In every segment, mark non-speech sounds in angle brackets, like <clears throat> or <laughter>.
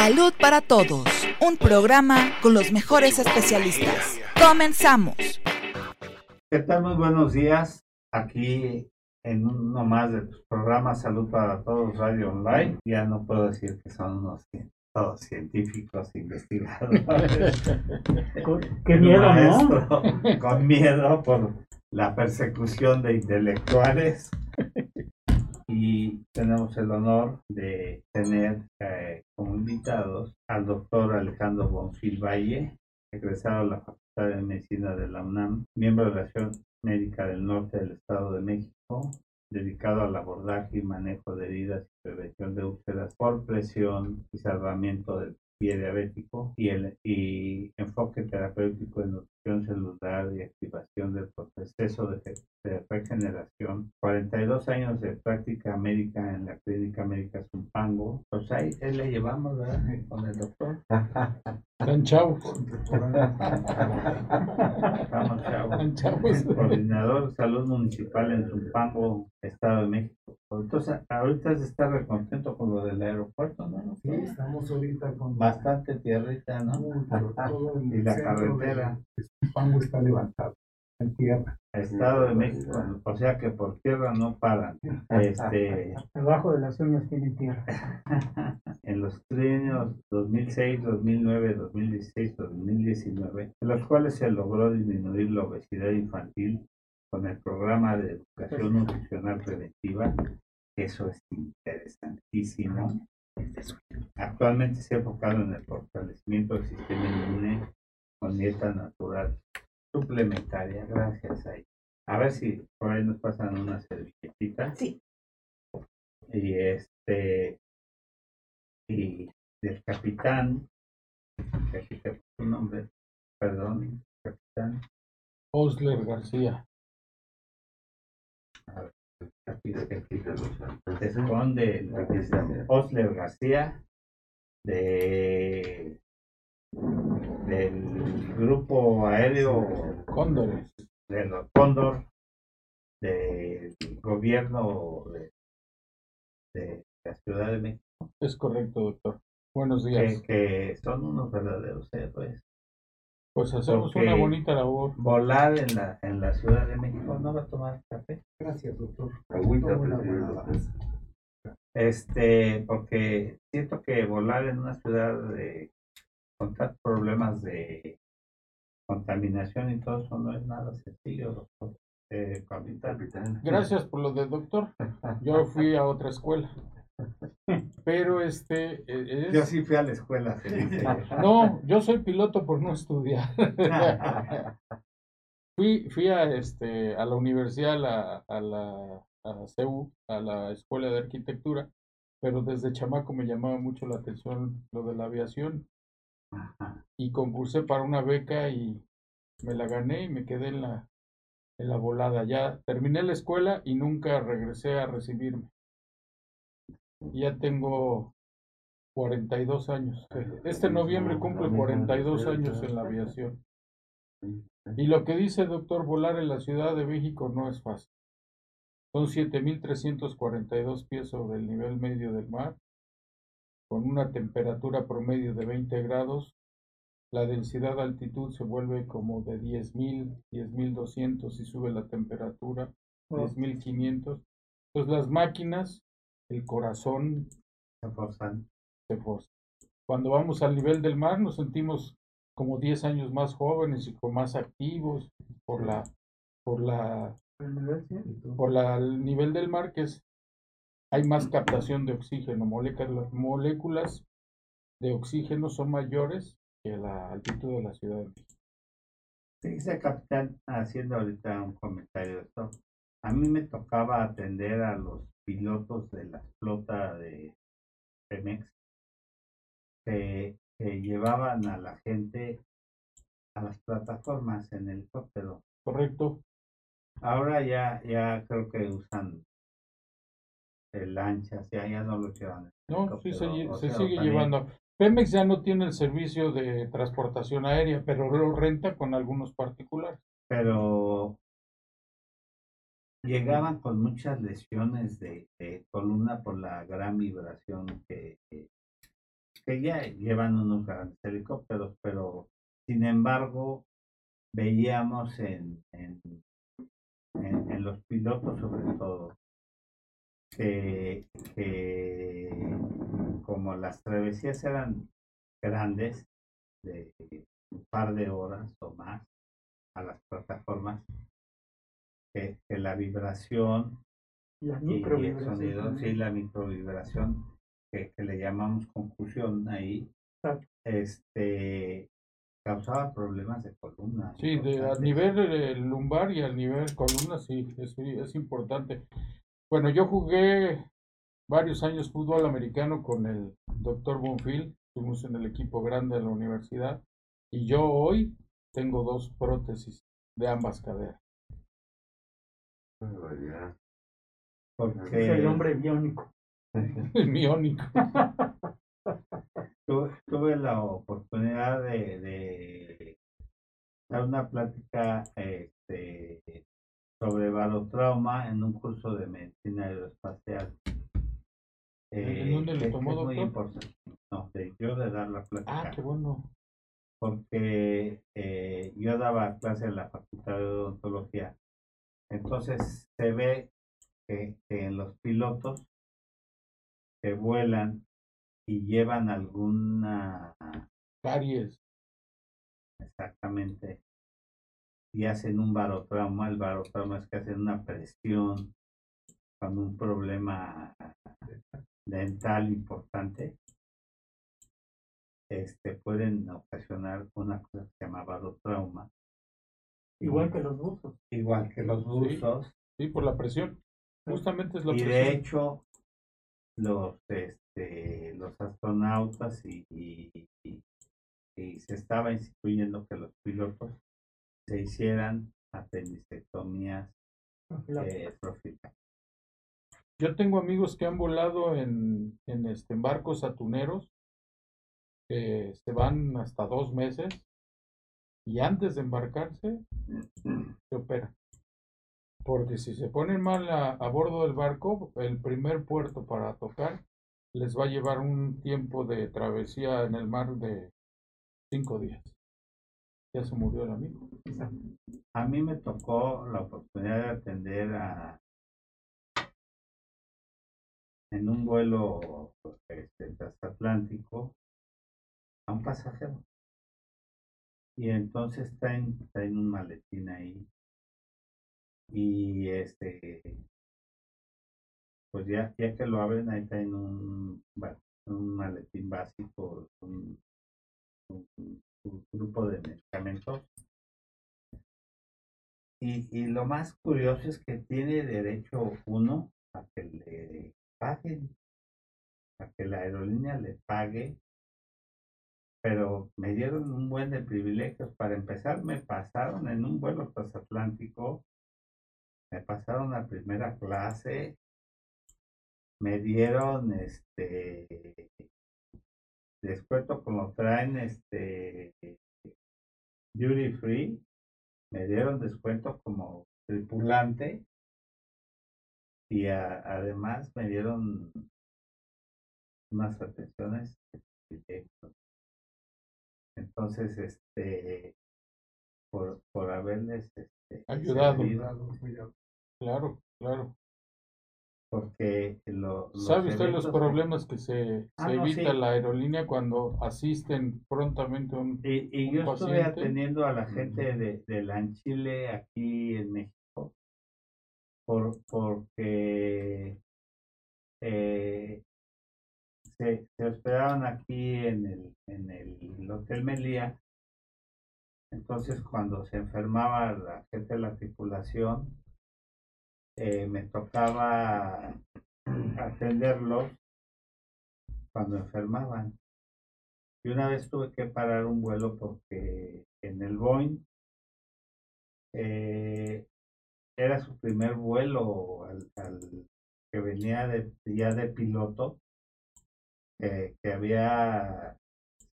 Salud para Todos, un programa con los mejores especialistas. Comenzamos. ¿Qué tal? Muy buenos días. Aquí en uno más de tus programas Salud para Todos Radio Online. Ya no puedo decir que son unos todos científicos, investigadores. <laughs> Qué miedo, ¿no? Con miedo por la persecución de intelectuales y tenemos el honor de tener eh, como invitados al doctor Alejandro Bonfil Valle, egresado de la Facultad de Medicina de la UNAM, miembro de la Asociación Médica del Norte del Estado de México, dedicado al abordaje y manejo de heridas y prevención de úlceras por presión y salvamiento del pie diabético y el y enfoque terapéutico en nutrición celular y activación del proceso de, regeneración. 42 años de práctica médica en la clínica médica Zumpango. Pues ahí le llevamos ¿verdad? <laughs> con el doctor. Están chavos. Estamos Coordinador de Salud Municipal en Zumpango, Estado de México. Entonces, ahorita se está recontento con lo del aeropuerto, ¿no? Sí, estamos ahorita con bastante tierrita, ¿no? <laughs> y la carretera. Zumpango está levantado en tierra. Estado de México, o sea que por tierra no paran. Este, <laughs> Debajo de las uñas tienen tierra. en los años 2006, 2009, 2016, 2019, en los cuales se logró disminuir la obesidad infantil con el programa de educación nutricional preventiva. Eso es interesantísimo. Actualmente se ha enfocado en el fortalecimiento del sistema inmune con dieta natural suplementaria. Gracias ahí. A ver si por ahí nos pasan una servilletita. Sí. Y este. Y del capitán. Que aquí te su nombre. Perdón, capitán. Osler García. A ver, esconde Osler García de del grupo aéreo Cóndores. de los Cóndor del gobierno de, de, la Ciudad de México. Es correcto, doctor. Buenos días. Que, que son unos verdaderos héroes. Pues hacemos una bonita labor. Volar en la, en la Ciudad de México. ¿No va a tomar café? Gracias, doctor. Este, porque siento que volar en una ciudad de con problemas de contaminación y todo eso no es nada sencillo, doctor. Eh, Gracias por lo de doctor. Yo fui a otra escuela. Pero este es... Yo sí fui a la escuela. <laughs> No, yo soy piloto por no estudiar. <laughs> fui, fui a este a la universidad, a la, a la a CEU, a la escuela de arquitectura, pero desde chamaco me llamaba mucho la atención lo de la aviación y concursé para una beca y me la gané y me quedé en la, en la volada. Ya terminé la escuela y nunca regresé a recibirme. Ya tengo 42 años. Este noviembre cumple 42 años en la aviación. Y lo que dice el doctor, volar en la Ciudad de México no es fácil. Son 7.342 pies sobre el nivel medio del mar con una temperatura promedio de 20 grados, la densidad de altitud se vuelve como de 10.000, 10.200 y sube la temperatura, 10.500. Entonces las máquinas, el corazón se forzan. Se forzan. Cuando vamos al nivel del mar nos sentimos como 10 años más jóvenes y con más activos por la por la por la, el nivel del mar que es hay más captación de oxígeno, moléculas, moléculas de oxígeno son mayores que la altitud de la Ciudad de México. Dice capitán, haciendo ahorita un comentario de esto, a mí me tocaba atender a los pilotos de la flota de Pemex que, llevaban a la gente a las plataformas en el helicóptero. Correcto. Ahora ya, ya creo que usan lanchas, ya, ya no lo llevan. No, sí se, sigue llevando. Pemex ya no tiene el servicio de transportación aérea, pero lo renta con algunos particulares. Pero llegaban con muchas lesiones de, columna por la gran vibración que, que ya llevan unos grandes helicópteros, pero sin embargo veíamos en, en, en, en los pilotos sobre todo que, que como las travesías eran grandes, de un par de horas o más a las plataformas, que, que la vibración La y, y el sonido, sí, la microvibración, que, que le llamamos confusión ahí, Exacto. este causaba problemas de columna. Sí, de, a nivel eh, lumbar y a nivel columna, sí, es, es importante. Bueno, yo jugué varios años fútbol americano con el doctor Bonfil, estuvimos en el equipo grande de la universidad, y yo hoy tengo dos prótesis de ambas caderas. Porque Es el hombre biónico. <laughs> Miónico. <laughs> tuve, tuve la oportunidad de, de dar una plática este, sobre barotrauma en un curso de medicina aeroespacial. ¿En dónde le tomó, es muy doctor? importante. No, de yo de dar la plática. Ah, qué bueno. porque eh, yo daba clase en la Facultad de Odontología. Entonces se ve que, que en los pilotos que vuelan y llevan alguna Caries. exactamente y hacen un barotrauma, el barotrauma es que hacen una presión con un problema dental importante, este pueden ocasionar una cosa que se llama barotrauma. Igual que los buzos. igual que los buzos Sí, por la presión. Justamente es la y presión. de hecho los este los astronautas y, y- y- y se estaba instituyendo que los pilotos se hicieran apendicectomías eh, profilácticas. Yo tengo amigos que han volado en, en, este, en barcos atuneros que se van hasta dos meses y antes de embarcarse se operan. Porque si se ponen mal a, a bordo del barco, el primer puerto para tocar les va a llevar un tiempo de travesía en el mar de cinco días. Ya se murió el amigo. A mí me tocó la oportunidad de atender a en un vuelo este, transatlántico a un pasajero. Y entonces traen, traen un maletín ahí. Y este, pues ya, ya que lo abren, ahí traen un, ba- un maletín básico, un, un- grupo de medicamentos. Y, y lo más curioso es que tiene derecho uno a que le paguen, a que la aerolínea le pague, pero me dieron un buen de privilegios. Para empezar, me pasaron en un vuelo transatlántico, me pasaron a primera clase, me dieron este descuento como traen este duty free me dieron descuento como tripulante y a- además me dieron unas atenciones entonces este por, por haberles este, Ayudado. Claro, claro. Porque lo, los ¿Sabe usted los problemas que se, Ah, se no, evita sí. la aerolínea cuando asisten prontamente a un... Y, y un yo estuve paciente. atendiendo a la gente de, de Lanchile aquí en México por, porque eh, se, se hospedaban aquí en el, en el Hotel Melía. Entonces, cuando se enfermaba la gente de la tripulación, eh, me tocaba atenderlos cuando enfermaban. Y una vez tuve que parar un vuelo porque en el Boeing eh, era su primer vuelo al, al- que venía de, ya de piloto, eh, que había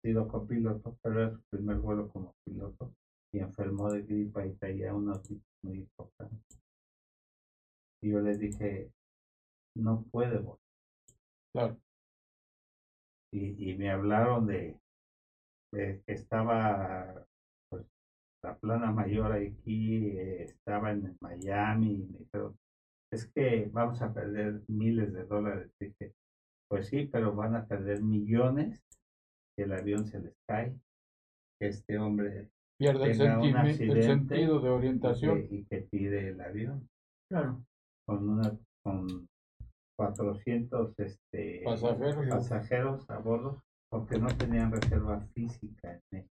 sido copiloto, pero era su primer vuelo como piloto y enfermó de gripa y traía síntomas muy importantes. Y yo le dije, no puede volar. Claro. y, y me hablaron de, de que estaba pues, la plana mayor aquí, eh, estaba en Miami, y me dijeron, es que vamos a perder miles de dólares. Dije, pues sí, pero van a perder millones si el avión se les cae. Este hombre Pierde el, sentime- el accidente sentido de y orientación. que, y que tire el avión Claro. Con una con 400 este, Pasajeros. pasajeros a bordo porque no tenían reserva física en México.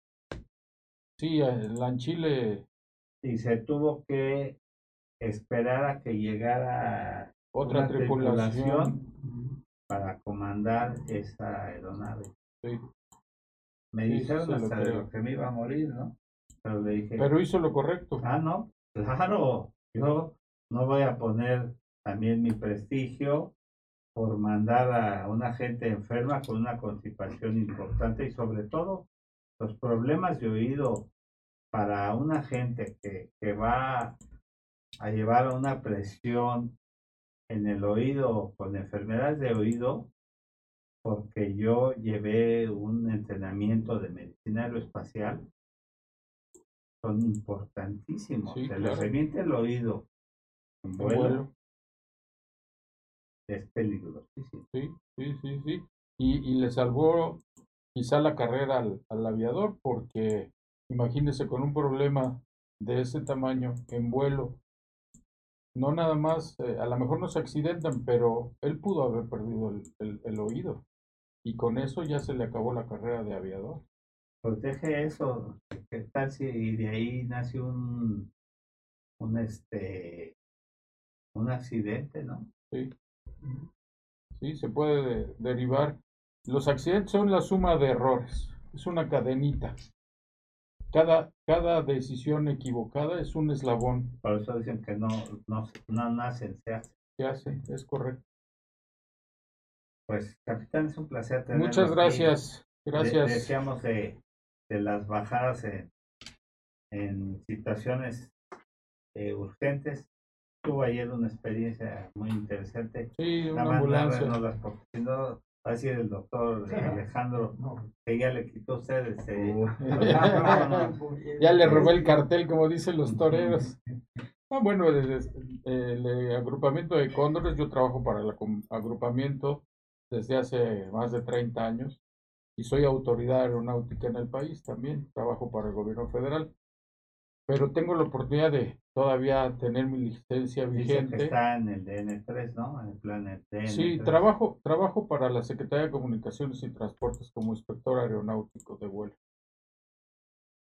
Sí, la en Chile, y se tuvo que esperar a que llegara otra tripulación. para comandar esa aeronave. sí. Me Sí, dijeron lo hasta de lo que me iba a morir, ¿no? Pero le dije, Pero hizo lo correcto. ah, no, <laughs> claro, yo no voy a poner también mi prestigio por mandar a una gente enferma con una constipación importante y sobre todo los problemas de oído para una gente que, que va a llevar a una presión en el oído con enfermedades de oído porque yo llevé un entrenamiento de medicina aeroespacial son importantísimos. Sí, Se claro. reviente el oído en vuelo, vuelo. es peligrosísimo. Sí, sí, sí, sí. Y, y le salvó quizá la carrera al, al aviador, porque imagínese con un problema de ese tamaño en vuelo, no nada más, eh, a lo mejor no se accidentan, pero él pudo haber perdido el, el- el oído. Y con eso ya se le acabó la carrera de aviador. Protege eso. ¿Qué tal si de ahí nace un, un este, un accidente, no? Sí, sí se puede de- derivar. Los accidentes son la suma de errores, es una cadenita. Cada, cada decisión equivocada es un eslabón Por eso dicen que no, no, no nacen, se hacen. que hace, es correcto. Pues, capitán, es un placer tenerlo Muchas aquí. gracias, De- gracias. Decíamos de, de las bajadas en, en situaciones eh, urgentes. Tuvo ayer una experiencia muy interesante. Sí, una ambulancia. no las porque si no, va a decir el doctor Alejandro No. que ya le quitó usted este, Uh. no, no, no. Ya le robé el cartel, como dicen los toreros. Bueno, el, el- el agrupamiento de cóndores, yo trabajo para el agrupamiento desde hace más de 30 años y soy autoridad aeronáutica en el país también, trabajo para el gobierno federal. Pero tengo la oportunidad de todavía tener mi licencia que vigente. está en el DN3, ¿no? En el plan DN3. Sí, trabajo, trabajo para la Secretaría de Comunicaciones y Transportes como inspector aeronáutico de vuelo.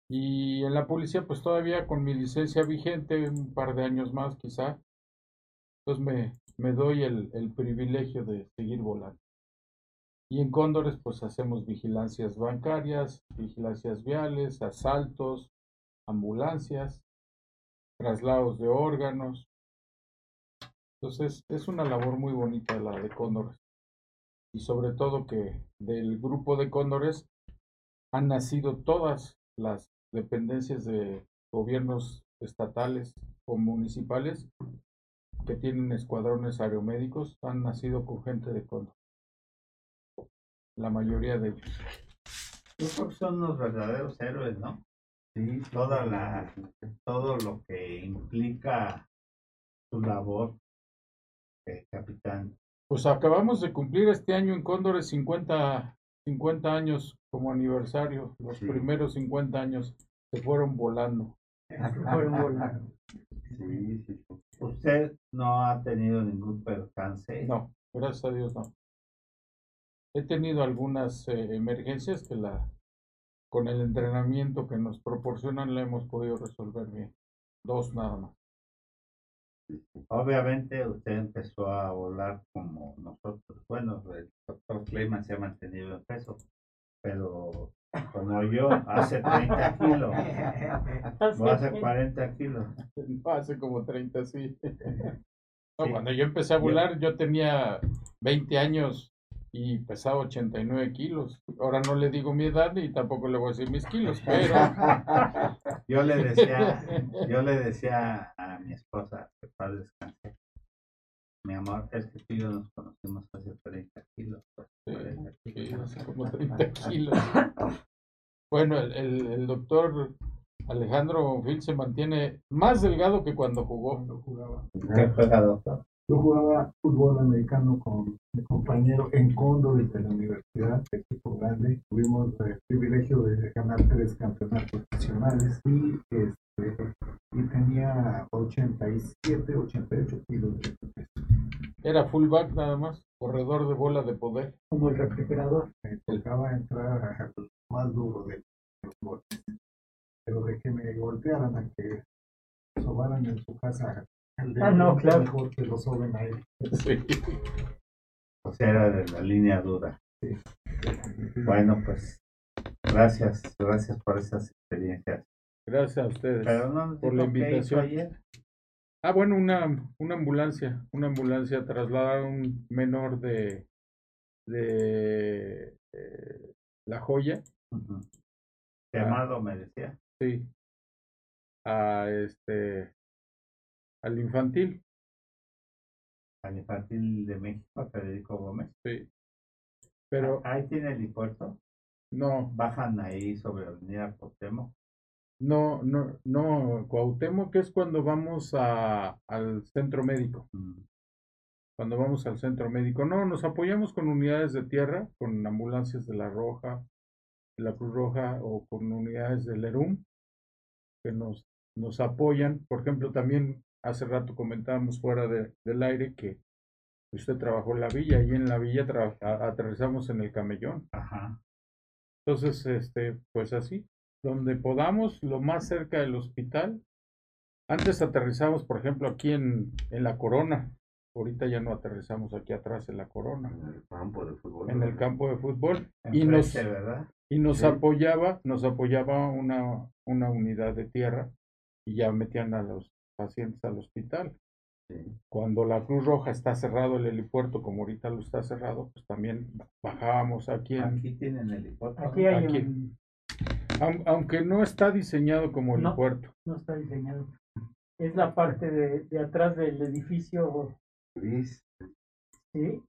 Y en la policía, pues todavía con mi licencia vigente, un par de años más quizá, pues me, me doy el, el privilegio de seguir volando. Y en Cóndores, pues hacemos vigilancias bancarias, vigilancias viales, asaltos, ambulancias, traslados de órganos, entonces, es una labor muy bonita la de Cóndores. Y sobre todo que del grupo de Cóndores han nacido todas las dependencias de gobiernos estatales o municipales que tienen escuadrones aeromédicos, han nacido con gente de Cóndor. La mayoría de ellos. Yo creo que son los verdaderos héroes, ¿no? Sí, toda la, todo lo que implica su labor de capitán. Pues acabamos de cumplir este año en Cóndores 50, 50 años como aniversario. Los Sí. primeros 50 años se fueron volando. <laughs> Fueron volando. Sí, sí, sí. Usted no ha tenido ningún percance. No, gracias a Dios no. He tenido algunas eh, emergencias que la con el entrenamiento que nos proporcionan la hemos podido resolver bien. Dos nada más. Obviamente usted empezó a volar como nosotros. Bueno, el doctor Clayman se ha mantenido en peso, pero como yo, hace 30 kilos, o hace 40 kilos. Hace como 30, sí. <laughs> No, Sí. Cuando yo empecé a volar, yo tenía 20 años y pesaba 89 kilos. Ahora no le digo mi edad y tampoco le voy a decir mis kilos, pero <laughs> Yo le decía, <laughs> yo le decía a mi esposa, que paz descanse, mi amor, es que tú y yo nos conocimos hace 30 kilos. pues, Sí. 40 kilos. Sí, hace como 30 kilos. Bueno, el, el, el doctor Alejandro Phil se mantiene más delgado que cuando jugó. Cuando jugaba. ¿Qué juega, doctor? Yo jugaba fútbol americano con mi compañero en Cóndor de la universidad, equipo grande. Tuvimos el privilegio de ganar tres campeonatos nacionales y, este, y tenía 87, 88 kilos de peso. Era fullback nada más, corredor de bola de poder. Como el refrigerador. Me tocaba entrar a más duro de los golpes. Pero de que me golpearan a que sobaran en su casa Ah, no, claro. mejor que lo soben a él. Sí. O sea, era de la línea dura. Bueno, pues gracias, gracias por esas experiencias. Gracias a ustedes. Pero no Por la invitación. ayer. Ah, bueno, una, una ambulancia, una ambulancia trasladar a un menor de, de eh, La Joya, Ujú. Llamado, me decía. sí, a este, al infantil, Al infantil de México, Federico Gómez. sí. Pero Ahí tiene el helipuerto. no, Bajan ahí sobre Avenida Cuauhtémoc. no, no, no, Cuauhtémoc que es cuando vamos a, al centro médico. Mm. cuando vamos al centro médico. No, nos apoyamos con unidades de tierra, con ambulancias de la Roja, de la Cruz Roja o con unidades del ERUM que nos, nos apoyan. Por ejemplo, también hace rato comentábamos fuera de- del aire que usted trabajó en la villa y en la villa a- aterrizamos en el camellón. Ajá. Entonces, este, pues así, donde podamos, lo más cerca del hospital. Antes aterrizamos, por ejemplo, aquí en, en la Corona. Ahorita ya no aterrizamos aquí atrás en la Corona, En el campo de fútbol. en el campo de fútbol. En Y nos, y nos Sí. apoyaba, nos apoyaba una, una unidad de tierra y ya metían a los pacientes al hospital. Sí. Cuando la Cruz Roja está cerrado el helipuerto, como ahorita lo está cerrado, pues también bajábamos aquí en, Aquí tienen el helipuerto. Aquí hay Aquí. un, Aun- aunque no está diseñado como No. helipuerto. no está diseñado. Es la parte de, de atrás del edificio, Gris. ¿sí?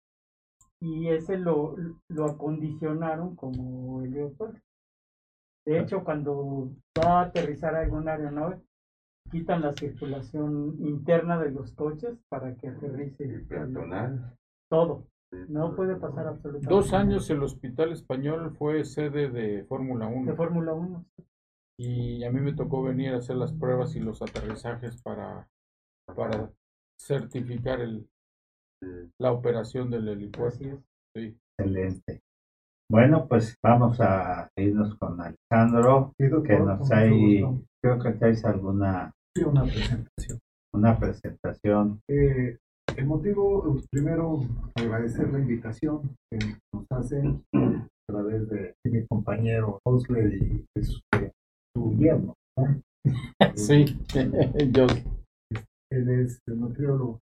Y ese lo, lo acondicionaron como helipuerto. De hecho, cuando va a aterrizar alguna aeronave, quitan la circulación interna de los coches para que aterrice El peatonal. todo. No puede pasar absolutamente Dos años el Hospital Español fue sede de Fórmula de 1 Fórmula 1. y a mí me tocó venir a hacer las pruebas y los aterrizajes para, para certificar el, la operación del helipuerto. Así es. Sí. Excelente. Bueno, pues vamos a irnos con Alejandro, Sí, doctor, que nos gusto. creo que traes alguna Sí, una presentación. una presentación. Eh, el motivo, primero, agradecer la invitación que nos hacen a través de, de mi compañero Osler y de su, de su yerno. ¿no? <laughs> Sí, <laughs> yo, Él es nutriólogo.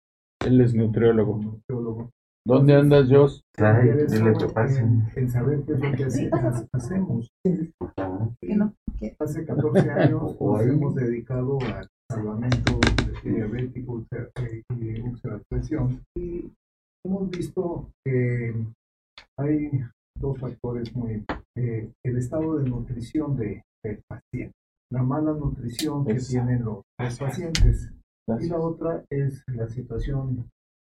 él es nutriólogo. nutriólogo. ¿Dónde andas, Jos? Ay, dile que pase. en, en saber qué es lo que hace- ha- hacemos. Ajá. Hace 14 años <laughs> nos ahí. hemos dedicado al salvamento de diabético y úlcera de presión y hemos visto que hay dos factores muy eh, el estado de nutrición de, del paciente, la mala nutrición que Eso. tienen los, los pacientes y la otra es la situación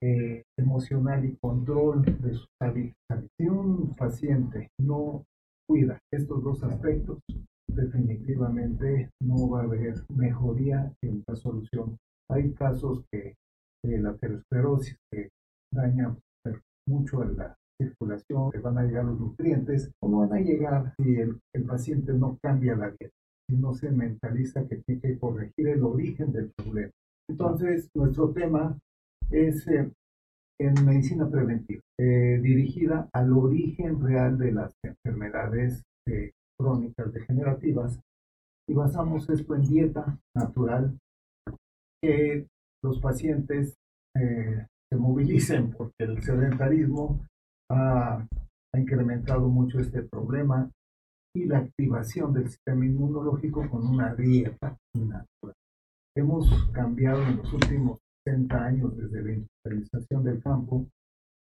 eh, emocional y control de sus hábitos. Si un paciente no cuida estos dos aspectos, definitivamente no va a haber mejoría en la solución. Hay casos que de la aterosclerosis que daña mucho a la circulación, que van a llegar los nutrientes, ¿cómo van a llegar si el, el paciente no cambia la dieta? Si no se mentaliza que tiene que corregir el origen del problema. Entonces, nuestro tema es eh, en medicina preventiva, eh, dirigida al origen real de las enfermedades eh, crónicas degenerativas y basamos esto en dieta natural, que los pacientes eh, se movilicen porque el sedentarismo ha, ha incrementado mucho este problema y la activación del sistema inmunológico con una dieta natural. Hemos cambiado en los últimos 60 años desde la industrialización del campo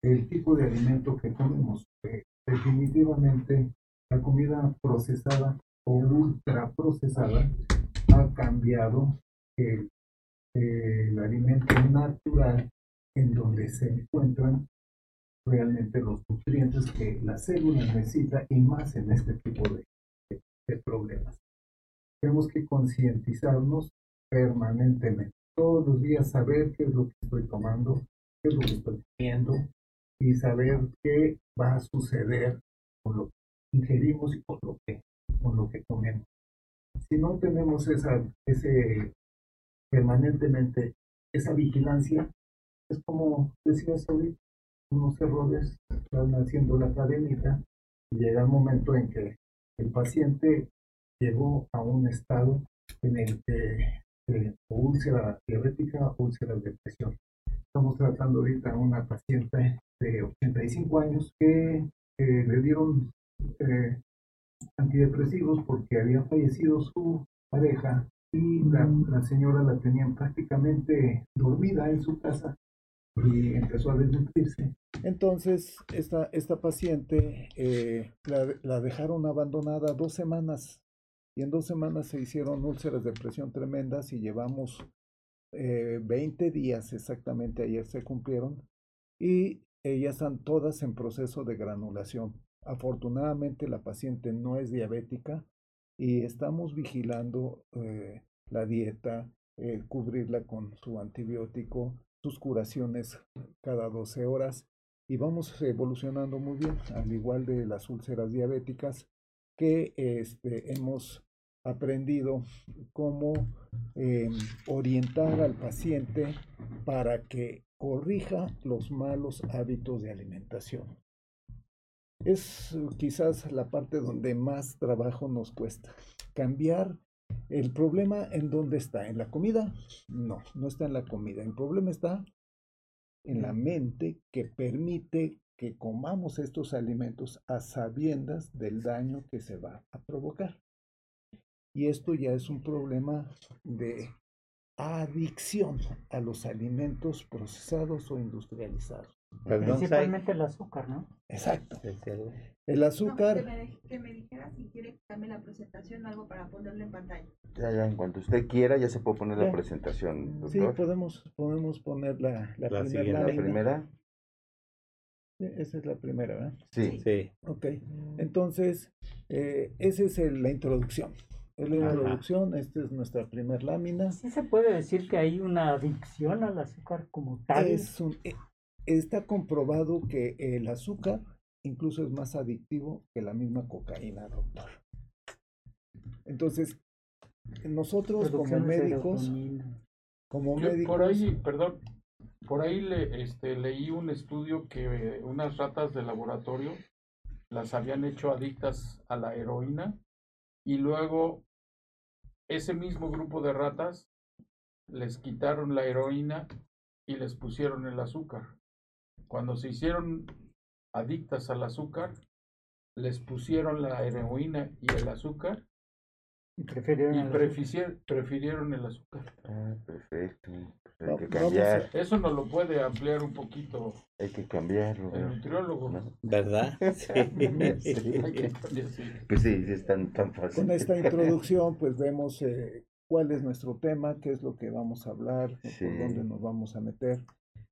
el tipo de alimento que comemos. Eh, definitivamente la comida procesada o ultra procesada ha cambiado el, el alimento natural en donde se encuentran realmente los nutrientes que la célula necesita y más en este tipo de, de- de problemas. Tenemos que concientizarnos permanentemente, todos los días saber qué es lo que estoy tomando, qué es lo que estoy comiendo y saber qué va a suceder con lo que ingerimos y con lo que, con lo que comemos. Si no tenemos esa, ese permanentemente esa vigilancia, es como decías ahorita, unos errores van haciendo la cadenita y llega el momento en que el paciente llegó a un estado en el que eh, úlcera diabética o úlcera de presión. Estamos tratando ahorita a una paciente de 85 años que eh, le dieron eh, antidepresivos porque había fallecido su pareja y la, la señora la tenían prácticamente dormida en su casa y empezó a desnutrirse. Entonces, esta, esta paciente eh, la, la dejaron abandonada dos semanas y en dos semanas se hicieron úlceras de presión tremendas y llevamos eh, 20 días exactamente, ayer se cumplieron y ellas están todas en proceso de granulación. Afortunadamente la paciente no es diabética y estamos vigilando eh, la dieta, eh, cubrirla con su antibiótico, sus curaciones cada 12 horas y vamos evolucionando muy bien, al igual de las úlceras diabéticas que este, hemos aprendido cómo eh, orientar al paciente para que corrija los malos hábitos de alimentación. Es uh, quizás la parte donde más trabajo nos cuesta. Cambiar el problema en dónde está, en la comida. No, no está en la comida. El problema está en la mente que permite que comamos estos alimentos a sabiendas del daño que se va a provocar. Y esto ya es un problema de adicción a los alimentos procesados o industrializados. Perdón, Sai. Principalmente el azúcar, ¿no? Exacto. El No, azúcar, que, me, que me dijera si quiere que cambie la presentación o algo para ponerlo en pantalla. Ya, ya, en cuanto usted quiera, ya se puede poner la presentación, sí, podemos, podemos poner la, la, La primera siguiente. la primera. Esa es la primera, ¿verdad? Sí. Sí. Ok. Entonces, eh, esa es el- la introducción. Es la Ajá. introducción, esta es nuestra primera lámina. Sí se puede decir que hay una adicción al azúcar como tal. Es un- eh, está comprobado que el azúcar incluso es más adictivo que la misma cocaína, doctor. Entonces, nosotros como médicos, como médicos, por ahí, perdón, por ahí le, este, leí un estudio que unas ratas de laboratorio las habían hecho adictas a la heroína y luego ese mismo grupo de ratas les quitaron la heroína y les pusieron el azúcar. Cuando se hicieron adictas al azúcar, les pusieron la heroína y el azúcar Y prefirieron y prefirieron el azúcar. Ah, perfecto. Hay que cambiar, Eso nos lo puede ampliar un poquito hay que cambiarlo. el nutriólogo. ¿no? ¿Verdad? <laughs> Sí. Hay que cambiar, sí. Pues sí, sí es tan, tan fácil. con esta introducción, pues vemos eh, cuál es nuestro tema, qué es lo que vamos a hablar, Sí. por dónde nos vamos a meter.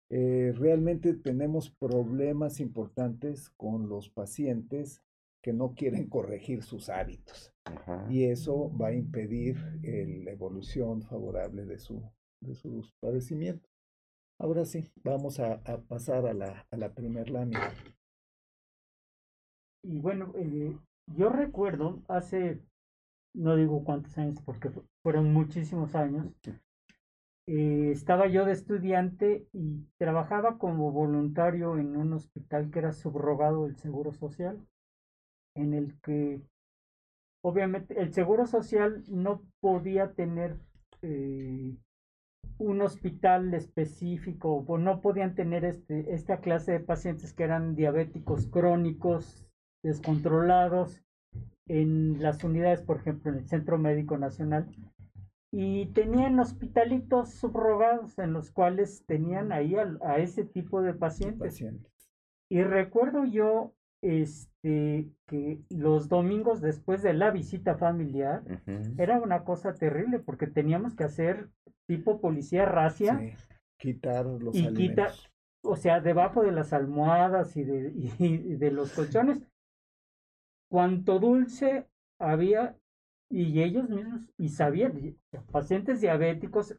Eh, realmente tenemos problemas importantes con los pacientes que no quieren corregir sus hábitos Ajá. y eso va a impedir eh, la evolución favorable de, su, de sus padecimientos. Ahora sí, vamos a, a pasar a la, a la primer lámina. Y bueno, eh, yo recuerdo hace, no digo cuántos años, porque fu- fueron muchísimos años, eh, estaba yo de estudiante y trabajaba como voluntario en un hospital que era subrogado del Seguro Social, en el que obviamente el Seguro Social no podía tener eh, un hospital específico, o no podían tener este, esta clase de pacientes que eran diabéticos crónicos, descontrolados, en las unidades, por ejemplo, en el Centro Médico Nacional, y tenían hospitalitos subrogados en los cuales tenían ahí a, ese tipo de pacientes. Pacientes. Y recuerdo yo este, que los domingos después de la visita familiar era una cosa terrible porque teníamos que hacer tipo policía racia, Sí, quitar los Y quita- o sea, debajo de las almohadas y de, y de los colchones. Cuánto dulce había y ellos mismos, y sabían, pacientes diabéticos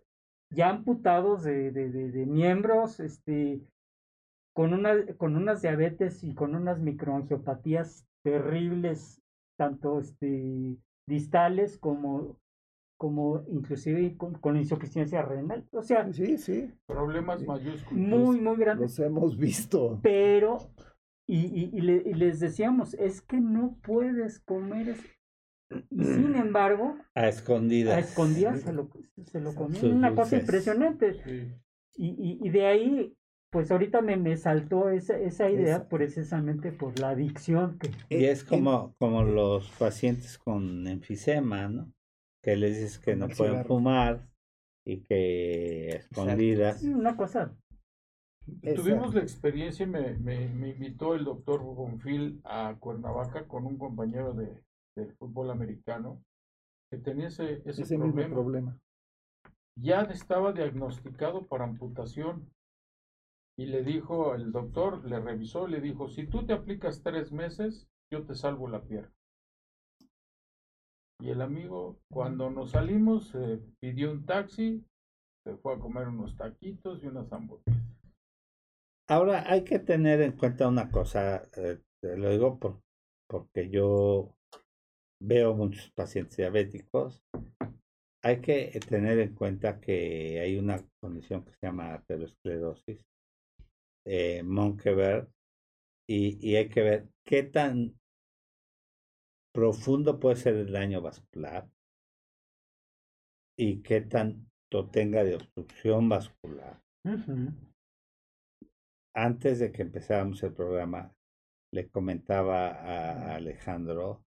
ya amputados de, de, de, de miembros, este, con, una, con unas diabetes y con unas microangiopatías terribles, tanto este, distales como, como inclusive con, con insuficiencia renal. O sea, Sí, sí, Problemas Sí. mayúsculos. muy, muy grandes. los hemos visto. Pero, y, y, y le- y les decíamos, es que no puedes comer eso. Y sin embargo, A escondidas. a escondidas se lo, se lo comían. Una cosa impresionante. Sí. Y, y, y de ahí, pues ahorita me, me saltó esa, esa idea precisamente por la adicción que... Y es como, como los pacientes con enfisema, ¿no? Que les dices que no pueden cigarro. fumar y que escondidas. Una cosa, Tuvimos Exacto. la experiencia, me, me, me invitó el doctor Bonfil a Cuernavaca con un compañero de, del fútbol americano que tenía ese, ese, Ese mismo problema. problema. Ya estaba diagnosticado para amputación y le dijo, el doctor le revisó, le dijo, si tú te aplicas tres meses, yo te salvo la pierna. Y el amigo, cuando nos salimos, eh, pidió un taxi, se fue a comer unos taquitos y unas hamburguesas. Ahora hay que tener en cuenta una cosa, eh, te lo digo por, porque yo veo muchos pacientes diabéticos. Hay que tener en cuenta que hay una condición que se llama aterosclerosis, eh, Monkeberg, y, y hay que ver qué tan profundo puede ser el daño vascular y qué tanto tenga de obstrucción vascular. Antes de que empezáramos el programa, le comentaba a Alejandro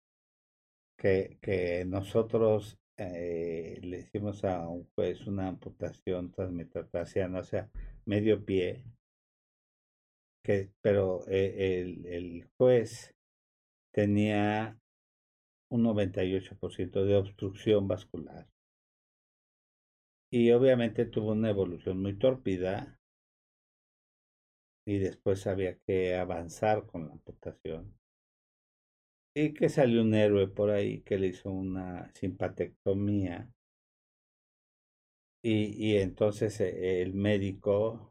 que, que nosotros eh, le hicimos a un juez una amputación transmetatarsiana, o sea, medio pie, que, pero eh, el, el juez tenía un 98% de obstrucción vascular. Y obviamente tuvo una evolución muy tórpida y después había que avanzar con la amputación. Y que salió un héroe por ahí que le hizo una simpatectomía. Y, y entonces eh, el médico,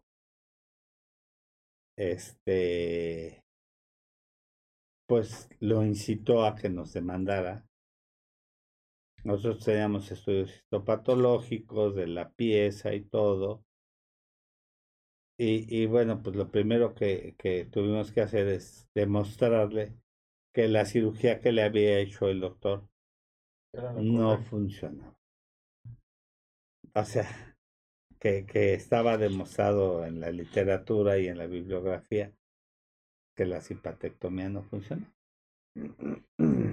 este, pues lo incitó a que nos demandara. Nosotros teníamos estudios histopatológicos de la pieza y todo. Y, y bueno, pues lo primero que, que tuvimos que hacer es demostrarle que la cirugía que le había hecho el doctor no funcionaba. O sea, que, estaba demostrado en la literatura y en la bibliografía que la simpatectomía no funciona.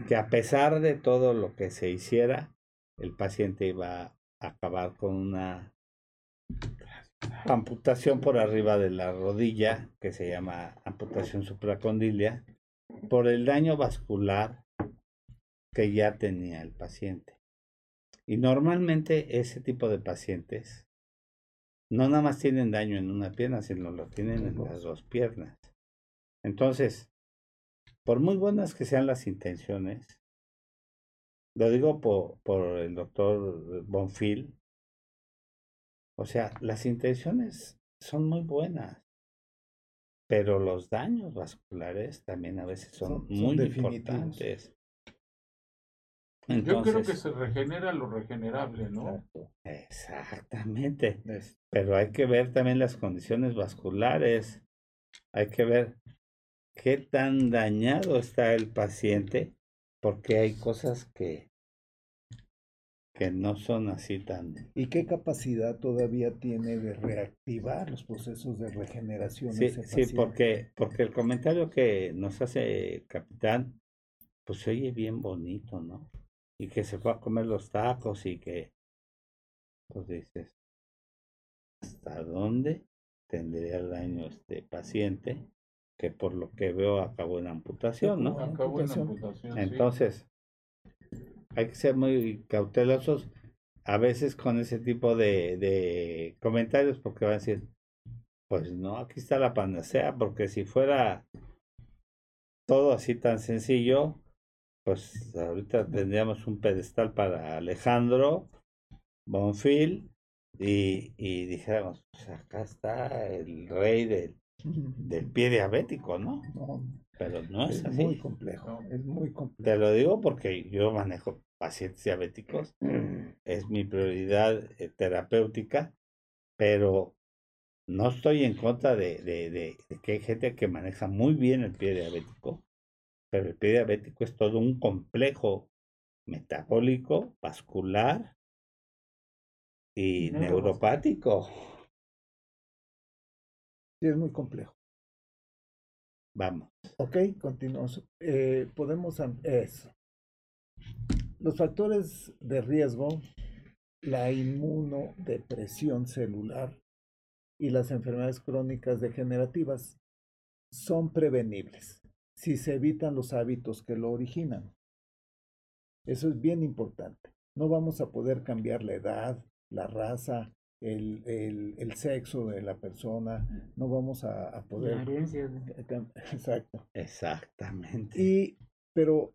Que a pesar de todo lo que se hiciera, el paciente iba a acabar con una amputación por arriba de la rodilla, que se llama amputación supracondilia, por el daño vascular que ya tenía el paciente. Y normalmente ese tipo de pacientes no nada más tienen daño en una pierna, sino lo tienen en las dos piernas. Entonces, por muy buenas que sean las intenciones, lo digo por, por el doctor Bonfil, o sea, las intenciones son muy buenas, pero los daños vasculares también a veces son, muy importantes. Yo creo que se regenera lo regenerable, ¿no? Exacto. exactamente. Es- Pero hay que ver también las condiciones vasculares. Hay que ver qué tan dañado está el paciente, porque hay cosas que, que no son así tan... ¿Y qué capacidad todavía tiene de reactivar los procesos de regeneración? Sí, ese sí, porque, porque el comentario que nos hace el capitán, pues se oye bien bonito, ¿no? Y que se fue a comer los tacos y que, pues dices, ¿hasta dónde tendría daño este paciente que por lo que veo acabó en amputación, ¿no? Acabó en Amputación. sí. Entonces, hay que ser muy cautelosos a veces con ese tipo de, de comentarios porque van a decir, pues no, aquí está la panacea, porque si fuera todo así tan sencillo, pues ahorita tendríamos un pedestal para Alejandro Bonfil y, y dijéramos, pues acá está el rey del, del <laughs> pie diabético, ¿no? No, Pero no es es así. muy complejo, es muy complejo. Te lo digo porque yo manejo pacientes diabéticos, <clears throat> es mi prioridad eh, terapéutica, pero no estoy en contra de, de- de- de que hay gente que maneja muy bien el pie diabético, pero el pie diabético es todo un complejo metabólico, vascular y neuropático. Sí, es muy complejo. Vamos. Ok, continuamos. Eh, podemos eso. Los factores de riesgo, la inmunodepresión celular y las enfermedades crónicas degenerativas son prevenibles si se evitan los hábitos que lo originan. Eso es bien importante. No vamos a poder cambiar la edad, la raza, el, el- el sexo de la persona, no vamos a, a La poder... herencia. <laughs> Exacto. Exactamente. Y, pero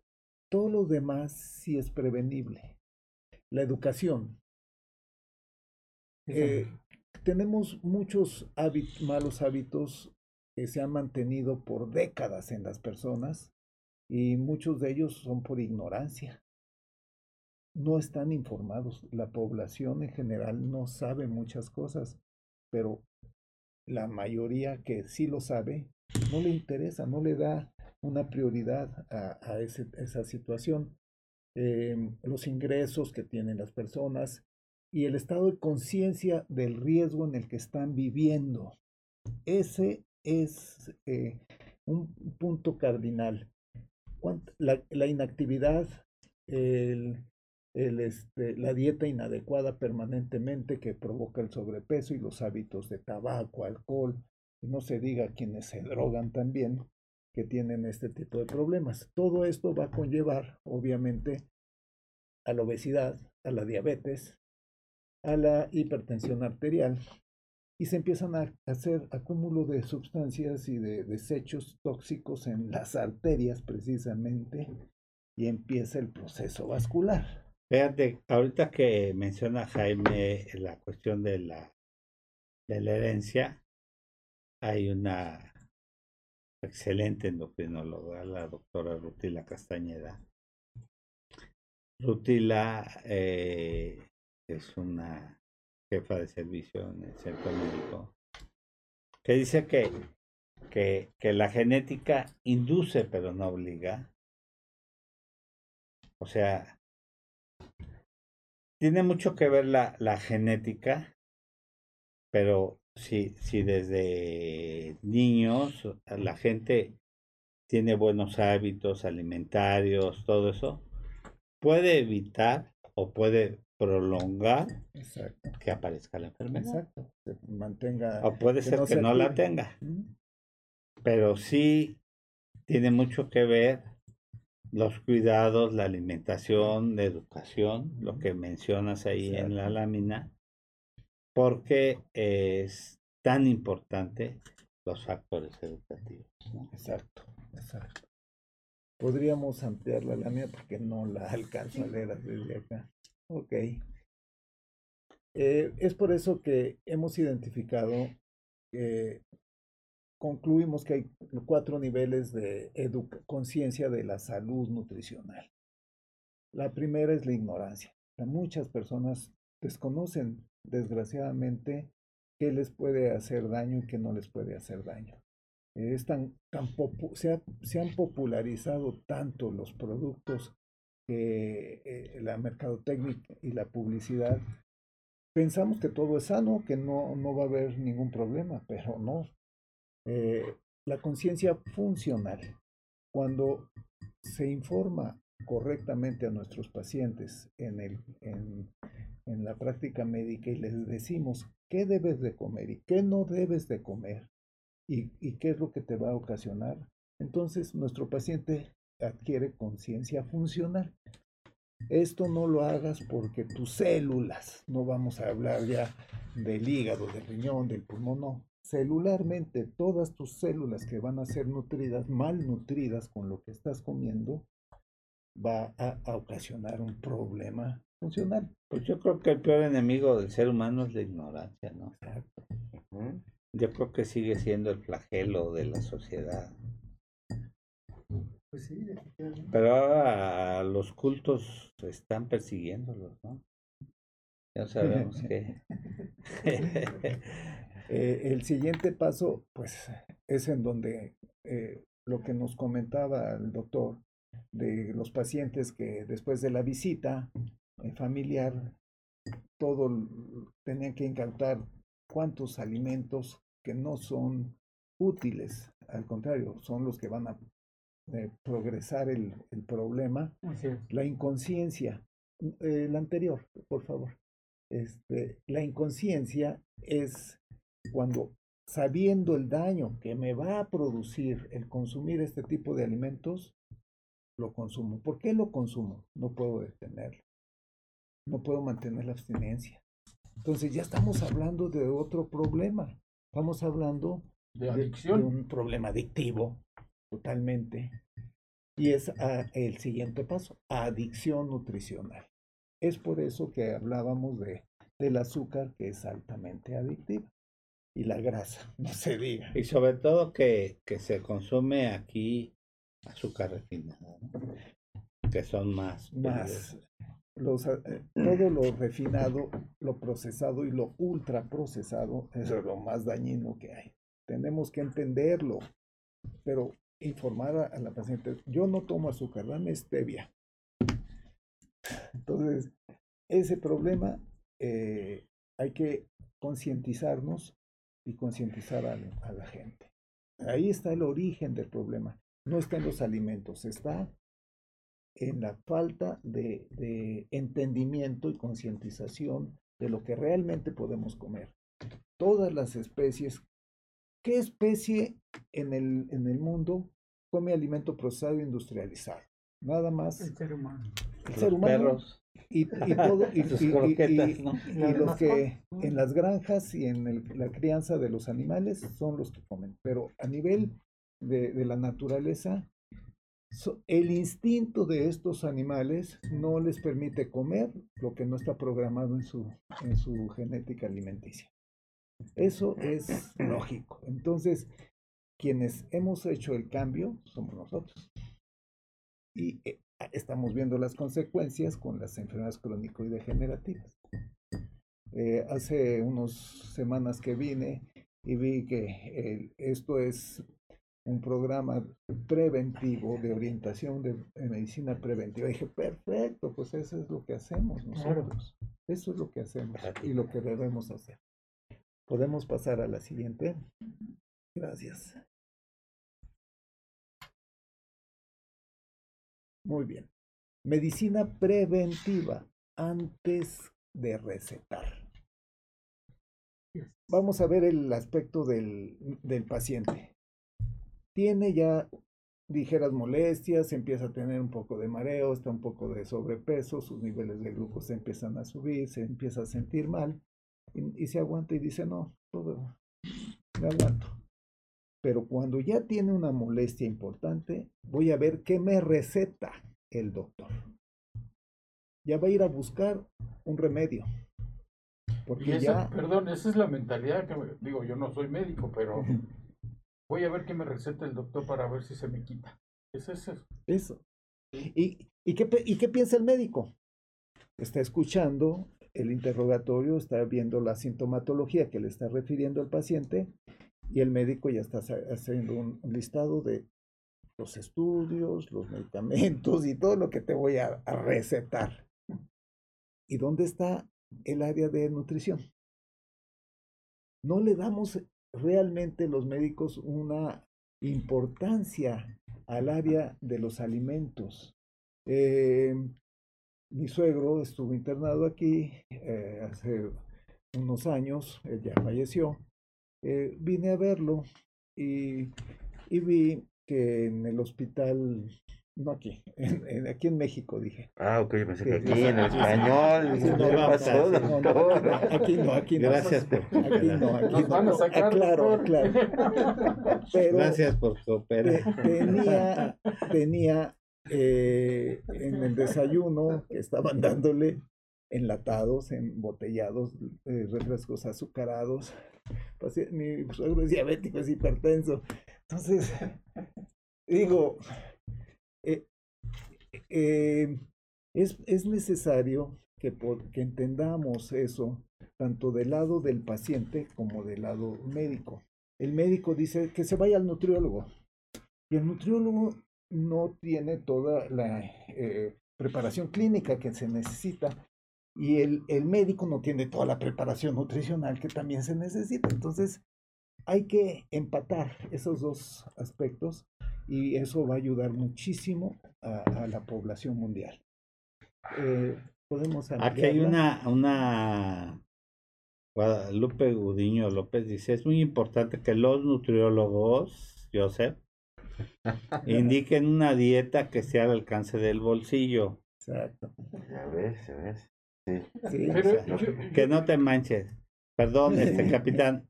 todo lo demás sí es prevenible. La educación. Eh, tenemos muchos hábit- malos hábitos que se han mantenido por décadas en las personas y muchos de ellos son por ignorancia. No están informados. La población en general no sabe muchas cosas, pero la mayoría que sí lo sabe no le interesa, no le da una prioridad a, esa situación. Eh, los ingresos que tienen las personas y el estado de conciencia del riesgo en el que están viviendo. Ese es eh, un punto cardinal. ¿Cuánt- La, inactividad, el, este, la dieta inadecuada permanentemente que provoca el sobrepeso y los hábitos de tabaco, alcohol, y no se diga quienes se drogan también, que tienen este tipo de problemas. Todo esto va a conllevar, obviamente, a la obesidad, a la diabetes, a la hipertensión arterial y se empiezan a hacer acúmulo de sustancias y de desechos tóxicos en las arterias precisamente y empieza el proceso vascular. Fíjate, ahorita que menciona Jaime la cuestión de la, de la herencia, hay una excelente endocrinóloga, la doctora Rutila Castañeda. Rutila eh, es una jefa de servicio en el centro médico que dice que, que, que la genética induce pero no obliga. O sea, tiene mucho que ver la, la genética, pero si, si desde niños la gente tiene buenos hábitos alimentarios, todo eso, puede evitar o puede prolongar Exacto. que aparezca la enfermedad. Exacto. Mantenga. O puede que ser no que se no la tenga, ¿Mm? pero sí tiene mucho que ver los cuidados, la alimentación, la educación, lo que mencionas ahí en la lámina, porque es tan importante los factores educativos. ¿no? Exacto, exacto. Podríamos ampliar la lámina porque no la <laughs> alcanzo a leer desde acá. Ok. Eh, es por eso que hemos identificado, eh, concluimos que hay cuatro niveles de conciencia de la salud nutricional. La primera es la ignorancia. Muchas personas desconocen, desgraciadamente, qué les puede hacer daño y qué no les puede hacer daño. Es tan, tan se, ha- se han popularizado tanto los productos que eh, la mercadotecnia y la publicidad. Pensamos que todo es sano, que no, no va a haber ningún problema, pero no. Eh, la conciencia funcional, cuando se informa correctamente a nuestros pacientes en, el, en la práctica médica y les decimos qué debes de comer y qué no debes de comer, ¿Y, ¿Y qué es lo que te va a ocasionar? Entonces, nuestro paciente adquiere conciencia funcional. Esto no lo hagas porque tus células, no vamos a hablar ya del hígado, del riñón, del pulmón, no. Celularmente, todas tus células que van a ser nutridas, mal nutridas con lo que estás comiendo, va a, a ocasionar un problema funcional. Pues yo creo que el peor enemigo del ser humano es la ignorancia, ¿no? Exacto. Yo creo que sigue siendo el flagelo de la sociedad. Pues sí. Pero ahora los cultos están persiguiéndolos, ¿no? Ya sabemos <laughs> que... <laughs> Eh, el siguiente paso, pues, es en donde eh, lo que nos comentaba el doctor de los pacientes que después de la visita eh, familiar, todo tenían que incautar cuántos alimentos que no son útiles, al contrario, son los que van a eh, progresar el, el problema la inconsciencia, eh, la anterior, por favor. Este, la inconsciencia es cuando sabiendo el daño que me va a producir el consumir este tipo de alimentos, lo consumo. ¿Por qué lo consumo? No puedo detenerlo. No puedo mantener la abstinencia. Entonces ya estamos hablando de otro problema. Estamos hablando De de- adicción. de un problema adictivo totalmente. Y es ah, el siguiente paso, adicción nutricional. Es por eso que hablábamos de, del azúcar que es altamente adictiva. Y la grasa, <laughs> no se diga. Y sobre todo que, que se consume aquí azúcar refinada, ¿no? Que son más. Más los, ah, eh, todo lo refinado, lo procesado y lo ultraprocesado es lo más dañino que hay. Tenemos que entenderlo, pero informar a, a la paciente, yo no tomo azúcar, dame stevia. Entonces, ese problema eh, hay que concientizarnos y concientizar a, la- a la gente. Ahí está el origen del problema. No está en los alimentos, está en la falta de, de entendimiento y concientización de lo que realmente podemos comer. Todas las especies, ¿qué especie en el, en el mundo come alimento procesado e industrializado? Nada más El ser humano. el Los ser humano perros, y, y todo y, <laughs> sus y- y- los que en las granjas y en el- la crianza de los animales son los que comen. Pero a nivel de, de la naturaleza, el instinto de estos animales no les permite comer lo que no está programado en su, en su genética alimenticia. Eso es lógico. Entonces, quienes hemos hecho el cambio somos nosotros. Y eh, estamos viendo las consecuencias con las enfermedades crónico y degenerativas. Eh, hace unas semanas que vine y vi que esto es un programa preventivo de orientación de, de medicina preventiva. dije, perfecto, pues eso es lo que hacemos Claro. nosotros. Eso es lo que hacemos y lo que debemos hacer. Podemos pasar a la siguiente. Gracias. Muy bien. Medicina preventiva antes de recetar. Vamos a ver el aspecto del, del paciente. Tiene ya ligeras molestias, empieza a tener un poco de mareo, está un poco de sobrepeso, sus niveles de glucosa empiezan a subir, se empieza a sentir mal y, y se aguanta y dice, no, todo, me aguanto. Pero cuando ya tiene una molestia importante, voy a ver qué me receta el doctor. Ya va a ir a buscar un remedio. Y Porque esa, ya... perdón, esa es la mentalidad que me- digo, yo no soy médico, pero voy a ver qué me receta el doctor para ver si se me quita. Es eso. Eso. ¿Y, y, qué, ¿Y qué piensa el médico? Está escuchando el interrogatorio, está viendo la sintomatología que le está refiriendo el paciente y el médico ya está haciendo un listado de los estudios, los medicamentos y todo lo que te voy a recetar. ¿Y dónde está el área de nutrición? No le damos realmente los médicos una importancia al área de los alimentos. Eh, mi suegro estuvo internado aquí eh, hace unos años, él ya falleció. Eh, vine a verlo y, y vi que en el hospital, no aquí, <laughs> en, en- aquí en México dije. Ah, ok, yo pensé que aquí sí, en español. ¿Qué no, no, pasó, no, no, doctor? no, aquí no, aquí no. Gracias por Aquí no, aquí Nos no. van a sacar, Aclaro, doctor. aclaro. Pero Gracias por te- cooperar. tenía, tenía eh, en el desayuno que estaban dándole enlatados, embotellados, eh, refrescos azucarados. Pasé- Mi suegro es diabético, es hipertenso. Entonces, digo, eh, eh, es, es necesario que, entendamos eso, tanto del lado del paciente como del lado médico. El médico dice que se vaya al nutriólogo. Y el nutriólogo no tiene toda la eh, preparación clínica que se necesita. Y el, el médico no tiene toda la preparación nutricional que también se necesita. Entonces, hay que empatar esos dos aspectos y eso va a ayudar muchísimo a, a la población mundial. Eh, podemos Aquí hay ampliarla? una, una Guadalupe Gudiño López dice, es muy importante que los nutriólogos, Joseph, <laughs> indiquen una dieta que sea al alcance del bolsillo, Exacto. Ya ves, ya ves. Sí. Sí, Pero o sea, yo- que no te manches. Perdón, este capitán.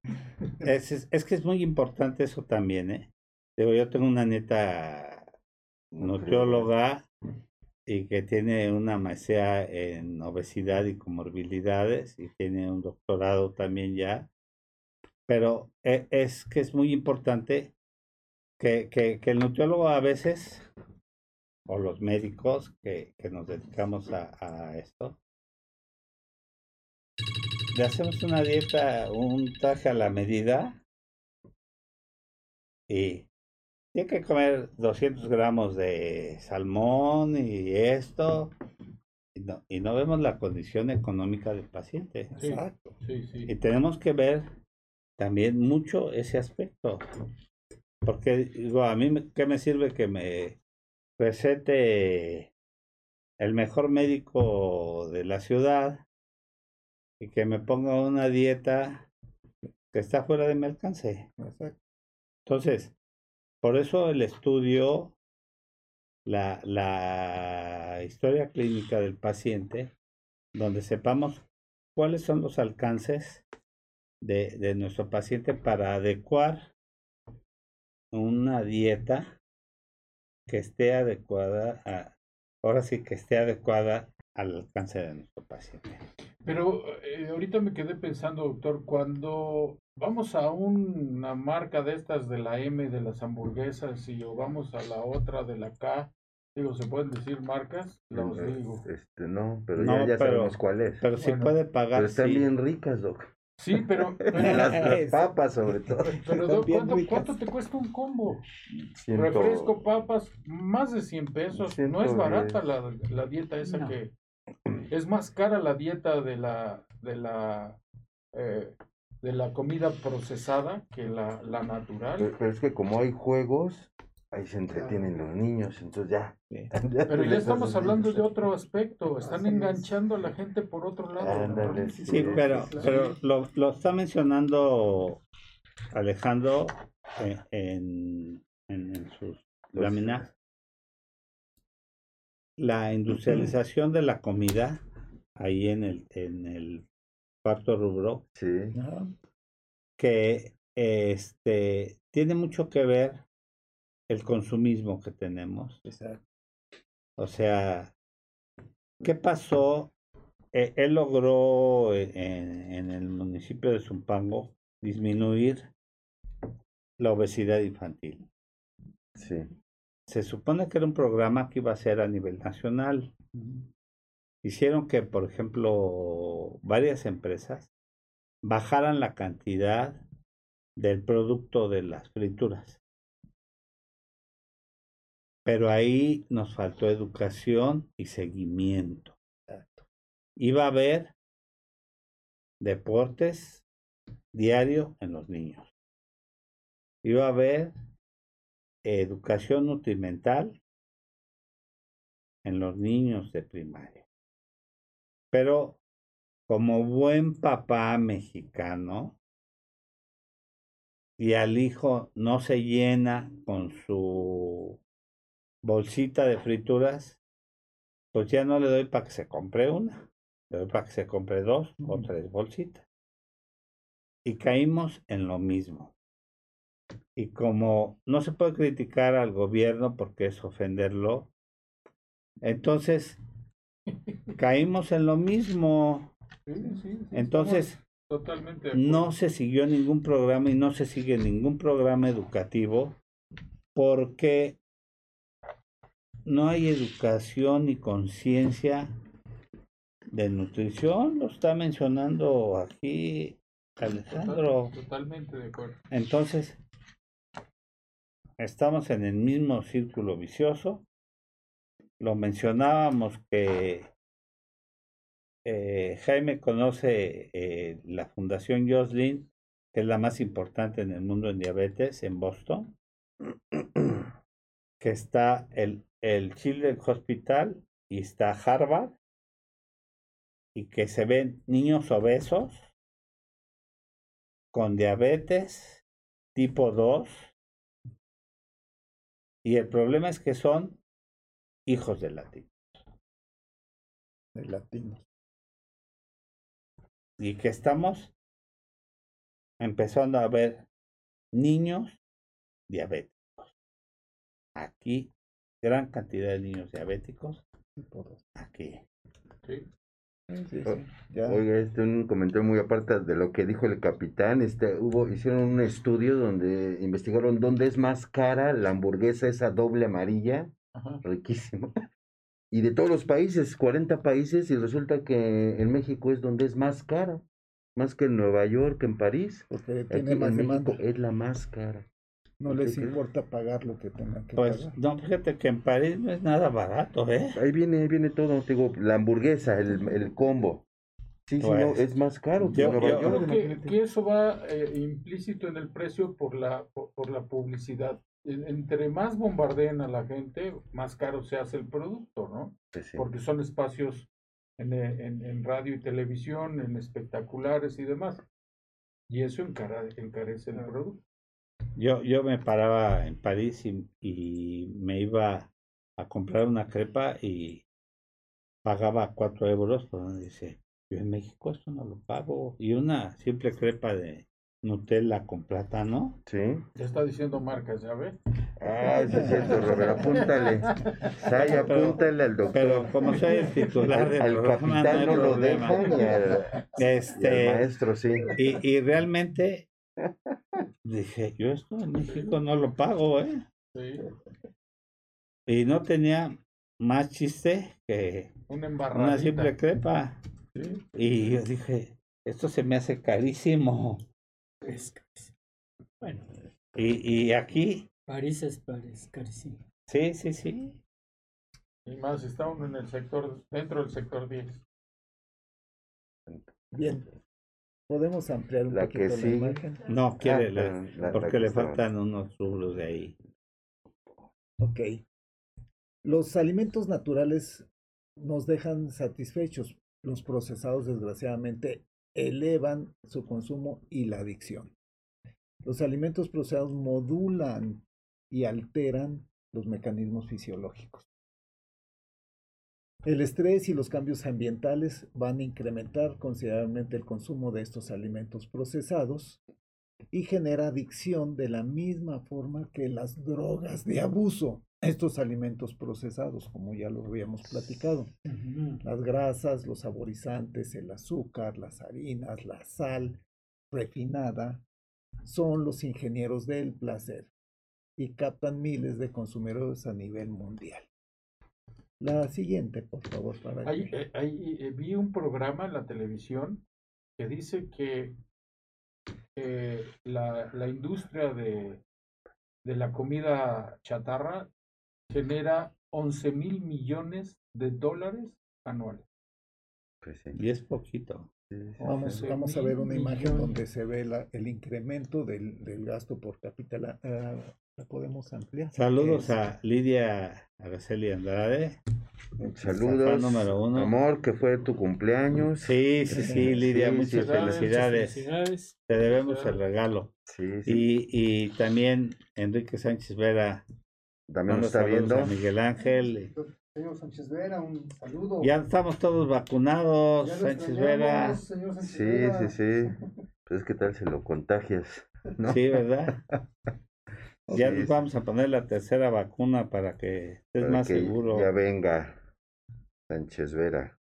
Es, es- es que es muy importante eso también, ¿eh? Digo, yo tengo una neta nutrióloga y que tiene una maestría en obesidad y comorbilidades y tiene un doctorado también ya. Pero e- es que es muy importante que, que, que el nutriólogo a veces, o los médicos que, que nos dedicamos a, a esto, le hacemos una dieta, un traje a la medida y tiene que comer 200 gramos de salmón y esto y no, y no vemos la condición económica del paciente. Sí. exacto. Sí, sí. Y tenemos que ver también mucho ese aspecto. Porque digo, a mí qué me sirve que me recete el mejor médico de la ciudad y que me ponga una dieta que está fuera de mi alcance. exacto. Entonces, por eso el estudio, la, la historia clínica del paciente, donde sepamos cuáles son los alcances de, de nuestro paciente para adecuar una dieta que esté adecuada, a, ahora sí que esté adecuada al alcance de nuestro paciente. Pero eh, ahorita me quedé pensando, doctor, cuando vamos a una marca de estas de la M de las hamburguesas y o vamos a la otra de la K, digo, ¿se pueden decir marcas? Los Eh, digo. Este, no, pero No, ya, ya pero- sabemos cuál es. Pero si Bueno, puede pagar, Pero están sí. bien ricas, Doc. Sí, pero, <laughs> pero, Las, <laughs> papas, sobre todo. <laughs> pero, doc, ¿cuánto, te cuesta un combo? Ciento- Refresco, papas, más de 100 pesos. No es 110. barata la, la dieta esa No. que... Es más cara la dieta de la... De la eh, de la comida procesada que la, la natural. Pero, pero es que como hay juegos, ahí se entretienen los niños, entonces ya. Sí. <laughs> Pero ya estamos hablando de otro aspecto, están Así es. enganchando a la gente por otro lado. Sí, Sí, pero, claro. pero lo, lo está mencionando Alejandro eh, en, en, en sus láminas. La industrialización de la comida, ahí en el, en el cuarto rubro, Sí, que este tiene mucho que ver el consumismo que tenemos. Exacto. O sea, ¿qué pasó? Eh, él logró eh, en, en el municipio de Zumpango disminuir la obesidad infantil. sí. Se supone que era un programa que iba a ser a nivel nacional. Hicieron que, por ejemplo, varias empresas bajaran la cantidad del producto de las frituras. Pero ahí nos faltó educación y seguimiento. Exacto. Iba a haber deportes diario en los niños. Iba a haber educación nutrimental en los niños de primaria. Pero como buen papá mexicano, y al hijo no se llena con su bolsita de frituras, pues ya no le doy para que se compre una, le doy para que se compre dos o tres bolsitas. Y caímos en lo mismo. Y como no se puede criticar al gobierno porque es ofenderlo, entonces caímos en lo mismo. Sí, sí, sí, Entonces, Totalmente. no se siguió ningún programa y no se sigue ningún programa educativo porque no hay educación ni conciencia de nutrición. Lo está mencionando aquí Alejandro. Total- totalmente de acuerdo. Entonces, estamos en el mismo círculo vicioso. Lo mencionábamos que eh, Jaime conoce eh, la Fundación Joslin, que es la más importante en el mundo en diabetes, en Boston, que está el, el Children's Hospital y está Harvard, y que se ven niños obesos con diabetes tipo 2 y el problema es que son hijos de latinos de latinos. y que estamos empezando a ver niños diabéticos. Aquí, gran cantidad de niños diabéticos. Aquí. Sí. Sí, sí, ya. Oiga, este un comentario muy aparte de lo que dijo el capitán. Este, hubo, hicieron un estudio donde investigaron dónde es más cara la hamburguesa esa doble amarilla, Ajá. riquísima. Y de todos los países, 40 países, y resulta que en México es donde es más cara. Más que en Nueva York, en París. porque Aquí en México es la más cara. No les importa pagar lo que tengan que Pues pagar. no, fíjate que en París no es nada barato, ¿eh? Ahí viene, ahí viene todo, te digo, la hamburguesa, el, el combo. Sí, sí, no, Pues, es más caro que yo- yo- Yo creo que, eso va eh, implícito en el precio por la, por, por la publicidad. En- Entre más bombardeen a la gente, más caro se hace el producto, ¿no? Pues sí. Porque son espacios en, en- en radio y televisión, en espectaculares y demás. Y eso encara- encarece el producto. Yo, yo me paraba en París y, y me iba a comprar una crepa y pagaba cuatro euros, pero dice, yo en México esto no lo pago. Y una simple crepa de Nutella con plátano. Sí. Ya está diciendo marcas, ¿ya ve? Ah, sí es cierto, Robert, apúntale. Say, Pero- apúntale al doctor. Pero como soy el titular al, del al programa, capitán no hay no lo problema. dejan y al, y al Este, maestro sí. y, y realmente dije, yo esto en México no lo pago, ¿eh? Sí. Y no tenía más chiste que Una simple crepa. Sí. Y yo dije, esto se me hace carísimo. Es carísimo. Bueno, Y, y aquí, París es París, carísimo. sí, sí, sí. Y más, está uno en el sector, dentro del sector 10. Bien. ¿Podemos ampliar un La que poquito la sigue. imagen? No quiere, Ah, la- la- la porque que le faltan unos rubros de ahí. Ok. Los alimentos naturales nos dejan satisfechos. Los procesados, desgraciadamente, elevan su consumo y la adicción. Los alimentos procesados modulan y alteran los mecanismos fisiológicos. El estrés y los cambios ambientales van a incrementar considerablemente el consumo de estos alimentos procesados y genera adicción de la misma forma que las drogas de abuso, estos alimentos procesados, como ya lo habíamos platicado. Las grasas, los saborizantes, el azúcar, las harinas, la sal refinada, son los ingenieros del placer y captan miles de consumidores a nivel mundial. La siguiente, por favor, para Hay- que- eh, eh, vi un programa en la televisión que dice que eh, la, la industria de, de la comida chatarra genera 11 mil millones de dólares anuales. Pues. Y es poquito. Vamos, vamos a ver una imagen donde se ve la- el incremento del, del gasto por cápita ah, la podemos ampliar. Saludos Es- a Lidia Araceli Andrade. Saludos. Fan número uno. Amor, que fue tu cumpleaños. Sí, sí, sí, Lidia, Sí, muchas felicidades. Felicidades. Te debemos el regalo. Sí, sí. Y, y también Enrique Sánchez Vera. También nos está viendo. a Miguel Ángel. Señor Sánchez Vera, un saludo. Ya estamos todos vacunados, Sánchez Vera. extrañamos, señor Sánchez Sí, Vera. sí, sí. Pues qué tal si lo contagias, ¿no? Sí, ¿verdad? <laughs> Ya vamos a poner la tercera vacuna para que estés para más que seguro. Ya venga Sánchez Vera.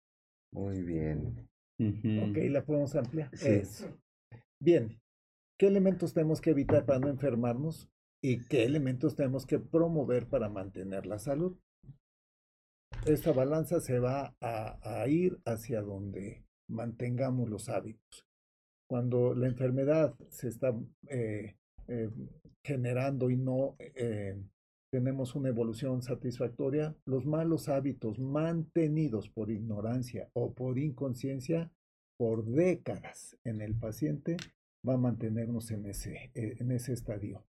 Muy bien. Ujú. Ok, la podemos ampliar. Sí. Eso. Bien, ¿qué elementos tenemos que evitar para no enfermarnos? ¿Y qué elementos tenemos que promover para mantener la salud? Esta balanza se va a, a ir hacia donde mantengamos los hábitos. Cuando la enfermedad se está eh, eh, generando y no eh, tenemos una evolución satisfactoria, los malos hábitos mantenidos por ignorancia o por inconsciencia por décadas en el paciente va a mantenernos en ese, eh, en ese estadio.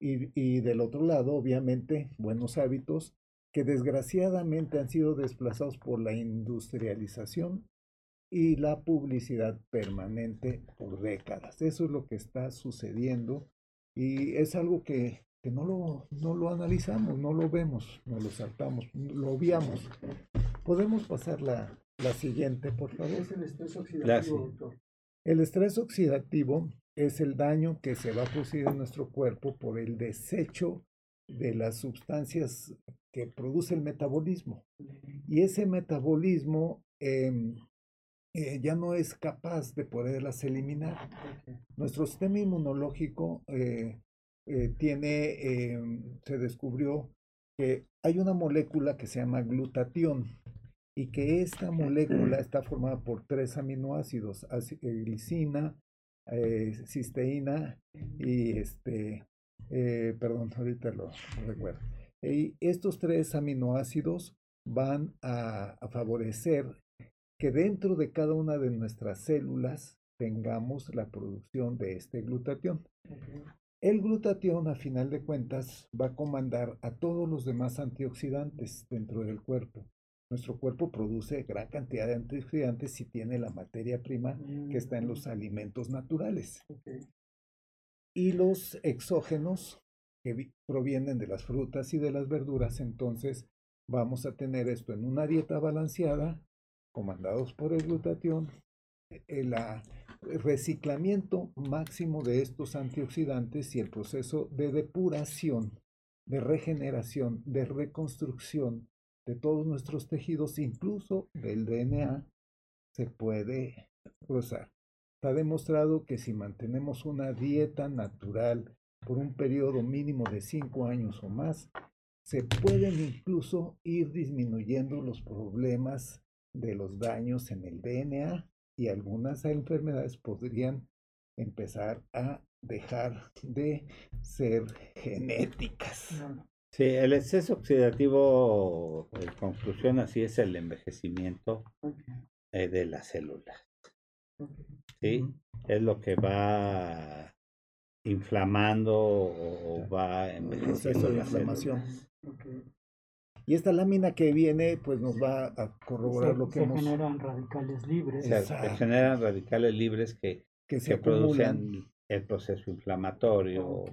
Y, y del otro lado, obviamente, buenos hábitos que desgraciadamente han sido desplazados por la industrialización y la publicidad permanente por décadas. Eso es lo que está sucediendo y es algo que, que no, lo, no lo analizamos, no lo vemos, no lo saltamos, lo obviamos. Podemos pasar la, la siguiente, por favor. Es el estrés oxidativo, Gracias. doctor. El estrés oxidativo es el daño que se va a producir en nuestro cuerpo por el desecho de las sustancias que produce el metabolismo. Y ese metabolismo em, eh, ya no es capaz de poderlas eliminar. Nuestro sistema inmunológico eh, eh, tiene, em, se descubrió que hay una molécula que se llama glutatión y que esta molécula <clears throat> está formada por tres aminoácidos, áci- glicina, cisteína y este, perdón, <laughs> ahorita lo recuerdo. Y estos tres aminoácidos van a, a favorecer que dentro de cada una de nuestras células tengamos la producción de este glutatión. El glutatión, a final de cuentas, va a comandar a todos los demás antioxidantes dentro del cuerpo. Nuestro cuerpo produce gran cantidad de antioxidantes si tiene la materia prima que está en los alimentos naturales. Y los exógenos que vi- provienen de las frutas y de las verduras, entonces vamos a tener esto en una dieta balanceada, comandados por el glutatión, el ah, reciclamiento máximo de estos antioxidantes y el proceso de depuración, de regeneración, de reconstrucción de todos nuestros tejidos, incluso del DNA, se puede cruzar. Está demostrado que si mantenemos una dieta natural por un periodo mínimo de cinco años o más, se pueden incluso ir disminuyendo los problemas de los daños en el DNA y algunas enfermedades podrían empezar a dejar de ser genéticas. Sí, el exceso oxidativo, en conclusión, así es el envejecimiento eh, de las células. ¿Sí? Es lo que va inflamando o, o va envejeciendo proceso de las inflamación. células. Y esta lámina que viene, pues nos va a corroborar Se, lo que se hemos generan radicales libres. Se, se generan radicales libres que, que se producen el proceso inflamatorio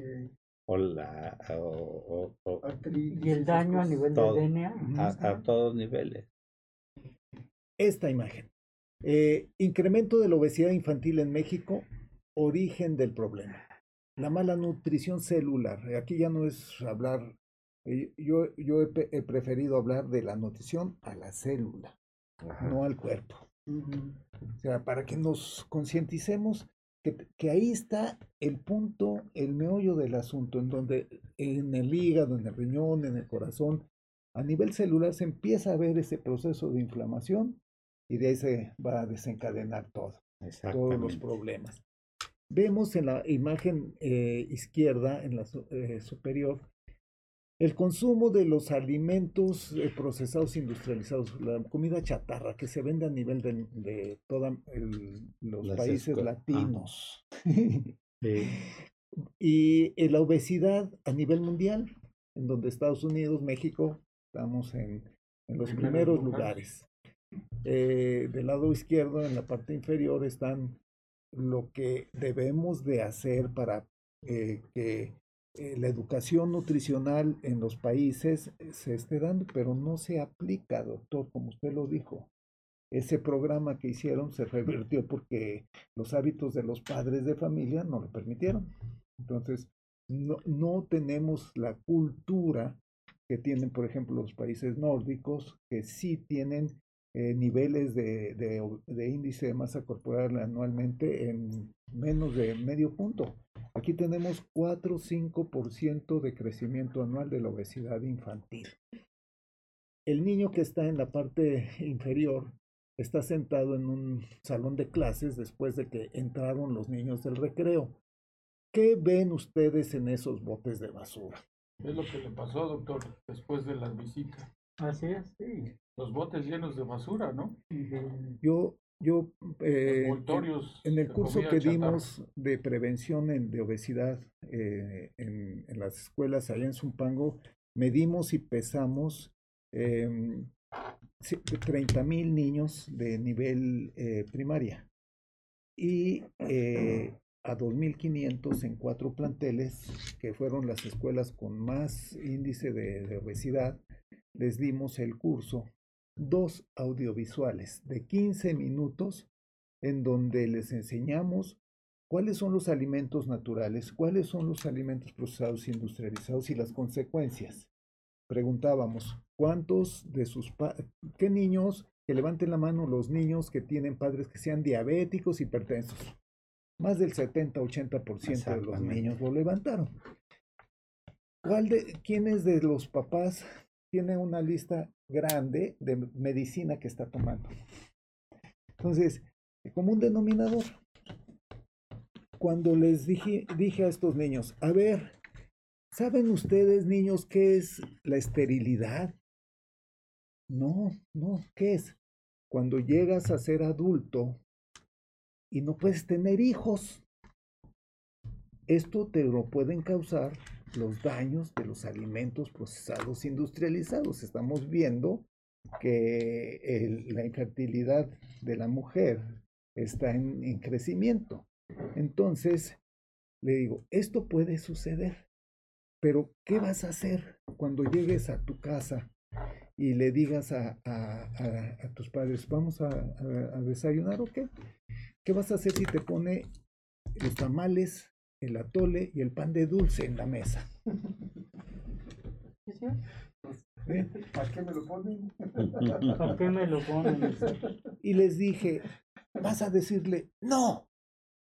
o, la, o- o- Y el daño a nivel Todo. del DNA. a, a todos niveles. Esta imagen. Eh, incremento de la obesidad infantil en México, origen del problema. La mala nutrición celular. Aquí ya no es hablar, yo, yo he, preferido hablar de la nutrición a la célula, Ajá. no al cuerpo. O sea, para que nos concienticemos que, que ahí está el punto, el meollo del asunto, en donde en el hígado, en el riñón, en el corazón, a nivel celular se empieza a ver ese proceso de inflamación y de ahí se va a desencadenar todo, todos los problemas. Vemos en la imagen eh, izquierda, en la eh, superior, el consumo de los alimentos eh, procesados industrializados, la comida chatarra que se vende a nivel de, de todos los Las países esco- latinos. <laughs> Sí. Y eh, la obesidad a nivel mundial, en donde Estados Unidos, México, estamos en, en los primeros lugares. Eh, del lado izquierdo, en la parte inferior, están lo que debemos de hacer para eh, que eh, la educación nutricional en los países se esté dando, pero no se aplica, doctor, como usted lo dijo. Ese programa que hicieron se revirtió porque los hábitos de los padres de familia no lo permitieron. Entonces, no, no tenemos la cultura que tienen, por ejemplo, los países nórdicos, que sí tienen eh, niveles de, de, de, índice de masa corporal anualmente en menos de medio punto. Aquí tenemos 4 o 5% de crecimiento anual de la obesidad infantil. El niño que está en la parte inferior está sentado en un salón de clases después de que entraron los niños del recreo. ¿Qué ven ustedes en esos botes de basura? Es lo que le pasó, doctor, después de las visitas. Así es, sí. Los botes llenos de basura, ¿no? Yo, yo eh, en el curso que dimos de prevención en- de obesidad eh, en, en las escuelas allá en Zumpango, medimos y pesamos eh, 30 mil niños de nivel eh, primaria. Y a 2.500 en cuatro planteles, que fueron las escuelas con más índice de, de obesidad, les dimos el curso, dos audiovisuales de 15 minutos, en donde les enseñamos cuáles son los alimentos naturales, cuáles son los alimentos procesados e industrializados y las consecuencias. Preguntábamos, ¿cuántos de sus qué niños que levanten la mano los niños que tienen padres que sean diabéticos, hipertensos? Más del 70-80% de los niños lo levantaron. ¿Cuál de, ¿Quiénes de los papás tiene una lista grande de medicina que está tomando? Entonces, como un denominador, cuando les dije, dije a estos niños, a ver, ¿saben ustedes, niños, qué es la esterilidad? No, no, ¿qué es? Cuando llegas a ser adulto y no puedes tener hijos. Esto te lo pueden causar los daños de los alimentos procesados industrializados. Estamos viendo que la infertilidad de la mujer está en, en crecimiento. Entonces, le digo, esto puede suceder, pero ¿qué vas a hacer cuando llegues a tu casa y le digas a, a- tus padres, vamos a desayunar o qué? ¿Qué vas a hacer si te pone los tamales, el atole y el pan de dulce en la mesa? ¿Eh? ¿Para qué me lo ponen? ¿Por qué me lo ponen? Y les dije, vas a decirle, no,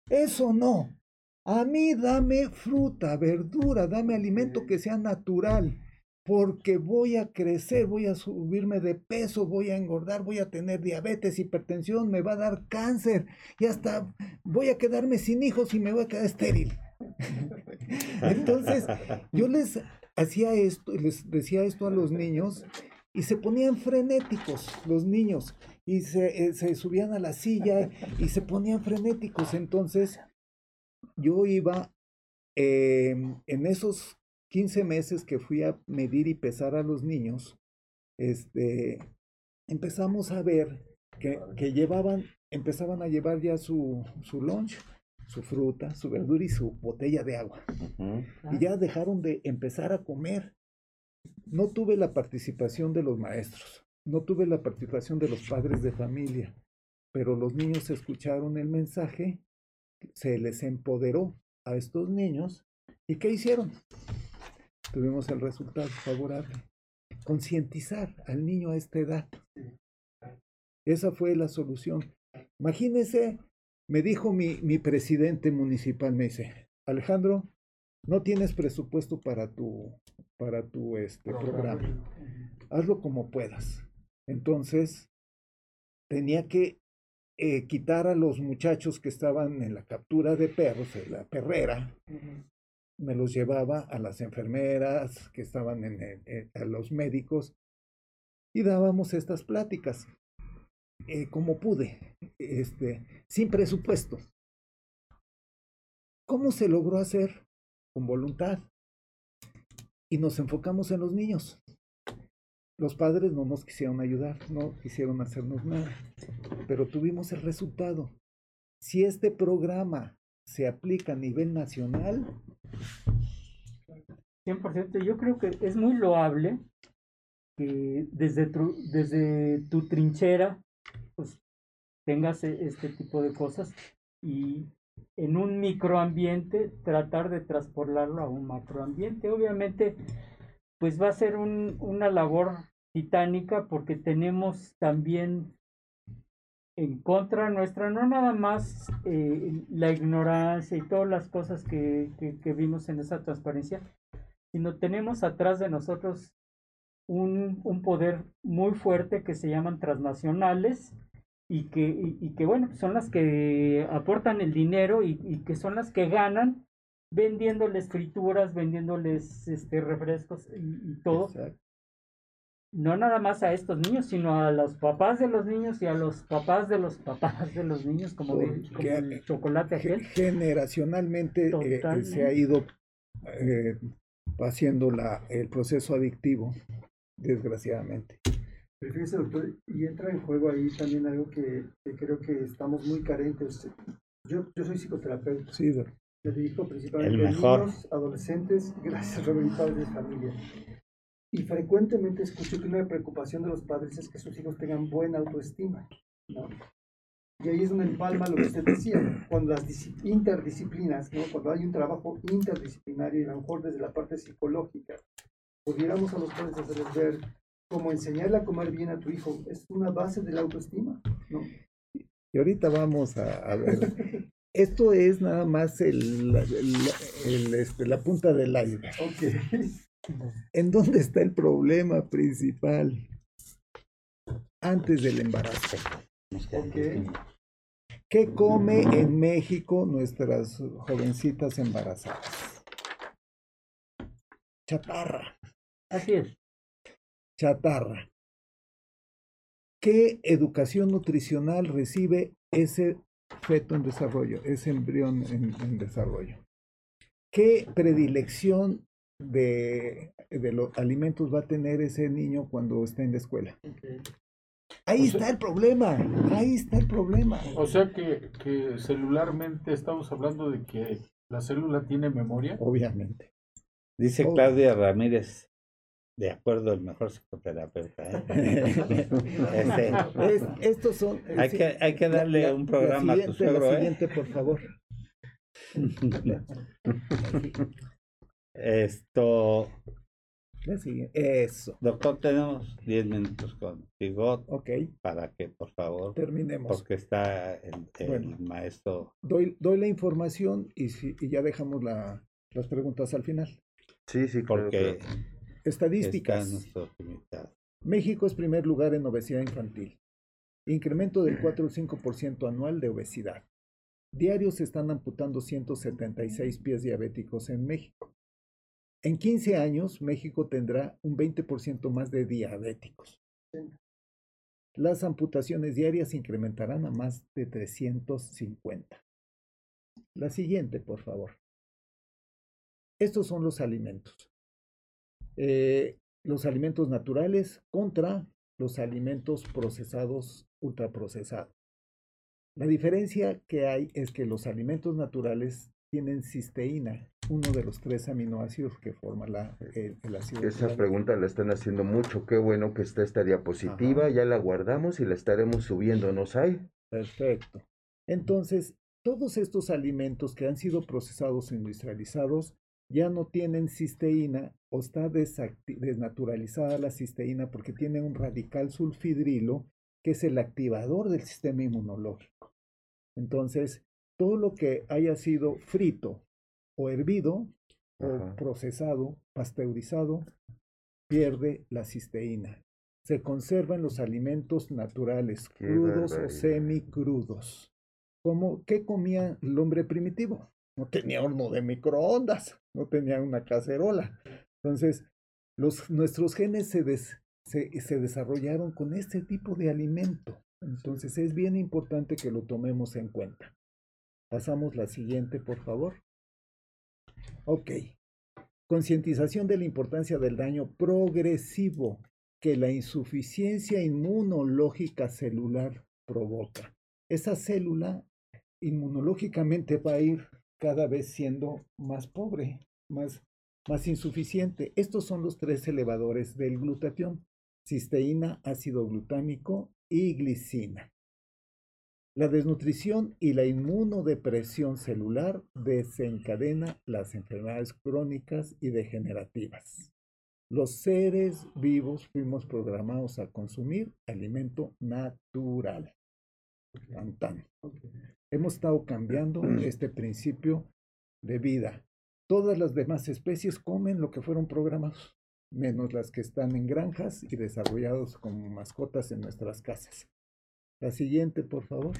eso no. A mí dame fruta, verdura, dame alimento que sea natural, porque voy a crecer, voy a subirme de peso, voy a engordar, voy a tener diabetes, hipertensión, me va a dar cáncer y hasta voy a quedarme sin hijos y me voy a quedar estéril. <laughs> Entonces, yo les hacía esto, les decía esto a los niños y se ponían frenéticos los niños y se, eh, subían a la silla y se ponían frenéticos. Entonces, yo iba eh, en esos 15 meses que fui a medir y pesar a los niños, este, empezamos a ver que, que llevaban, empezaban a llevar ya su, su lunch, su fruta, su verdura y su botella de agua. Y ya dejaron de empezar a comer. No tuve la participación de los maestros, no tuve la participación de los padres de familia, pero los niños escucharon el mensaje, se les empoderó a estos niños y ¿qué hicieron? Tuvimos el resultado favorable. Concientizar al niño a esta edad. Esa fue la solución. Imagínese, me dijo mi, mi presidente municipal, me dice, Alejandro, no tienes presupuesto para tu, para tu este, programa. Hazlo como puedas. Entonces, tenía que eh, quitar a los muchachos que estaban en la captura de perros, en la perrera, me los llevaba a las enfermeras que estaban en, a los médicos y dábamos estas pláticas eh, como pude, este, sin presupuesto. ¿Cómo se logró hacer? con voluntad. Y nos enfocamos en los niños. Los padres no nos quisieron ayudar, no quisieron hacernos nada, pero tuvimos el resultado. Si este programa se aplica a nivel nacional, 100%. Yo creo que es muy loable que desde tu, desde tu trinchera pues tengas e- este tipo de cosas y en un microambiente tratar de transportarlo a un macroambiente. Obviamente, pues va a ser un, una labor titánica porque tenemos también en contra nuestra, no nada más eh, la ignorancia y todas las cosas que, que, vimos en esa transparencia, sino tenemos atrás de nosotros un, un poder muy fuerte que se llaman transnacionales y que, y, que bueno, son las que aportan el dinero y, y, que son las que ganan vendiéndoles frituras, vendiéndoles este, refrescos y, y todo. Exacto. No nada más a estos niños, sino a los papás de los niños y a los papás de los papás de los niños, como, de, como el chocolate ge- aquel. generacionalmente eh, eh, se ha ido eh, haciendo la, el proceso adictivo, desgraciadamente. Pero fíjese, doctor, y entra en juego ahí también algo que, que creo que estamos muy carentes. Yo, yo soy psicoterapeuta, Sí, doc- me dirijo principalmente a niños, adolescentes, gracias Robert, y padres de familia. Y frecuentemente escucho que una preocupación de los padres es que sus hijos tengan buena autoestima. ¿no? Y ahí es donde empalma lo que usted decía, cuando las interdisciplinas, ¿no? cuando hay un trabajo interdisciplinario y a lo mejor desde la parte psicológica, pudiéramos a los padres hacerles ver cómo enseñarle a comer bien a tu hijo es una base de la autoestima. ¿no? Y ahorita vamos a, a ver. Esto es nada más el, la- el- el, este, la punta del iceberg. Ok. ¿En dónde está el problema principal? Antes del embarazo. ¿Qué come en México nuestras jovencitas embarazadas? Chatarra, Así es. chatarra. ¿Qué educación nutricional recibe ese feto en desarrollo, ese embrión en, en desarrollo? ¿Qué predilección de, de los alimentos va a tener ese niño cuando esté en la escuela? Ahí O sea- está el problema, ahí está el problema. O sea que, que celularmente estamos hablando de que la célula tiene memoria. Obviamente. Dice Oh. Claudia Ramírez, de acuerdo, el mejor psicoterapeuta. ¿eh? <laughs> Este, Es- estos son. Hay sí, que- hay que darle un programa a tu suegro, La ¿eh? siguiente, por favor. <laughs> <laughs> Esto. Eso. doctor, tenemos 10 minutos contigo Ok, para que, por favor, terminemos. porque está el, el Bueno. maestro. Doy, doy la información y, si- y ya dejamos la- las preguntas al final. Sí, sí, Porque Estadísticas. México es primer lugar en obesidad infantil. Incremento del 4 al 5% anual de obesidad. Diarios se están amputando 176 pies diabéticos en México. En 15 años, México tendrá un 20% más de diabéticos. Las amputaciones diarias incrementarán a más de 350. La siguiente, por favor. Estos son los alimentos. Eh, los alimentos naturales contra los alimentos procesados, ultraprocesados. La diferencia que hay es que los alimentos naturales tienen cisteína, uno de los tres aminoácidos que forma la, el, el ácido. Esa pregunta la están haciendo mucho. Qué bueno que está esta diapositiva. Ajá. Ya la guardamos y la estaremos subiendo. ¿Nos hay? Perfecto. Entonces, todos estos alimentos que han sido procesados o industrializados ya no tienen cisteína o está desnaturalizada la cisteína porque tiene un radical sulfidrilo que es el activador del sistema inmunológico. Entonces, todo lo que haya sido frito o hervido o procesado, pasteurizado, pierde la cisteína. Se conserva en los alimentos naturales, Qué crudos o semicrudos. Como, ¿Qué comía el hombre primitivo? No tenía horno de microondas, no tenía una cacerola. Entonces, los, nuestros genes se, des- se, se desarrollaron con este tipo de alimento. Entonces, es bien importante que lo tomemos en cuenta. Pasamos la siguiente, por favor. Ok. Concientización de la importancia del daño progresivo que la insuficiencia inmunológica celular provoca. Esa célula inmunológicamente va a ir cada vez siendo más pobre, más, más insuficiente. Estos son los tres elevadores del glutatión, cisteína, ácido glutámico y glicina. La desnutrición y la inmunodepresión celular desencadena las enfermedades crónicas y degenerativas. Los seres vivos fuimos programados a consumir alimento natural. Tan. Hemos estado cambiando <clears throat> este principio de vida. Todas las demás especies comen lo que fueron programados, menos las que están en granjas y desarrollados como mascotas en nuestras casas. La siguiente, por favor.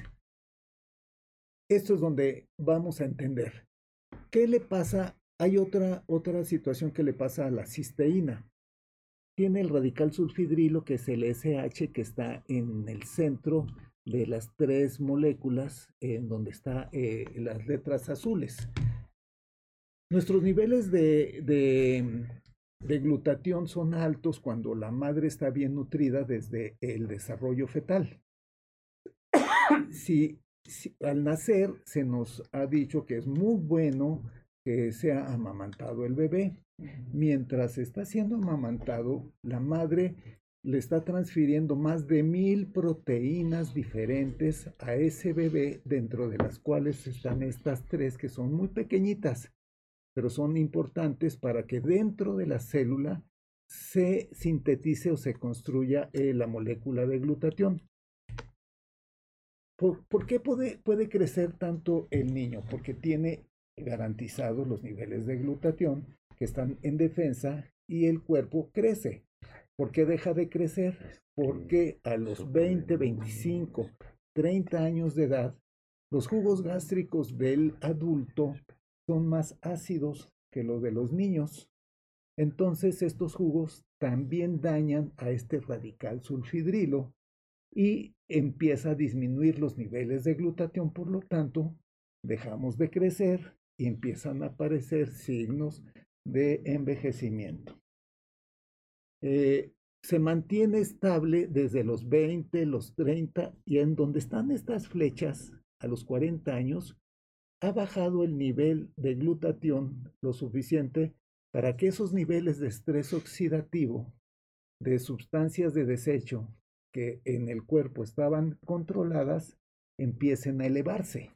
Esto es donde vamos a entender. ¿Qué le pasa? Hay otra, otra situación que le pasa a la cisteína. Tiene el radical sulfidrilo, que es el SH, que está en el centro de las tres moléculas, en donde están eh, las letras azules. Nuestros niveles de, de, de glutatión son altos cuando la madre está bien nutrida desde el desarrollo fetal. Si al nacer se nos ha dicho que es muy bueno que sea amamantado el bebé. Mientras está siendo amamantado, la madre le está transfiriendo más de mil proteínas diferentes a ese bebé, dentro de las cuales están estas tres que son muy pequeñitas, pero son importantes para que dentro de la célula se sintetice o se construya eh, la molécula de glutatión. ¿Por, qué puede, puede crecer tanto el niño? Porque tiene garantizados los niveles de glutatión que están en defensa y el cuerpo crece. ¿Por qué deja de crecer? Porque a los 20, 25, 30 años de edad, los jugos gástricos del adulto son más ácidos que los de los niños. Entonces estos jugos también dañan a este radical sulfidrilo y empieza a disminuir los niveles de glutatión, por lo tanto, dejamos de crecer y empiezan a aparecer signos de envejecimiento. Eh, se mantiene estable desde los 20, los 30 y en donde están estas flechas, a los 40 años, ha bajado el nivel de glutatión lo suficiente para que esos niveles de estrés oxidativo, de sustancias de desecho, que en el cuerpo estaban controladas empiecen a elevarse.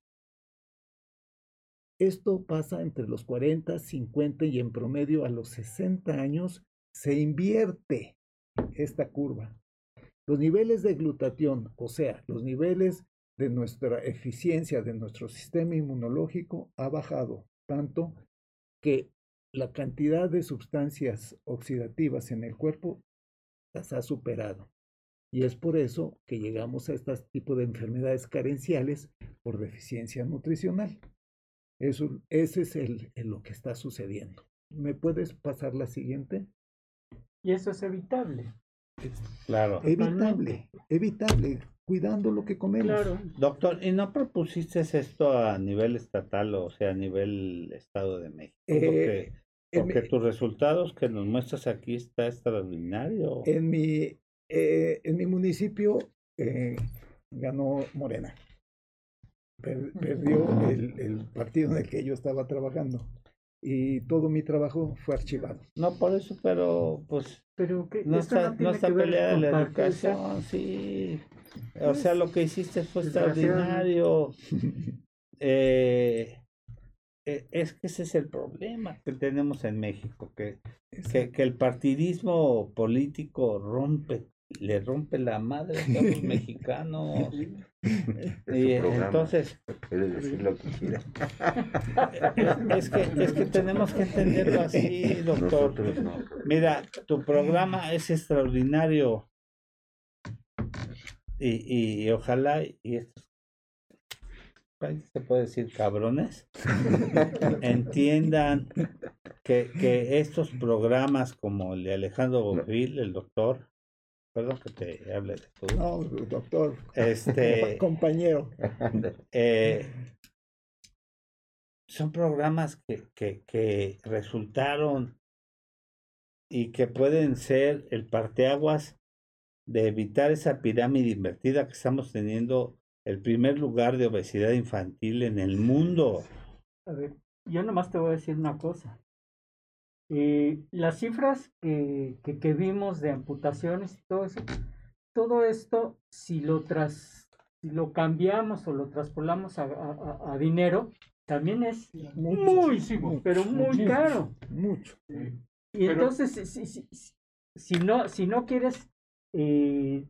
Esto pasa entre los 40, 50 y en promedio a los 60 años se invierte esta curva. Los niveles de glutatión, o sea, los niveles de nuestra eficiencia de nuestro sistema inmunológico ha bajado tanto que la cantidad de sustancias oxidativas en el cuerpo las ha superado. Y es por eso que llegamos a este tipo de enfermedades carenciales por deficiencia nutricional. Eso, ese es el, lo que está sucediendo. ¿Me puedes pasar la siguiente? Y eso es evitable. Claro. Evitable, evitable, cuidando lo que comemos. Claro. Doctor, ¿y no propusiste esto a nivel estatal, o sea, a nivel Estado de México? Eh, porque, porque tus resultados que nos muestras aquí está extraordinario. En mi, eh, en mi municipio eh, ganó Morena. perdió el, el, partido en el que yo estaba trabajando. Y todo mi trabajo fue archivado. No por eso, pero pues pero que no está, no, está peleada la educación, sí. O sea, lo que hiciste fue extraordinario. <laughs> Eh, eh, es que ese es el problema que tenemos en México, que, que, que, el partidismo político rompe le rompe la madre a los <laughs> mexicanos. y entonces decir lo que quiera. <laughs> Es que, es que tenemos que entenderlo así, doctor. Mira, tu programa es extraordinario. Y, y, ojalá y estos se puede decir cabrones <laughs> entiendan que, que estos programas como el de Alejandro Bovil, el doctor, Perdón que te hable de tú. No, doctor. Este. <laughs> Compañero. <laughs> Eh, son programas que, que, que resultaron y que pueden ser el parteaguas de evitar esa pirámide invertida que estamos teniendo el primer lugar de obesidad infantil en el mundo. A ver, yo nomás te voy a decir una cosa. Eh, las cifras que, que, que vimos de amputaciones y todo eso, todo esto, si lo, tras, si lo cambiamos o lo traspolamos a, a- a dinero, también es muy, pero muy mucho, caro. Mucho. Y Pero- entonces, si, si, si- si no, si no quieres, eh,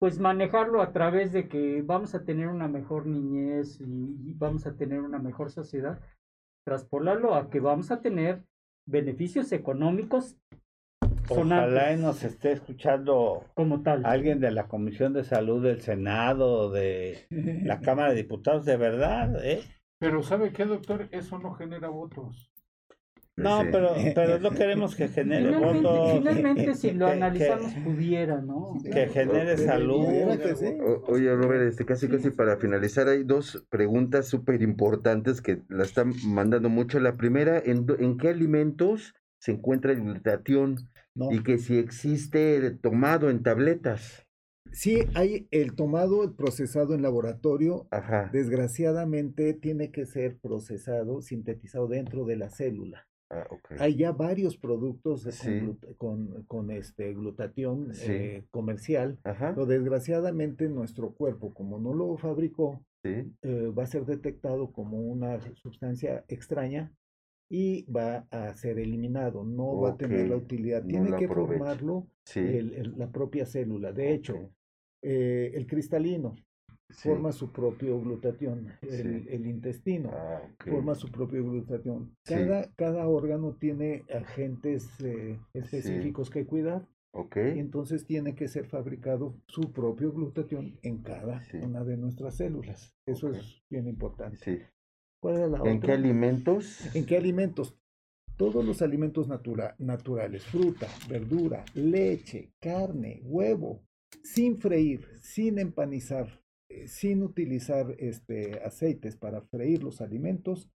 pues manejarlo a través de que vamos a tener una mejor niñez y, y vamos a tener una mejor sociedad, traspolarlo a que vamos a tener beneficios económicos Ojalá y nos esté escuchando como tal. alguien de la Comisión de Salud del Senado, de la Cámara de Diputados, de verdad, ¿eh? Pero ¿sabe qué, doctor? Eso no genera votos. No, Sí. pero, pero no queremos que <laughs> genere Finalmente, votos. finalmente, si lo que- que- analizamos, pudiera, ¿no? que genere salud. Pudiera que sí. O- Oye, Robert, este, casi casi para finalizar, hay dos preguntas súper importantes que la están mandando mucho. La primera, ¿en, en qué alimentos se encuentra el glutatión? No. Y que si existe tomado en tabletas. Sí, hay el tomado, el procesado en laboratorio, Ajá. desgraciadamente tiene que ser procesado, sintetizado dentro de la célula. Ah. Hay ya varios productos de- Sí. con, con, con este glutatión Sí. eh, comercial, Ajá. pero desgraciadamente nuestro cuerpo, como no lo fabricó, Sí. eh, va a ser detectado como una sustancia extraña y va a ser eliminado, no va a tener la utilidad. Tiene que formarlo Sí. el- el- la propia célula. De hecho, eh, el cristalino. Forma su propio glutatión, el, el intestino Ah, forma su propio glutatión. Cada, cada órgano tiene agentes eh, específicos que cuidar Ok. y entonces tiene que ser fabricado su propio glutatión en cada Sí. una de nuestras células. Eso es bien importante. Sí. ¿Cuál era la ¿En otra? qué alimentos? ¿En qué alimentos? Todos los alimentos natura- naturales, fruta, verdura, leche, carne, huevo, sin freír, sin empanizar, sin utilizar este, aceites para freír los alimentos,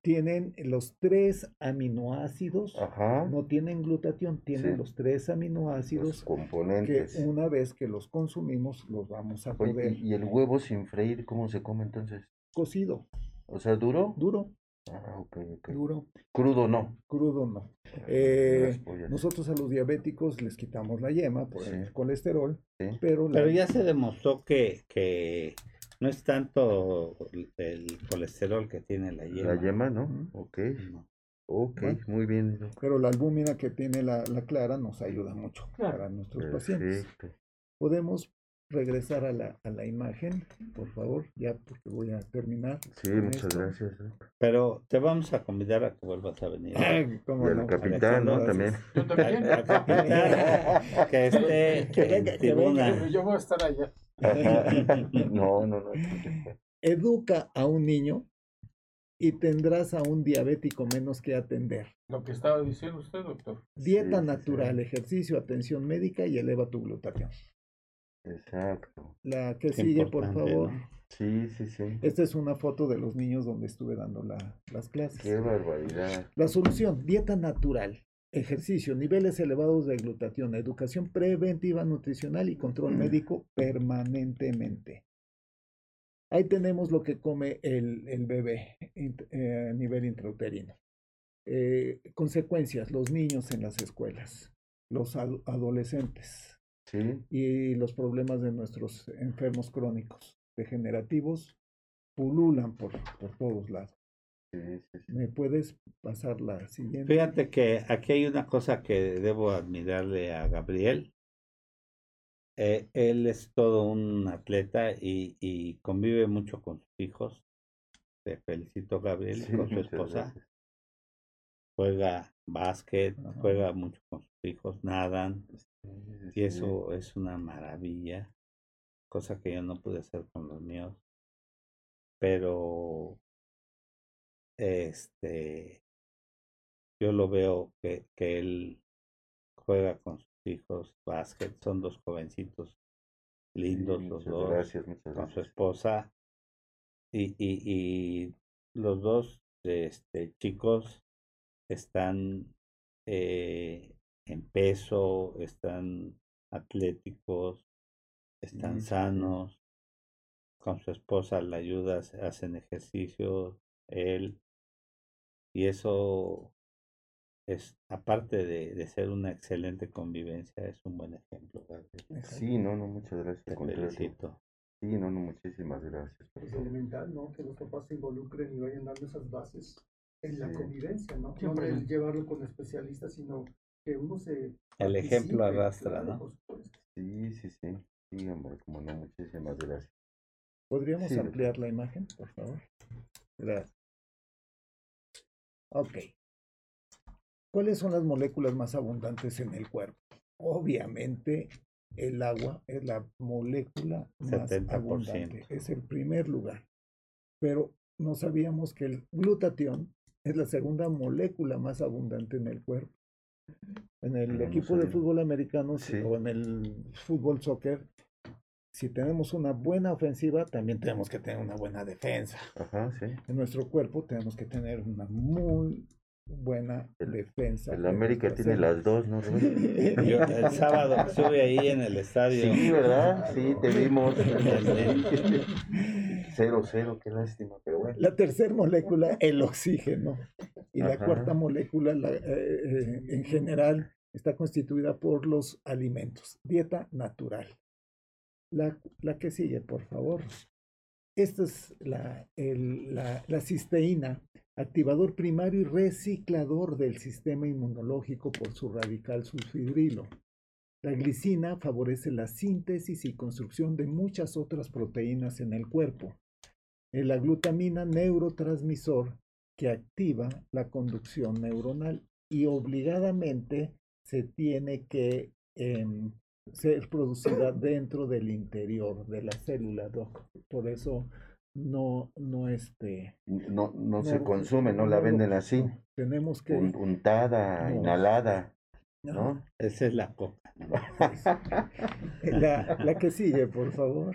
tienen los tres aminoácidos, Ajá. no tienen glutatión, tienen Sí. los tres Los aminoácidos que componentes. una vez que los consumimos los vamos a poder ¿y, y el huevo sin freír cómo se come entonces? cocido, O sea, ¿duro? duro, Ah, duro, Crudo no. crudo no. Ah, Eh. Nosotros a los diabéticos les quitamos la yema por Sí. el colesterol, Sí. pero, la- Pero ya se demostró que, que no es tanto el colesterol que tiene la yema. La yema, ¿no? Ujú. Ok. No. Ok, Bueno. muy bien. pero la albúmina que tiene la, la clara nos ayuda mucho Claro. para nuestros pacientes. Podemos regresar a la, a la imagen, por favor, ya porque voy a terminar. Sí, muchas esto. gracias. doc. Pero te vamos a convidar a que vuelvas a venir. Ay, <laughs> cómo Y al no. capitán, ¿no? También. Yo también. <laughs> Al- al capitán, <laughs> que esté Que en venga, que tribuna. Pero yo voy a estar allá. No, no, no. Educa a un niño y tendrás a un diabético menos que atender. Lo que estaba diciendo usted, doctor. Dieta sí, natural, sí. ejercicio, atención médica y eleva tu glutatión. Exacto. La que Qué sigue, por favor. ¿no? Sí, sí, sí. Esta es una foto de los niños donde estuve dando la- las clases. Qué barbaridad. La solución, dieta natural, ejercicio, niveles elevados de glutatión, educación preventiva nutricional y control médico permanentemente. Ahí tenemos lo que come el, el bebé eh, a nivel intrauterino. Eh, consecuencias, los niños en las escuelas, los ad- adolescentes Sí. y los problemas de nuestros enfermos crónicos degenerativos pululan por, por todos lados. Sí, sí, sí. ¿Me puedes pasar la siguiente? Fíjate que aquí hay una cosa que debo admirarle a Gabriel. Eh, él es todo un atleta y, y convive mucho con sus hijos. Te felicito, Gabriel, Sí, con su esposa. gracias. Juega básquet, Ajá. juega mucho con sus hijos, nadan. Y eso es una maravilla, cosa que yo no pude hacer con los míos. Pero, este, yo lo veo que, que él juega con sus hijos básquet, son dos jovencitos lindos Sí, los dos, gracias, con su esposa. Y, y, y los dos este, chicos están eh, en peso, están atléticos, están Mm. sanos, con su esposa la ayuda, se- hacen ejercicio, él, y eso es, aparte de, de ser una excelente convivencia, es un buen ejemplo. Gabriel. Sí, no, no, muchas gracias. Te felicito. Sí, no, no, muchísimas gracias. Es elemental, ¿no? Que los papás se involucren y vayan dando esas bases en la Sí. convivencia, ¿no? Siempre. No llevarlo con especialistas, sino que uno se... El ejemplo arrastra, ¿no? Sí, sí, sí. Sí, hombre, como no, muchísimas gracias. ¿Podríamos Sí, ampliar la imagen, por favor? Gracias. Ok. ¿Cuáles son las moléculas más abundantes en el cuerpo? Obviamente, el agua es la molécula más 70%. abundante. Es el primer lugar. Pero no sabíamos que el glutatión es la segunda molécula más abundante en el cuerpo. En el No, no equipo de fútbol americano Sí. o en el fútbol soccer, si tenemos una buena ofensiva, también tenemos que tener una buena defensa. Ajá, sí. En nuestro cuerpo tenemos que tener una muy buena defensa. El América tiene las dos, ¿no? <laughs> Yo el sábado estuve ahí en el estadio. Sí, ¿verdad? Sí, te vimos. <laughs> Cero, cero, qué lástima, pero bueno. La tercera molécula, el oxígeno. Y la cuarta molécula, la, eh, eh, en general, está constituida por los alimentos. Dieta natural. La, la que sigue, por favor. Esta es la, la, la cisteína, activador primario y reciclador del sistema inmunológico por su radical sulfidrilo. La glicina favorece la síntesis y construcción de muchas otras proteínas en el cuerpo. La glutamina, neurotransmisor que activa la conducción neuronal y obligadamente se tiene que em, ser producida dentro del interior de la célula, Doc. Por eso no, no este, No, no, se consume, no la venden así. tenemos que Un- untada, No. inhalada, no. Esa es la coca. <laughs> <laughs> La, la que sigue, por favor.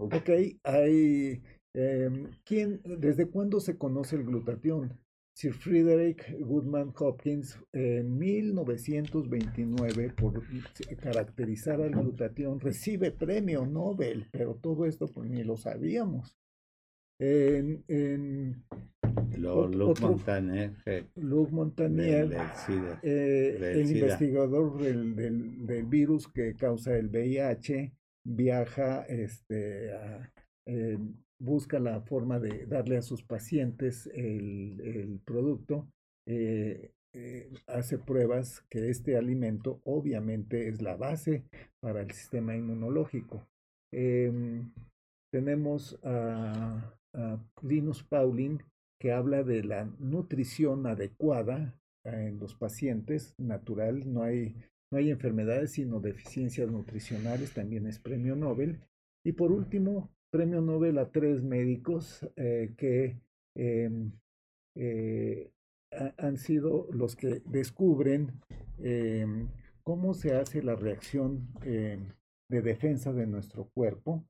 Ok, hay. em, ¿quién, ¿Desde cuándo se conoce el glutatión? Sir Frederick Goodman Hopkins en 1929 por caracterizar al glutatión recibe premio Nobel, pero todo esto pues ni lo sabíamos. En, en Lo, Luc otro- Montagnier, que- Luc Montagnier, del- del SIDA. eh, del el SIDA. investigador del, virus que causa el VIH viaja, este, a- eh, busca la forma de darle a sus pacientes el, el producto, eh, eh, hace pruebas que este alimento obviamente es la base para el sistema inmunológico. Em, tenemos a, a Linus Pauling que habla de la nutrición adecuada en los pacientes, natural, no hay, no hay enfermedades sino deficiencias nutricionales, también es premio Nobel. Y por último, premio Nobel a tres médicos eh, que em, eh, ha- han sido los que descubren em, cómo se hace la reacción em, de defensa de nuestro cuerpo,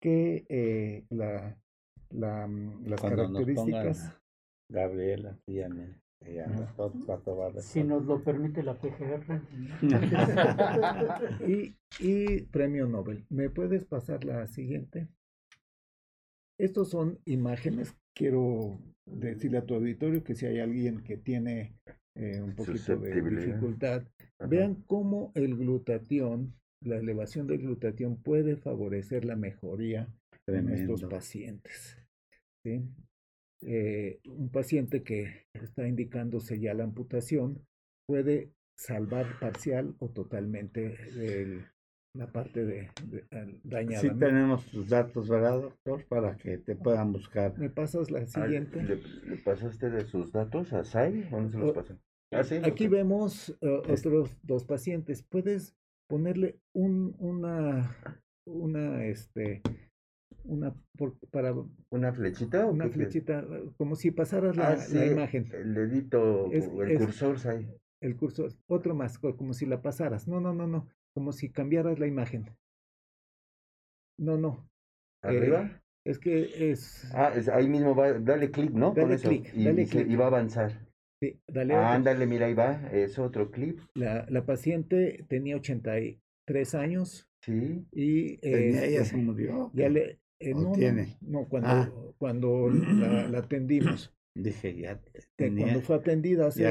que eh, la, la, mm, las Cuando nos pongan características... Gabriela, Si nos lo permite la PGR. <laughs> y, y premio Nobel. ¿Me puedes pasar la siguiente? Estos son imágenes. Quiero decirle a tu auditorio que si hay alguien que tiene eh, un poquito de dificultad, Ajá. vean cómo el glutatión, la elevación del glutatión puede favorecer la mejoría de nuestros Tremendo. pacientes. ¿sí? Eh, un paciente que está indicándose ya la amputación puede salvar parcial o totalmente el- la parte de, de- dañada. Sí ¿Me- tenemos tus datos, ¿verdad, doctor? Para que te puedan buscar. ¿Me pasas la siguiente? ¿Le, le pasaste de sus datos a Sai? ¿Dónde se los O- pasó? Ah, sí. Aquí vemos Es- otros dos pacientes. ¿Puedes ponerle un, una, una, este, una, por- para ¿Una flechita o una flechita, como si pasaras la, Ah, la imagen, El dedito, Es- el es- cursor, Sai. el curso, otro más, co- como si la pasaras. No, no, no, no, como si cambiaras la imagen. No, no. eh, ¿Arriba? Es que es... Ah, es- ahí mismo va, dale clic, ¿no? Dale clic, y, dale clic. y va a avanzar. sí, dale Ah, ándale, mira, ahí va, es otro clip, La, la paciente tenía 83 años sí. y... Este, se murió. ya le... eh, ¿O no, tiene? no, cuando, Ah. cuando la, la <clears throat> atendimos. Dije, ya tenía, cuando fue atendida hace,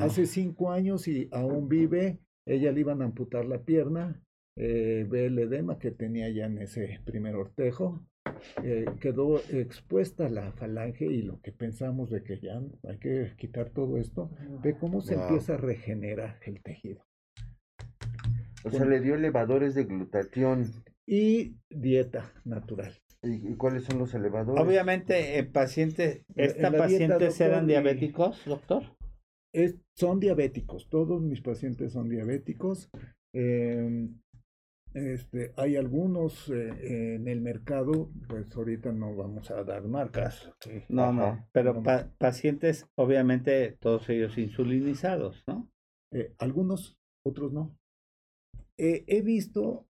hace cinco años y aún vive, ella le iban a amputar la pierna, eh, ve el edema que tenía ya en ese primer ortejo, eh, quedó expuesta la falange y lo que pensamos de que ya hay que quitar todo esto, ve cómo se Wow. empieza a regenerar el tejido. O sea, le dio elevadores de glutatión. Y dieta natural. ¿Y, cuáles son los elevadores? Obviamente, el paciente, En- ¿esta en la dieta, pacientes eran doctor, y- diabéticos, doctor? Es, son diabéticos, todos mis pacientes son diabéticos. eh, este, hay algunos eh, en el mercado, pues ahorita no vamos a dar marcas. sí. No, no, pero No. pa- pacientes, obviamente, todos ellos insulinizados, ¿no? Eh, algunos, otros no. Eh, he visto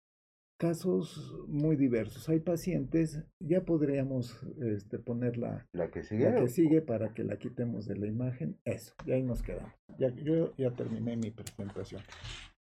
casos muy diversos. Hay pacientes, ya podríamos este, poner la, La que sigue. la que sigue para que la quitemos de la imagen. Eso, y ahí nos quedamos. Ya, yo ya terminé mi presentación.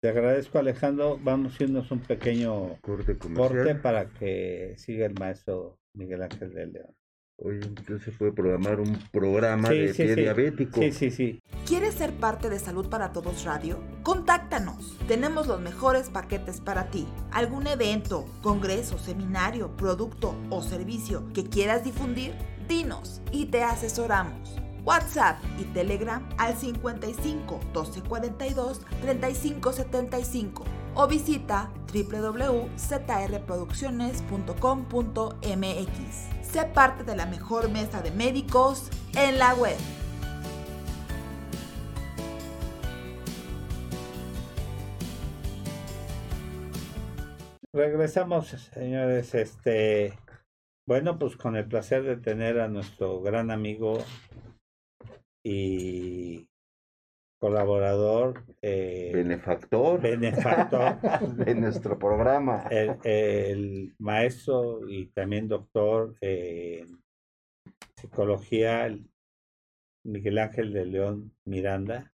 Te agradezco, Alejandro. Vamos a irnos un pequeño Corte para que siga el maestro Miguel Ángel de León. Oye, entonces se puede programar un programa Sí, de sí, pie sí. diabético. Sí, sí, sí. ¿Quieres ser parte de Salud para Todos Radio? Contáctanos. Tenemos los mejores paquetes para ti. ¿Algún evento, congreso, seminario, producto o servicio que quieras difundir? Dinos y te asesoramos. WhatsApp y Telegram al 55 1242 3575 o visita www.zrproducciones.com.mx. Sé parte de la mejor mesa de médicos en la web. Regresamos, señores. Este, bueno, pues con el placer de tener a nuestro gran amigo y colaborador, eh, Benefactor. benefactor, <laughs> de nuestro programa. el, el maestro y también doctor en psicología, el Miguel Ángel de León Miranda,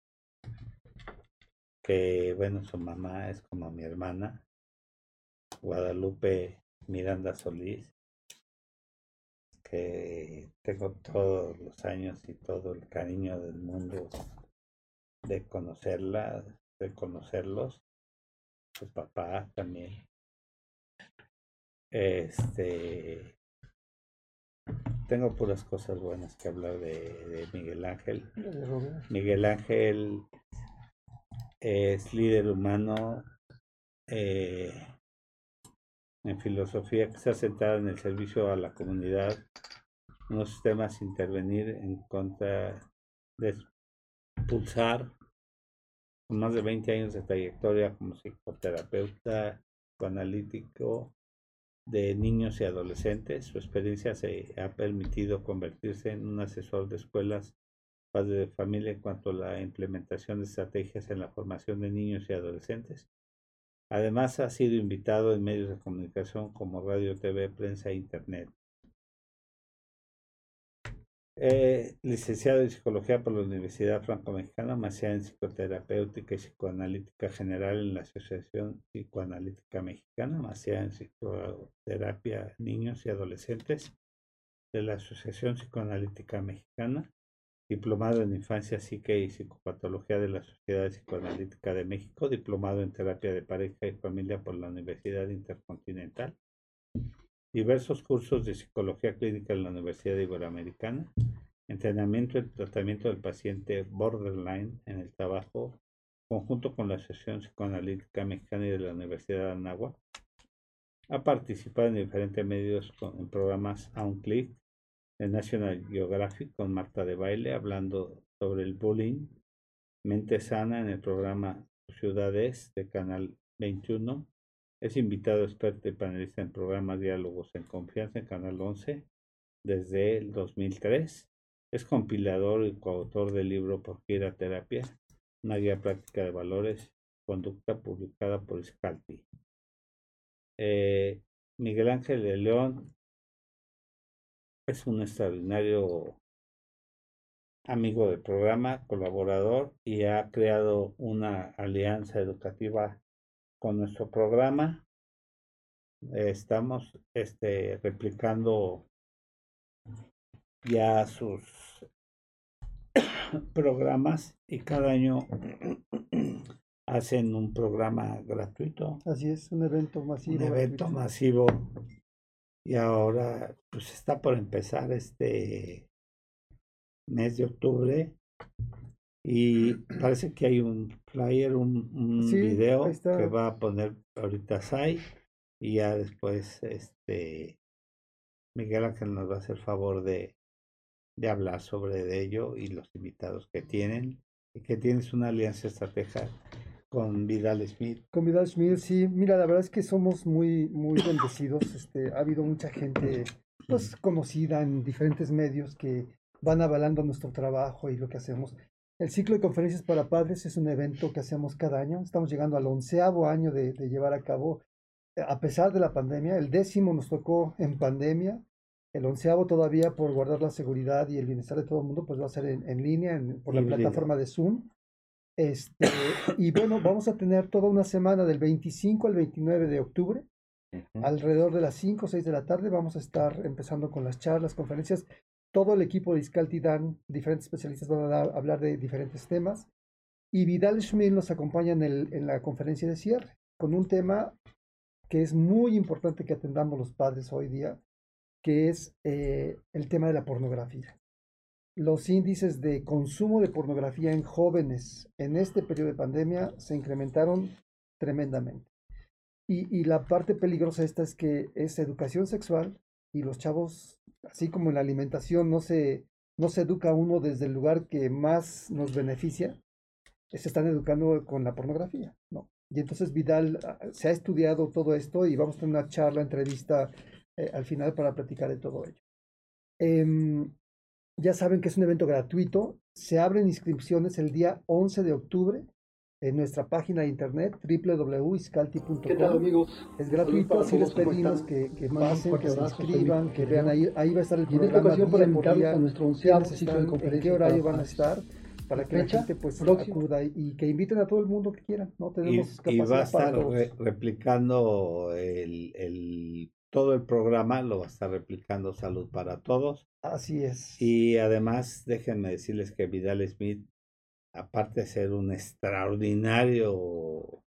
que bueno, su mamá es como mi hermana, Guadalupe Miranda Solís, que tengo todos los años y todo el cariño del mundo de conocerla, de conocerlos, su papá también. Este tengo puras cosas buenas que hablar de, de Miguel Ángel. Miguel Ángel es líder humano eh, en filosofía que está centrada en el servicio a la comunidad, unos sistemas intervenir en contra de expulsar con más de 20 años de trayectoria como psicoterapeuta, psicoanalítico de niños y adolescentes. Su experiencia se ha permitido convertirse en un asesor de escuelas, padre de familia en cuanto a la implementación de estrategias en la formación de niños y adolescentes. Además, ha sido invitado en medios de comunicación como radio, TV, prensa e internet. Eh, licenciado en Psicología por la Universidad Franco-Mexicana, maestría en Psicoterapéutica y Psicoanalítica General en la Asociación Psicoanalítica Mexicana, maestría en Psicoterapia Niños y Adolescentes de la Asociación Psicoanalítica Mexicana, diplomado en Infancia, Psique y Psicopatología de la Sociedad Psicoanalítica de México, diplomado en Terapia de Pareja y Familia por la Universidad Intercontinental, diversos cursos de psicología clínica en la Universidad Iberoamericana, entrenamiento y tratamiento del paciente borderline en el trabajo, conjunto con la Asociación Psicoanalítica Mexicana y de la Universidad de Anáhuac. Ha participado en diferentes medios con, en programas a un clic, en National Geographic con Marta de Baile, hablando sobre el bullying, mente sana en el programa Ciudades de Canal 21, es invitado experto y panelista en programas Diálogos en Confianza en Canal 11 desde el 2003. Es compilador y coautor del libro Por qué ir a terapia, una guía práctica de valores, conducta publicada por Scalti. Eh, Miguel Ángel de León es un extraordinario amigo del programa, colaborador y ha creado una alianza educativa con nuestro programa. Estamos este, replicando ya sus <coughs> programas y cada año <coughs> hacen un programa gratuito. Así es, un evento masivo. Un evento gratuito. masivo. Y ahora pues está por empezar este mes de octubre y parece que hay un flyer, un, un Sí, video que va a poner ahorita Sai y ya después este Miguel Ángel nos va a hacer favor de, de hablar sobre de ello y los invitados que tienen y que tienes una alianza estratégica con Vidal Smith. Con Vidal Schmidt, sí, mira, la verdad es que somos muy, muy bendecidos. Este, ha habido mucha gente pues conocida en diferentes medios que van avalando nuestro trabajo y lo que hacemos. El ciclo de conferencias para padres es un evento que hacemos cada año. Estamos llegando al onceavo año de, de llevar a cabo, eh, a pesar de la pandemia. El décimo nos tocó en pandemia. El onceavo todavía por guardar la seguridad y el bienestar de todo el mundo, pues va a ser en, en línea, en- por la plataforma de Zoom. Este, y bueno, vamos a tener toda una semana del 25 al 29 de octubre. Alrededor de las 5 o 6 de la tarde vamos a estar empezando con las charlas, conferencias. Todo el equipo de Iscalti Dan, diferentes especialistas van a dar- hablar de diferentes temas. Y Vidal Schmil nos acompaña en, el, en la conferencia de cierre con un tema que es muy importante que atendamos los padres hoy día, que es eh, el tema de la pornografía. Los índices de consumo de pornografía en jóvenes en este periodo de pandemia se incrementaron tremendamente. Y, y la parte peligrosa esta es que es educación sexual y los chavos, así como en la alimentación, no se, no se educa uno desde el lugar que más nos beneficia, se están educando con la pornografía, ¿no? Y entonces Vidal ah, se ha estudiado todo esto y vamos a tener una charla, entrevista eh, al final para platicar de todo ello. Em, ya saben que es un evento gratuito. Se abren inscripciones el día 11 de octubre en nuestra página de internet www.iscalti.com. ¿Qué tal, amigos? Es gratuito, para así les todos, ¿cómo pedimos que, que pasen, que se inscriban, que vean ahí, ahí va a estar el Y programa ocasión para día por invitarlos día, a nuestro onceavo ciclo de en qué horario para van a estar, para que la gente pues acuda y, y que inviten a todo el mundo que quieran, ¿no? Y, Tenemos y va a capacidad para estar re- replicando el, el- todo el programa, lo va a estar replicando Salud para Todos. Así es. Y además, déjenme decirles que Vidal Smith, aparte de ser un extraordinario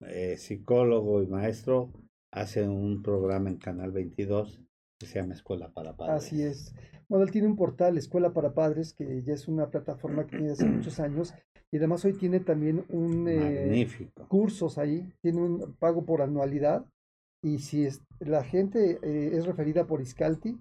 eh, psicólogo y maestro, hace un programa en Canal 22 que se llama Escuela para Padres. Así es. Bueno, él tiene un portal, Escuela para Padres, que ya es una plataforma que tiene hace muchos <clears throat> años. Y además hoy tiene también un eh, Magnífico. cursos ahí, tiene un pago por anualidad. Y si es, la gente eh, es referida por Iscalti,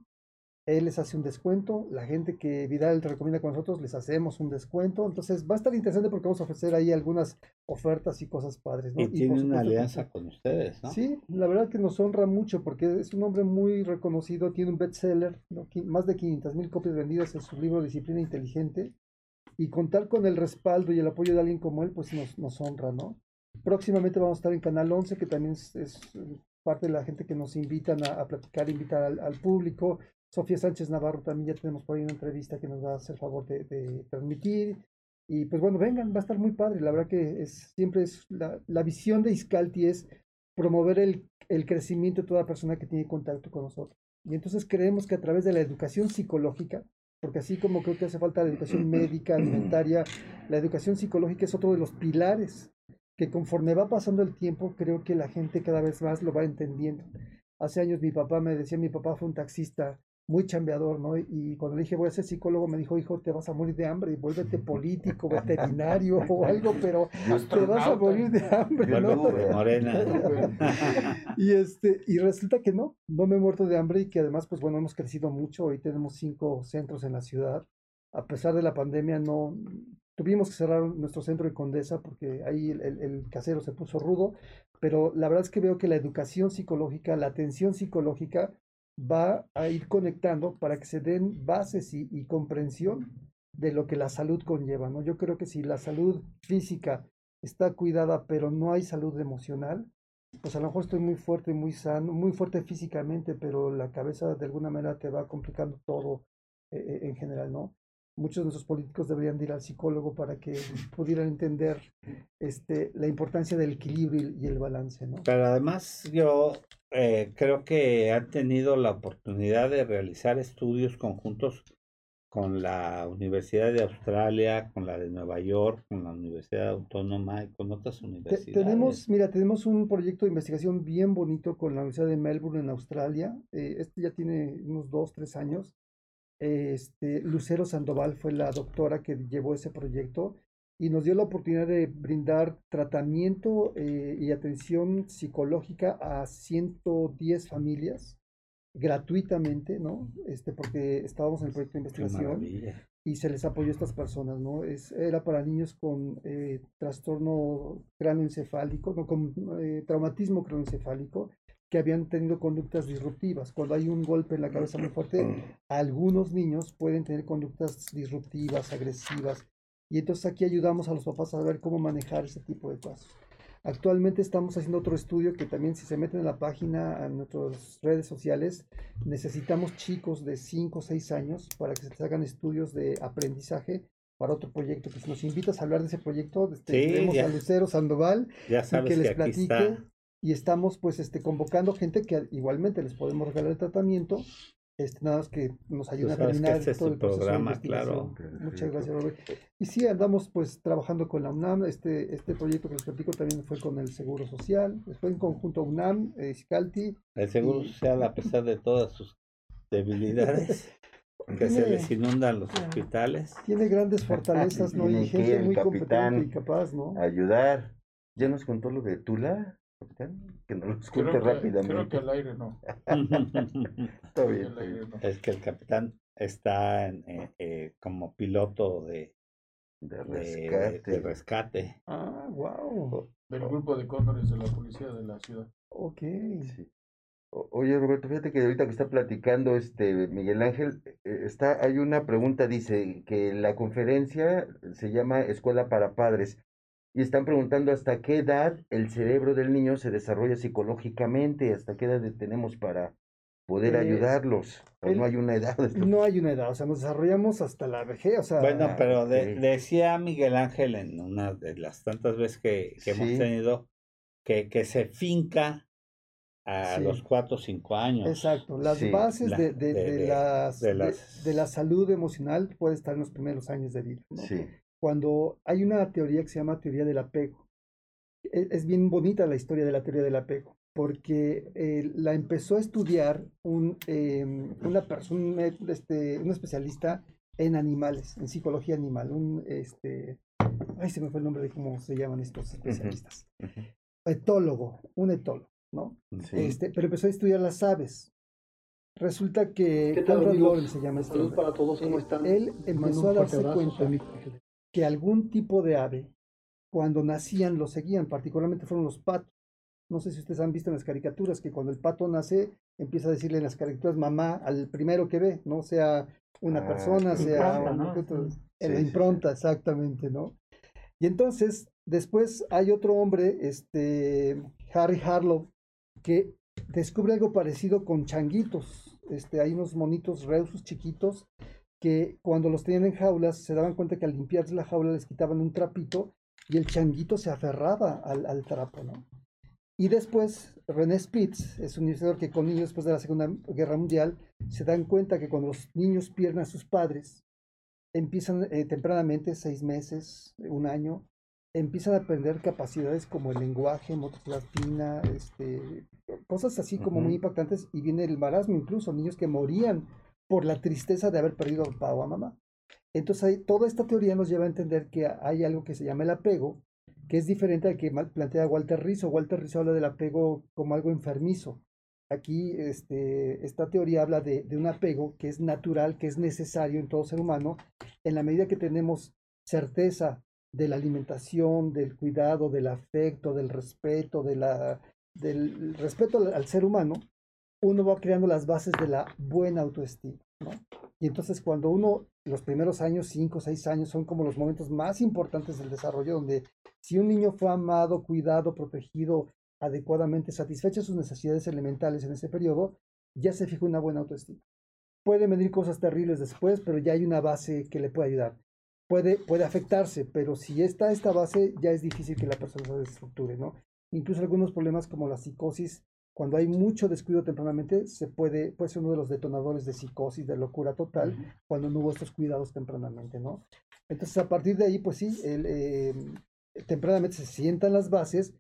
él les hace un descuento. La gente que Vidal recomienda con nosotros, les hacemos un descuento. Entonces va a estar interesante porque vamos a ofrecer ahí algunas ofertas y cosas padres. ¿no? Y tiene una alianza con ustedes, ¿no? Sí, la verdad que nos honra mucho porque es un hombre muy reconocido, tiene un bestseller, más de 500 mil copias vendidas en su libro Disciplina Inteligente y contar con el respaldo y el apoyo de alguien como él, pues nos, nos honra, ¿no? Próximamente vamos a estar en Canal 11, que también es, es, parte de la gente que nos invitan a, a platicar, invitar al, al público. Sofía Sánchez Navarro también ya tenemos por ahí una entrevista que nos va a hacer favor de, de transmitir. Y pues bueno, vengan, va a estar muy padre. La verdad que es, siempre es la, la visión de Iscalti es promover el, el crecimiento de toda persona que tiene contacto con nosotros. Y entonces creemos que a través de la educación psicológica, porque así como creo que hace falta la educación <clears throat> médica, alimentaria, la educación psicológica es otro de los pilares que conforme va pasando el tiempo, creo que la gente cada vez más lo va entendiendo. Hace años mi papá me decía, mi papá fue un taxista muy chambeador, ¿no? Y cuando le dije voy a ser psicólogo, me dijo, hijo, te vas a morir de hambre, vuélvete <laughs> político, veterinario o <laughs> algo, pero te vas a morir de hambre, ¿no? Morena. <laughs> y este, y resulta que no, no me he muerto de hambre y que además, pues bueno, hemos crecido mucho. Hoy tenemos cinco centros en la ciudad. A pesar de la pandemia, no tuvimos que cerrar nuestro centro de Condesa porque ahí el, el- el casero se puso rudo. Pero la verdad es que veo que la educación psicológica, la atención psicológica va a ir conectando para que se den bases y, comprensión de lo que la salud conlleva, ¿no? Yo creo que si la salud física está cuidada, pero no hay salud emocional, pues a lo mejor estoy muy fuerte, muy sano, muy fuerte físicamente, pero la cabeza de alguna manera te va complicando todo eh, eh, en general, ¿no? Muchos de nuestros políticos deberían de ir al psicólogo para que <laughs> pudieran entender este, la importancia del equilibrio y, el balance, ¿no? Pero además yo eh, creo que han tenido la oportunidad de realizar estudios conjuntos con la Universidad de Australia, con la de Nueva York, con la Universidad Autónoma y con otras universidades. tenemos, mira, tenemos un proyecto de investigación bien bonito con la Universidad de Melbourne en Australia. Eh, este ya tiene unos dos, tres años. Este, Lucero Sandoval fue la doctora que llevó ese proyecto y nos dio la oportunidad de brindar tratamiento eh, y atención psicológica a 110 familias gratuitamente, ¿no? Este, porque estábamos en el proyecto de investigación y se les apoyó a estas personas, ¿no? Es, era para niños con eh, trastorno cráneoencefálico, no, con eh, traumatismo cráneoencefálico, que habían tenido conductas disruptivas. Cuando hay un golpe en la cabeza muy fuerte, algunos niños pueden tener conductas disruptivas, agresivas, y entonces aquí ayudamos a los papás a ver cómo manejar ese tipo de casos. Actualmente estamos haciendo otro estudio que también si se meten en la página, a nuestras redes sociales, necesitamos chicos de 5 o 6 años para que se hagan estudios de aprendizaje para otro proyecto. Que si nos invitas a hablar de ese proyecto, este, Sí, tenemos ya. a Lucero Sandoval Ya y que que les platique. está. Y estamos pues este, convocando gente que igualmente les podemos regalar el tratamiento. Este, nada más que nos ayuden a terminar este es todo el proceso de programa, claro. Muchas gracias, Robert. Y sí, andamos pues trabajando con la UNAM. Este, este proyecto que les platico también fue con el Seguro Social. Fue en conjunto UNAM, eh, Scalti. El Seguro y- Social, a pesar de todas sus debilidades, <laughs> que se les inundan los hospitales. Tiene grandes <laughs> fortalezas, ¿no? Y gente muy competente y capaz, ¿no? Ayudar. ¿Ya nos contó lo de Tula, capitán? Que nos los cuente Creo que, rápidamente. creo que al aire no. <laughs> Está bien, aire no. Es que el capitán está en, eh, eh, como piloto de, rescate. de rescate. Ah, wow. Del grupo de cóndores de la policía de la ciudad. Ok. Sí. Oye, Roberto, fíjate que ahorita que está platicando este Miguel Ángel, eh, está, hay una pregunta, dice que la conferencia se llama Escuela para Padres y están preguntando hasta qué edad el cerebro del niño se desarrolla psicológicamente, hasta qué edad tenemos para poder Eh, ayudarlos. O el- no hay una edad. No hay una edad, o sea, nos desarrollamos hasta la vejez, o sea, Bueno, pero de- decía Miguel Ángel en una de las tantas veces que, que hemos tenido que, que se finca a Sí. los cuatro o cinco años. Exacto, las Sí, bases la- de, de- de- de de- las, de de- las- de la salud emocional puede estar en los primeros años de vida. ¿no? Sí. Cuando hay una teoría que se llama teoría del apego. E- Es, bien bonita la historia de la teoría del apego, porque eh, la empezó a estudiar un, eh, una persona, este, un especialista en animales, en psicología animal, un, este, ay, se me fue el nombre de cómo se llaman estos especialistas. Etólogo, un etólogo, ¿no? Sí. Este, pero empezó a estudiar las aves. Resulta que ¿Qué tal, Conrad amigos? Lorenz se llama este Saludos hombre. para todos, ¿cómo están? Él empezó a darse cuenta. Que algún tipo de ave, cuando nacían, lo seguían, particularmente fueron los patos. No sé si ustedes han visto en las caricaturas que cuando el pato nace, empieza a decirle en las caricaturas mamá al primero que ve, no sea una Ah, persona, sea Impronta, un ¿no? objeto- Sí. en la Sí, sí, sí. impronta, exactamente, ¿no? Y entonces, después hay otro hombre, este, Harry Harlow, que descubre algo parecido con changuitos. Este, hay unos monitos reusos chiquitos que cuando los tenían en jaulas se daban cuenta que al limpiarse la jaula les quitaban un trapito y el changuito se aferraba al, al trapo, ¿no? Y después, René Spitz es un investigador que con niños después de la Segunda Guerra Mundial se dan cuenta que cuando los niños pierden a sus padres, empiezan eh, tempranamente, seis meses, un año, empiezan a aprender capacidades como el lenguaje, motricidad fina, este, cosas así como muy impactantes, y viene el marasmo incluso, niños que morían por la tristeza de haber perdido a papá o a mamá. Entonces, ahí- toda esta teoría nos lleva a entender que hay algo que se llama el apego, que es diferente al que plantea Walter Rizzo. Walter Rizzo habla del apego como algo enfermizo. Aquí este, esta teoría habla de, un apego que es natural, que es necesario en todo ser humano, en la medida que tenemos certeza de la alimentación, del cuidado, del afecto, del respeto, del respeto al ser humano, uno va creando las bases de la buena autoestima, ¿no? Y entonces cuando uno, los primeros años, cinco o seis años, son como los momentos más importantes del desarrollo, donde si un niño fue amado, cuidado, protegido, adecuadamente satisfechas sus necesidades elementales en ese periodo, ya se fija una buena autoestima. Puede venir cosas terribles después, pero ya hay una base que le puede ayudar. Puede, puede afectarse, pero si está esta base, ya es difícil que la persona se destructure, ¿no? Incluso algunos problemas como la psicosis, cuando hay mucho descuido tempranamente, se puede, puede ser uno de los detonadores de psicosis, de locura total, cuando no hubo estos cuidados tempranamente, ¿no? Entonces, a partir de ahí, pues sí, el, eh, tempranamente se sientan las bases,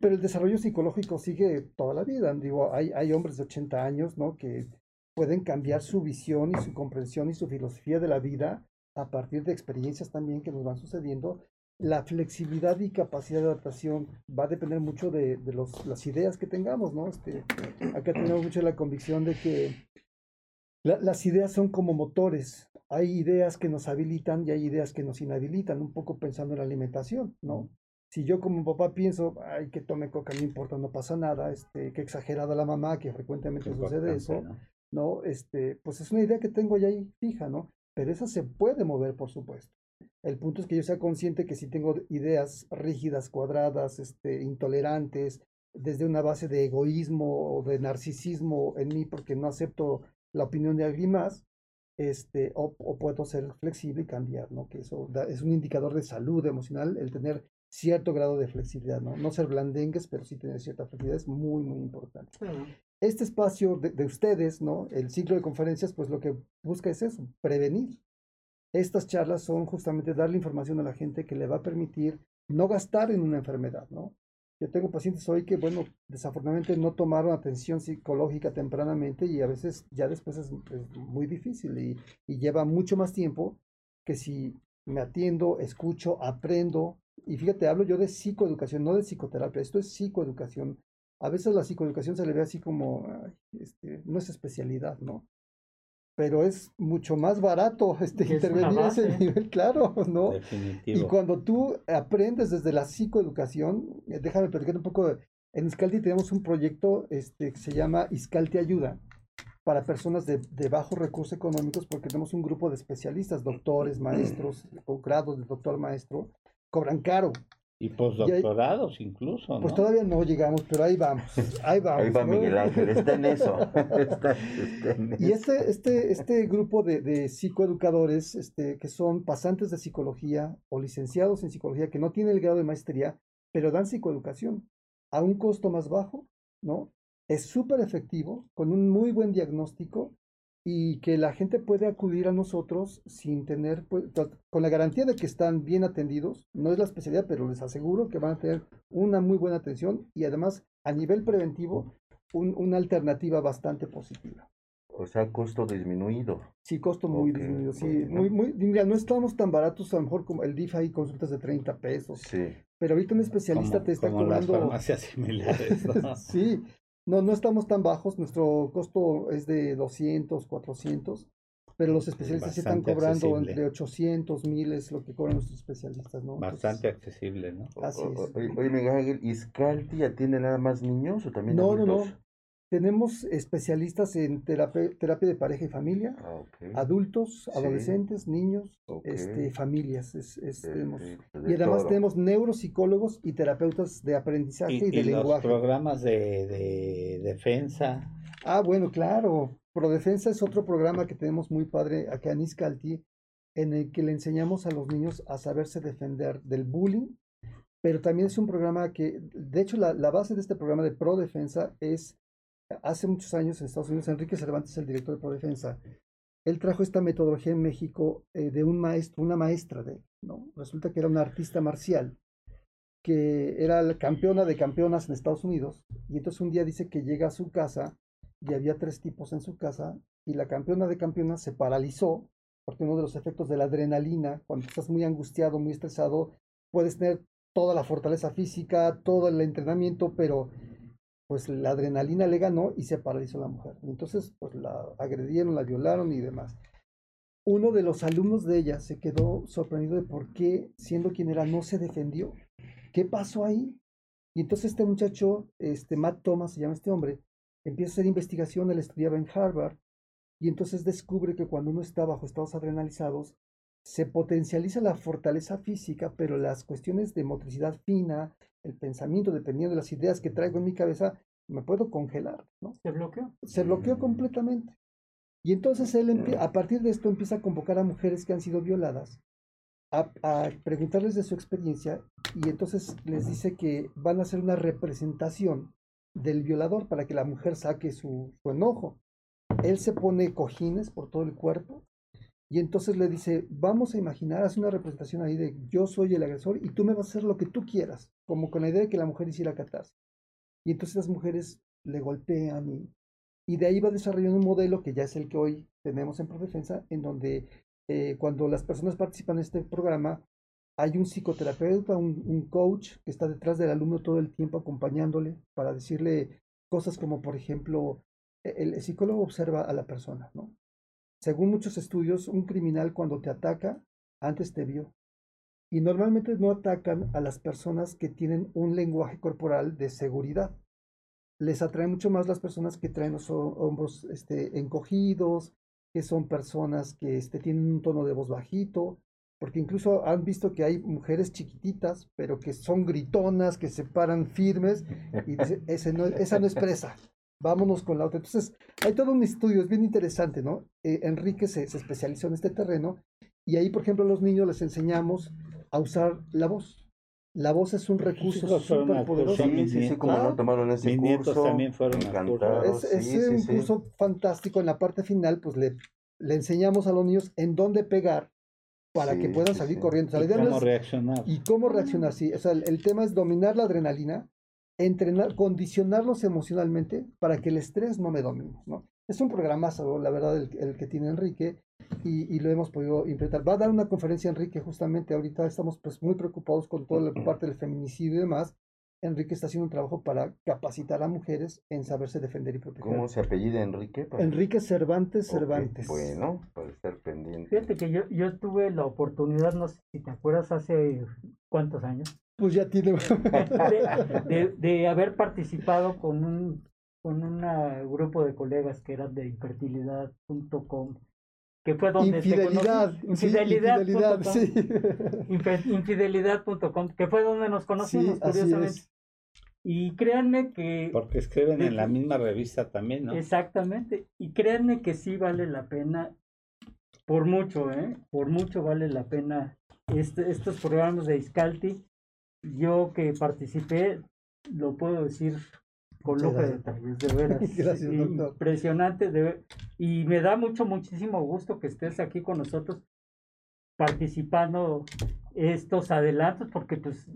pero el desarrollo psicológico sigue toda la vida. Digo, hay, hay hombres de 80 años, ¿no? Que pueden cambiar su visión y su comprensión y su filosofía de la vida a partir de experiencias también que nos van sucediendo. La flexibilidad y capacidad de adaptación va a depender mucho de, de los, las ideas que tengamos, ¿no? Este, acá tenemos mucho la convicción de que la, las ideas son como motores. Hay ideas que nos habilitan y hay ideas que nos inhabilitan, un poco pensando en la alimentación, ¿no? Si yo como papá pienso, ay, que tome coca, no importa, no pasa nada, este, que exagerada la mamá, que frecuentemente sucede eso, ¿no? ¿no? Este, pues es una idea que tengo ya ahí fija, ¿no? Pero esa se puede mover, por supuesto. El punto es que yo sea consciente que si tengo ideas rígidas, cuadradas, este, intolerantes, desde una base de egoísmo o de narcisismo en mí porque no acepto la opinión de alguien más, este, o, o puedo ser flexible y cambiar, ¿no? Que eso da- es un indicador de salud emocional, el tener cierto grado de flexibilidad, ¿no? No ser blandengues, pero sí tener cierta flexibilidad es muy, muy importante. Este espacio de, de ustedes, ¿no? El ciclo de conferencias, pues lo que busca es eso, prevenir. Estas charlas son justamente darle información a la gente que le va a permitir no gastar en una enfermedad, ¿no? Yo tengo pacientes hoy que, bueno, desafortunadamente no tomaron atención psicológica tempranamente y a veces ya después es, muy difícil y, y lleva mucho más tiempo que si me atiendo, escucho, aprendo. Y fíjate, hablo yo de psicoeducación, no de psicoterapia, esto es psicoeducación. A veces la psicoeducación se le ve así como, ay, este, no es especialidad, ¿no? Pero es mucho más barato <laughs> este, es intervenir a ese nivel, claro, ¿no? Y Definitivo. cuando tú aprendes desde la psicoeducación, eh, déjame platicar un poco. de- En Iscalti tenemos un proyecto este, que se llama Iscalti Ayuda para personas de, de bajos recursos económicos porque tenemos un grupo de especialistas, doctores, maestros, con grados de doctor maestro, cobran caro. Y postdoctorados incluso, ¿no? Pues todavía no llegamos, pero ahí vamos, ahí vamos. Ahí va ¿no? Miguel Ángel, está en eso. <laughs> Está, está en Y este, este, este grupo de, de psicoeducadores, este, que son pasantes de psicología o licenciados en psicología, que no tienen el grado de maestría, pero dan psicoeducación a un costo más bajo, ¿no? Es súper efectivo, con un muy buen diagnóstico y que la gente puede acudir a nosotros sin tener, pues, to- con la garantía de que están bien atendidos. No es la especialidad, pero les aseguro que van a tener una muy buena atención y además a nivel preventivo un- una alternativa bastante positiva. O sea, costo disminuido. Sí, costo muy disminuido. Sí, muy, muy, mira, no estamos tan baratos, a lo mejor como el DIF hay consultas de 30 pesos, Sí. pero ahorita un especialista Como- te está como las cobrando. farmacias similares, <laughs> ¿no? sí, no, no estamos tan bajos, nuestro costo es de 200, 400, pero los especialistas sí están cobrando accesible. entre 800, 1000 es lo que cobran nuestros especialistas, ¿no? Bastante accesible, ¿no? Así es. o- Oye, oye, Miguel ¿Iscalti atiende nada más niños o también No, no, adultos? no. Tenemos especialistas en terapia, terapia de pareja y familia, Ah, adultos, Sí. adolescentes, niños, este, familias. Es, es- tenemos. Perfecto, Y de además todo. tenemos neuropsicólogos y terapeutas de aprendizaje y, Y, de y los lenguaje. programas de, de defensa, Ah, bueno, claro. Prodefensa es otro programa que tenemos muy padre acá en Iscalti, en el que le enseñamos a los niños a saberse defender del bullying, pero también es un programa que, de hecho, la, la base de este programa de Prodefensa es, hace muchos años en Estados Unidos, Enrique Cervantes, el director de Prodefensa, él trajo esta metodología en México eh, de un maestro, una maestra de, ¿no? Resulta que era una artista marcial que era la campeona de campeonas en Estados Unidos, y entonces un día dice que llega a su casa y había tres tipos en su casa, y la campeona de campeonas se paralizó, porque uno de los efectos de la adrenalina, cuando estás muy angustiado, muy estresado, puedes tener toda la fortaleza física, todo el entrenamiento, pero pues la adrenalina le ganó y se paralizó la mujer. Entonces pues la agredieron, la violaron y demás. Uno de los alumnos de ella se quedó sorprendido de por qué, siendo quien era, no se defendió. ¿Qué pasó ahí? Y entonces este muchacho, este Matt Thomas se llama este hombre, empieza a hacer investigación, él estudiaba en Harvard, y entonces descubre que cuando uno está bajo estados adrenalizados, se potencializa la fortaleza física, pero las cuestiones de motricidad fina, el pensamiento, dependiendo de las ideas que traigo en mi cabeza, me puedo congelar, ¿no? ¿Se bloqueó? Se bloqueó completamente. Y entonces él, empie- a partir de esto, empieza a convocar a mujeres que han sido violadas, a, a preguntarles de su experiencia, y entonces les dice que van a hacer una representación del violador para que la mujer saque su, su enojo. Él se pone cojines por todo el cuerpo, y entonces le dice, vamos a imaginar, hace una representación ahí de yo soy el agresor y tú me vas a hacer lo que tú quieras, como con la idea de que la mujer hiciera catarse. Y entonces las mujeres le golpean y, y de ahí va desarrollando un modelo que ya es el que hoy tenemos en Profdefensa, en donde eh, cuando las personas participan en este programa, hay un psicoterapeuta, un, coach que está detrás del alumno todo el tiempo acompañándole para decirle cosas como, por ejemplo, el, el psicólogo observa a la persona, ¿no? Según muchos estudios, un criminal cuando te ataca, antes te vio. Y normalmente no atacan a las personas que tienen un lenguaje corporal de seguridad. Les atrae mucho más las personas que traen los ho- hombros este, encogidos, que son personas que este, tienen un tono de voz bajito, porque incluso han visto que hay mujeres chiquititas, pero que son gritonas, que se paran firmes, y dice, "Ese no- esa no es presa, vámonos con la otra. Entonces, hay todo un estudio, es bien interesante, ¿no? Eh, Enrique se, se especializó en este terreno, y ahí, por ejemplo, a los niños les enseñamos a usar la voz. La voz es un recurso súper poderoso. Sí, sí, sí, como no tomaron ese Mis nietos curso. también fueron encantados. Es, es sí, un sí. curso fantástico. En la parte final, pues le, le enseñamos a los niños en dónde pegar para Sí, que puedan sí, salir sí. corriendo. O sea, la ¿Y cómo es- reaccionar? y cómo reaccionar. Sí, o sea, el, el tema es dominar la adrenalina, entrenar, condicionarlos emocionalmente para que el estrés no me domine, ¿no? Es un programazo, la verdad, el, el que tiene Enrique y, y lo hemos podido implementar. Va a dar una conferencia Enrique justamente ahorita, estamos pues muy preocupados con toda la parte del feminicidio y demás. Enrique está haciendo un trabajo para capacitar a mujeres en saberse defender y proteger. ¿Cómo se apellida Enrique? Para- Enrique Cervantes Ok, Cervantes. Bueno, para estar pendiente. Fíjate que yo, yo tuve la oportunidad, no sé si te acuerdas, hace cuántos años, Pues ya tiene... <laughs> de, de- de haber participado con un con un grupo de colegas que eran de infertilidad.com, que fue donde Infidelidad. sí. Infe- Infidelidad.com, que fue donde nos Sí, conocimos, así curiosamente. es. Y créanme que Porque escriben de en la misma revista también, ¿no? Exactamente. Y créanme que sí vale la pena, por mucho, ¿eh? Por mucho vale la pena este, estos programas de Iscalti. Yo que participé, lo puedo decir de gracias. detalles, de veras. <laughs> Gracias. Impresionante. de- y me da mucho, muchísimo gusto que estés aquí con nosotros participando estos adelantos, porque pues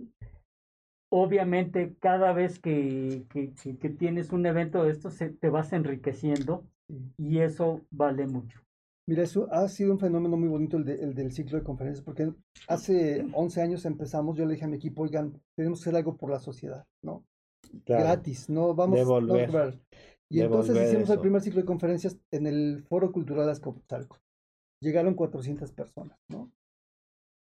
obviamente cada vez que, que, que- que tienes un evento de estos se- te vas enriqueciendo y eso vale mucho. Mira, eso ha sido un fenómeno muy bonito el, de- el del ciclo de conferencias, porque hace 11 años empezamos, yo le dije a mi equipo, oigan, tenemos que hacer algo por la sociedad, ¿no? Claro. Gratis, no vamos Devolver. no cobrar. Y entonces hicimos el primer ciclo de conferencias en el Foro Cultural Azcapotzalco. Llegaron 400 personas, ¿no?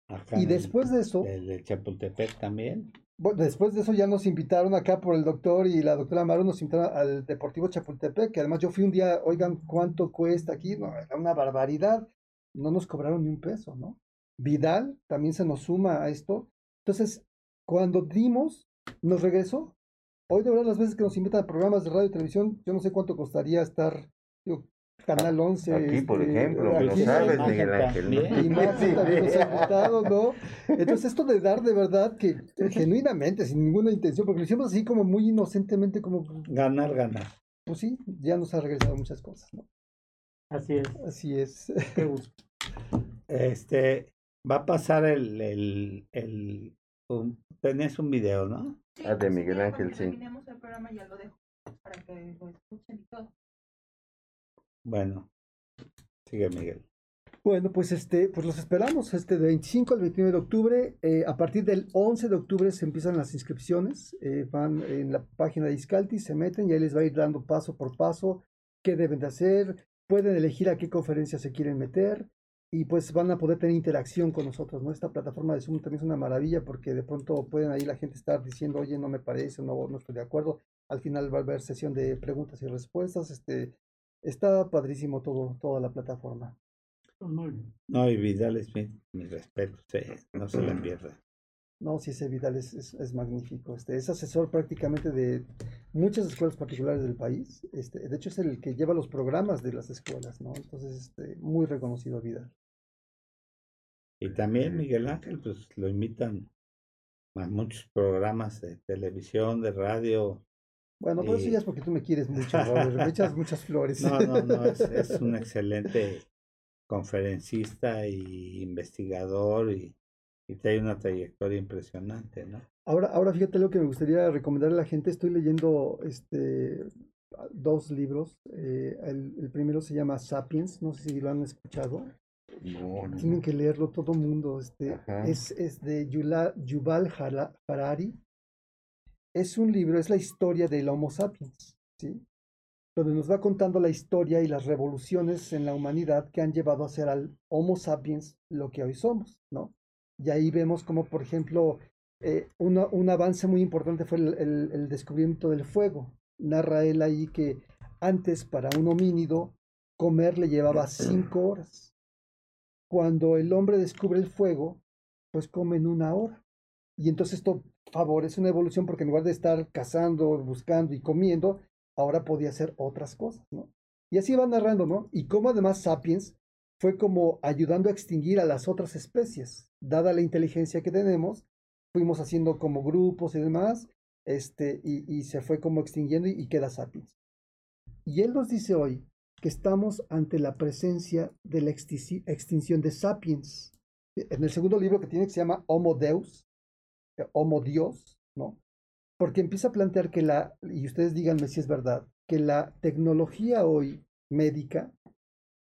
Acá Y el- después de eso, El de Chapultepec también. bueno, después de eso ya nos invitaron acá por el doctor y la doctora Amaro, nos invitaron al Deportivo Chapultepec, que además yo fui un día, oigan, ¿cuánto cuesta aquí? No, era una barbaridad. No nos cobraron ni un peso, ¿no? Vidal también se nos suma a esto. Entonces, cuando dimos, nos regresó. Hoy de verdad las veces que nos invitan a programas de radio y televisión, yo no sé cuánto costaría estar, digo, Canal 11. Aquí, por este, ejemplo, me lo aquí, sabes, Miguel Ángel. Imagen <laughs> Sí, también nos ha ¿no? Entonces, esto de dar de verdad que genuinamente, sin ninguna intención, porque lo hicimos así como muy inocentemente, como, Ganar, ganar. pues sí, ya nos ha regresado muchas cosas, ¿no? Así es, Así es. qué gusto. Este, va a pasar el, el, el, un- tenés un video, ¿no? Sí, Ah, de pues, Miguel Ángel, sí. Terminemos el programa ya lo dejo para que lo escuchen y todo. Bueno, sigue Miguel. Bueno, pues este, pues los esperamos, este de 25 al 29 de octubre. eh, a partir del 11 de octubre se empiezan las inscripciones. eh, van en la página de Iscalti, se meten y ahí les va a ir dando paso por paso qué deben de hacer. Pueden elegir a qué conferencia se quieren meter y pues van a poder tener interacción con nosotros, ¿no? Esta plataforma de Zoom también es una maravilla porque de pronto pueden ahí la gente estar diciendo, oye, no me parece, no, no estoy de acuerdo. Al final va a haber sesión de preguntas y respuestas. Este, está padrísimo todo, toda la plataforma. Bien. No, y Vidal es mi, mi respeto, sí, no se le pierda. No, sí, ese Vidal es, es, es magnífico. Este, es asesor prácticamente de muchas escuelas particulares del país. Este, de hecho, es el que lleva los programas de las escuelas, ¿no? Entonces, este, muy reconocido Vidal. Y también Miguel Ángel, pues lo invitan a muchos programas de televisión, de radio. Bueno, pero eso ya es porque tú me quieres mucho, Robert. Me echas <laughs> muchas flores. No, no, no, es, es un <laughs> excelente conferencista y investigador y, y tiene una trayectoria impresionante, ¿no? Ahora, ahora fíjate lo que me gustaría recomendar a la gente. Estoy leyendo este dos libros. Eh, el, el primero se llama Sapiens, no sé si lo han escuchado. No, no, Tienen que leerlo todo mundo. Este, es, es de Yula- Yuval Harari. Es un libro, es la historia del Homo sapiens, ¿sí? Donde nos va contando la historia y las revoluciones en la humanidad que han llevado a ser al Homo sapiens lo que hoy somos, ¿no? Y ahí vemos como, por ejemplo, eh, una- un avance muy importante fue el, el- el descubrimiento del fuego. Narra él ahí que antes para un homínido comer le llevaba <clears throat> cinco horas. Cuando el hombre descubre el fuego, pues come en una hora. Y entonces esto favorece una evolución porque en lugar de estar cazando, buscando y comiendo, ahora podía hacer otras cosas, ¿no? Y así va narrando, ¿no? Y cómo además Sapiens fue como ayudando a extinguir a las otras especies. Dada la inteligencia que tenemos, fuimos haciendo como grupos y demás, este, y, y se fue como extinguiendo y, y queda Sapiens. Y él nos dice hoy que estamos ante la presencia de la extinci- extinción de Sapiens. En el segundo libro que tiene que se llama Homo Deus, eh, Homo Dios, ¿no? Porque empieza a plantear que la, y ustedes díganme si es verdad, que la tecnología hoy médica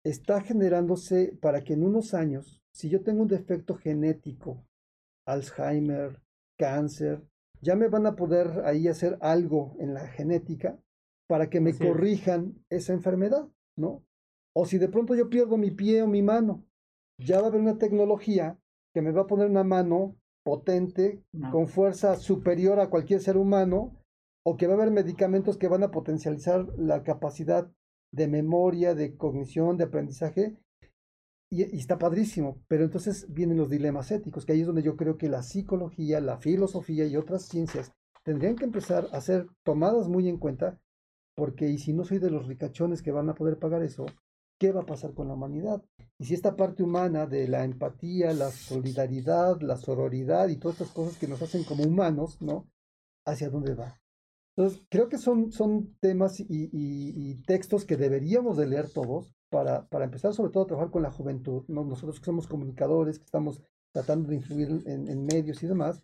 está generándose para que en unos años, si yo tengo un defecto genético, Alzheimer, cáncer, ya me van a poder ahí hacer algo en la genética para que me corrijan esa enfermedad, ¿no? O si de pronto yo pierdo mi pie o mi mano, ya va a haber una tecnología que me va a poner una mano potente, No. con fuerza superior a cualquier ser humano, o que va a haber medicamentos que van a potencializar la capacidad de memoria, de cognición, de aprendizaje, y, y está padrísimo, pero entonces vienen los dilemas éticos, que ahí es donde yo creo que la psicología, la filosofía y otras ciencias tendrían que empezar a ser tomadas muy en cuenta, porque y si no soy de los ricachones que van a poder pagar eso, ¿qué va a pasar con la humanidad? Y si esta parte humana de la empatía, la solidaridad, la sororidad y todas estas cosas que nos hacen como humanos, ¿no? ¿Hacia dónde va? Entonces, creo que son, son temas y, textos que deberíamos de leer todos para, para empezar sobre todo a trabajar con la juventud, ¿no? Nosotros que somos comunicadores, que estamos tratando de influir en medios y demás,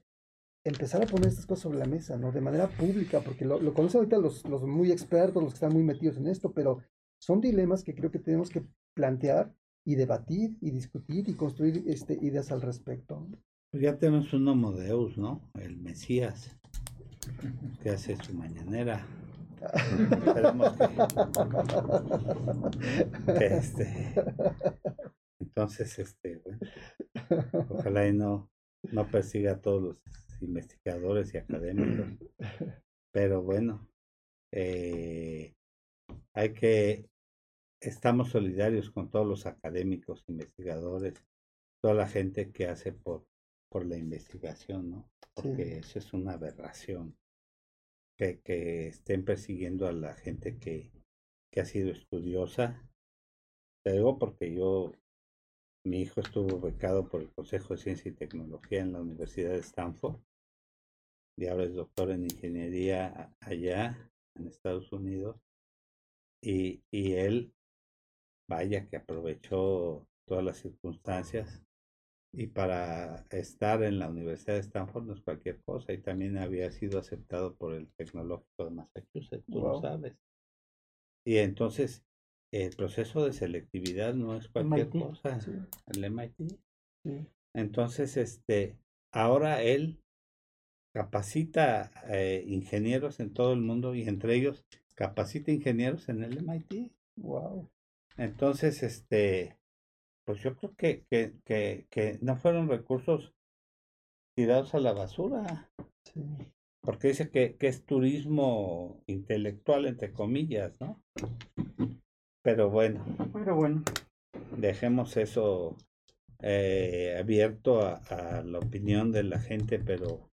empezar a poner estas cosas sobre la mesa, ¿no? De manera pública, porque lo, conocen ahorita los, los muy expertos, los que están muy metidos en esto, pero son dilemas que creo que tenemos que plantear y debatir y discutir y construir este, ideas al respecto. Pues ya tenemos un Homo Deus, ¿no? El Mesías, que hace su mañanera. Esperemos que, que este, entonces, este, ojalá y no, no persiga a todos los investigadores y académicos, <clears throat> pero bueno, eh, hay que, estamos solidarios con todos los académicos, investigadores, toda la gente que hace por, por la investigación, ¿no? Porque eso es una aberración. Que, que estén persiguiendo a la gente que, que ha sido estudiosa. Te digo porque yo, mi hijo estuvo becado por el Consejo de Ciencia y Tecnología en la Universidad de Stanford y ahora es doctor en ingeniería allá en Estados Unidos. Y, y él, vaya que aprovechó todas las circunstancias y para estar en la Universidad de Stanford no es cualquier cosa y también había sido aceptado por el Tecnológico de Massachusetts, tú lo sabes. Y entonces el proceso de selectividad no es cualquier MIT, cosa, sí. el MIT. Sí. Entonces, este, ahora él capacita eh, ingenieros en todo el mundo y entre ellos capacita ingenieros en el MIT. Wow. Entonces, este, pues yo creo que, que, que, que no fueron recursos tirados a la basura, Sí. porque dice que, que es turismo intelectual, entre comillas, ¿no? Pero bueno, Pero bueno, dejemos eso eh, abierto a, a la opinión de la gente, pero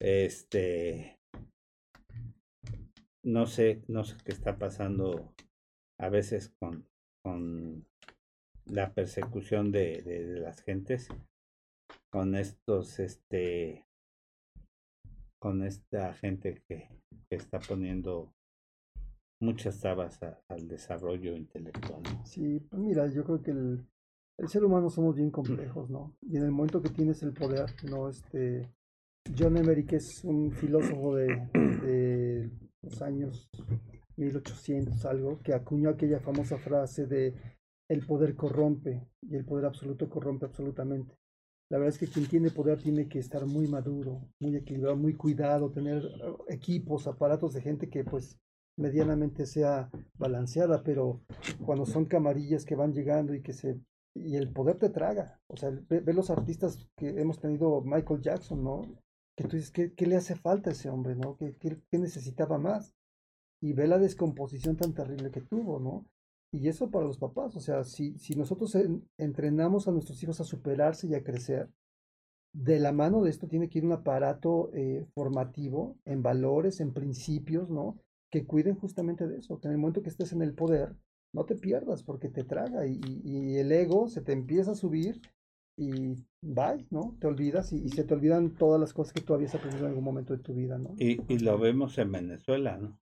este no sé, no sé qué está pasando a veces con, con la persecución de, de, de las gentes, con estos, este, con esta gente que, que está poniendo muchas trabas a- al desarrollo intelectual. ¿no? Sí, pues mira, yo creo que el, el ser humano somos bien complejos, ¿no? Y en el momento que tienes el poder, ¿no? Este, John Emery, que es un filósofo de, los años 1800 algo, que acuñó aquella famosa frase de el poder corrompe y el poder absoluto corrompe absolutamente. La verdad es que quien tiene poder tiene que estar muy maduro, muy equilibrado, muy cuidado, tener eh, equipos, aparatos de gente que pues medianamente sea balanceada, pero cuando son camarillas que van llegando y que se y el poder te traga, o sea, ve los artistas que hemos tenido, Michael Jackson, ¿no? Que tú dices, ¿qué, qué le hace falta a ese hombre, ¿no? ¿Qué, qué, necesitaba más? Y ve la descomposición tan terrible que tuvo, ¿no? Y eso para los papás, o sea, si, si nosotros en- entrenamos a nuestros hijos a superarse y a crecer, de la mano de esto tiene que ir un aparato eh, formativo en valores, en principios, ¿no? Que cuiden justamente de eso, que en el momento que estés en el poder, no te pierdas porque te traga y el ego se te empieza a subir y bye, ¿no? Te olvidas y, y se te olvidan todas las cosas que tú habías aprendido en algún momento de tu vida, ¿no? Y, y lo vemos en Venezuela, ¿no?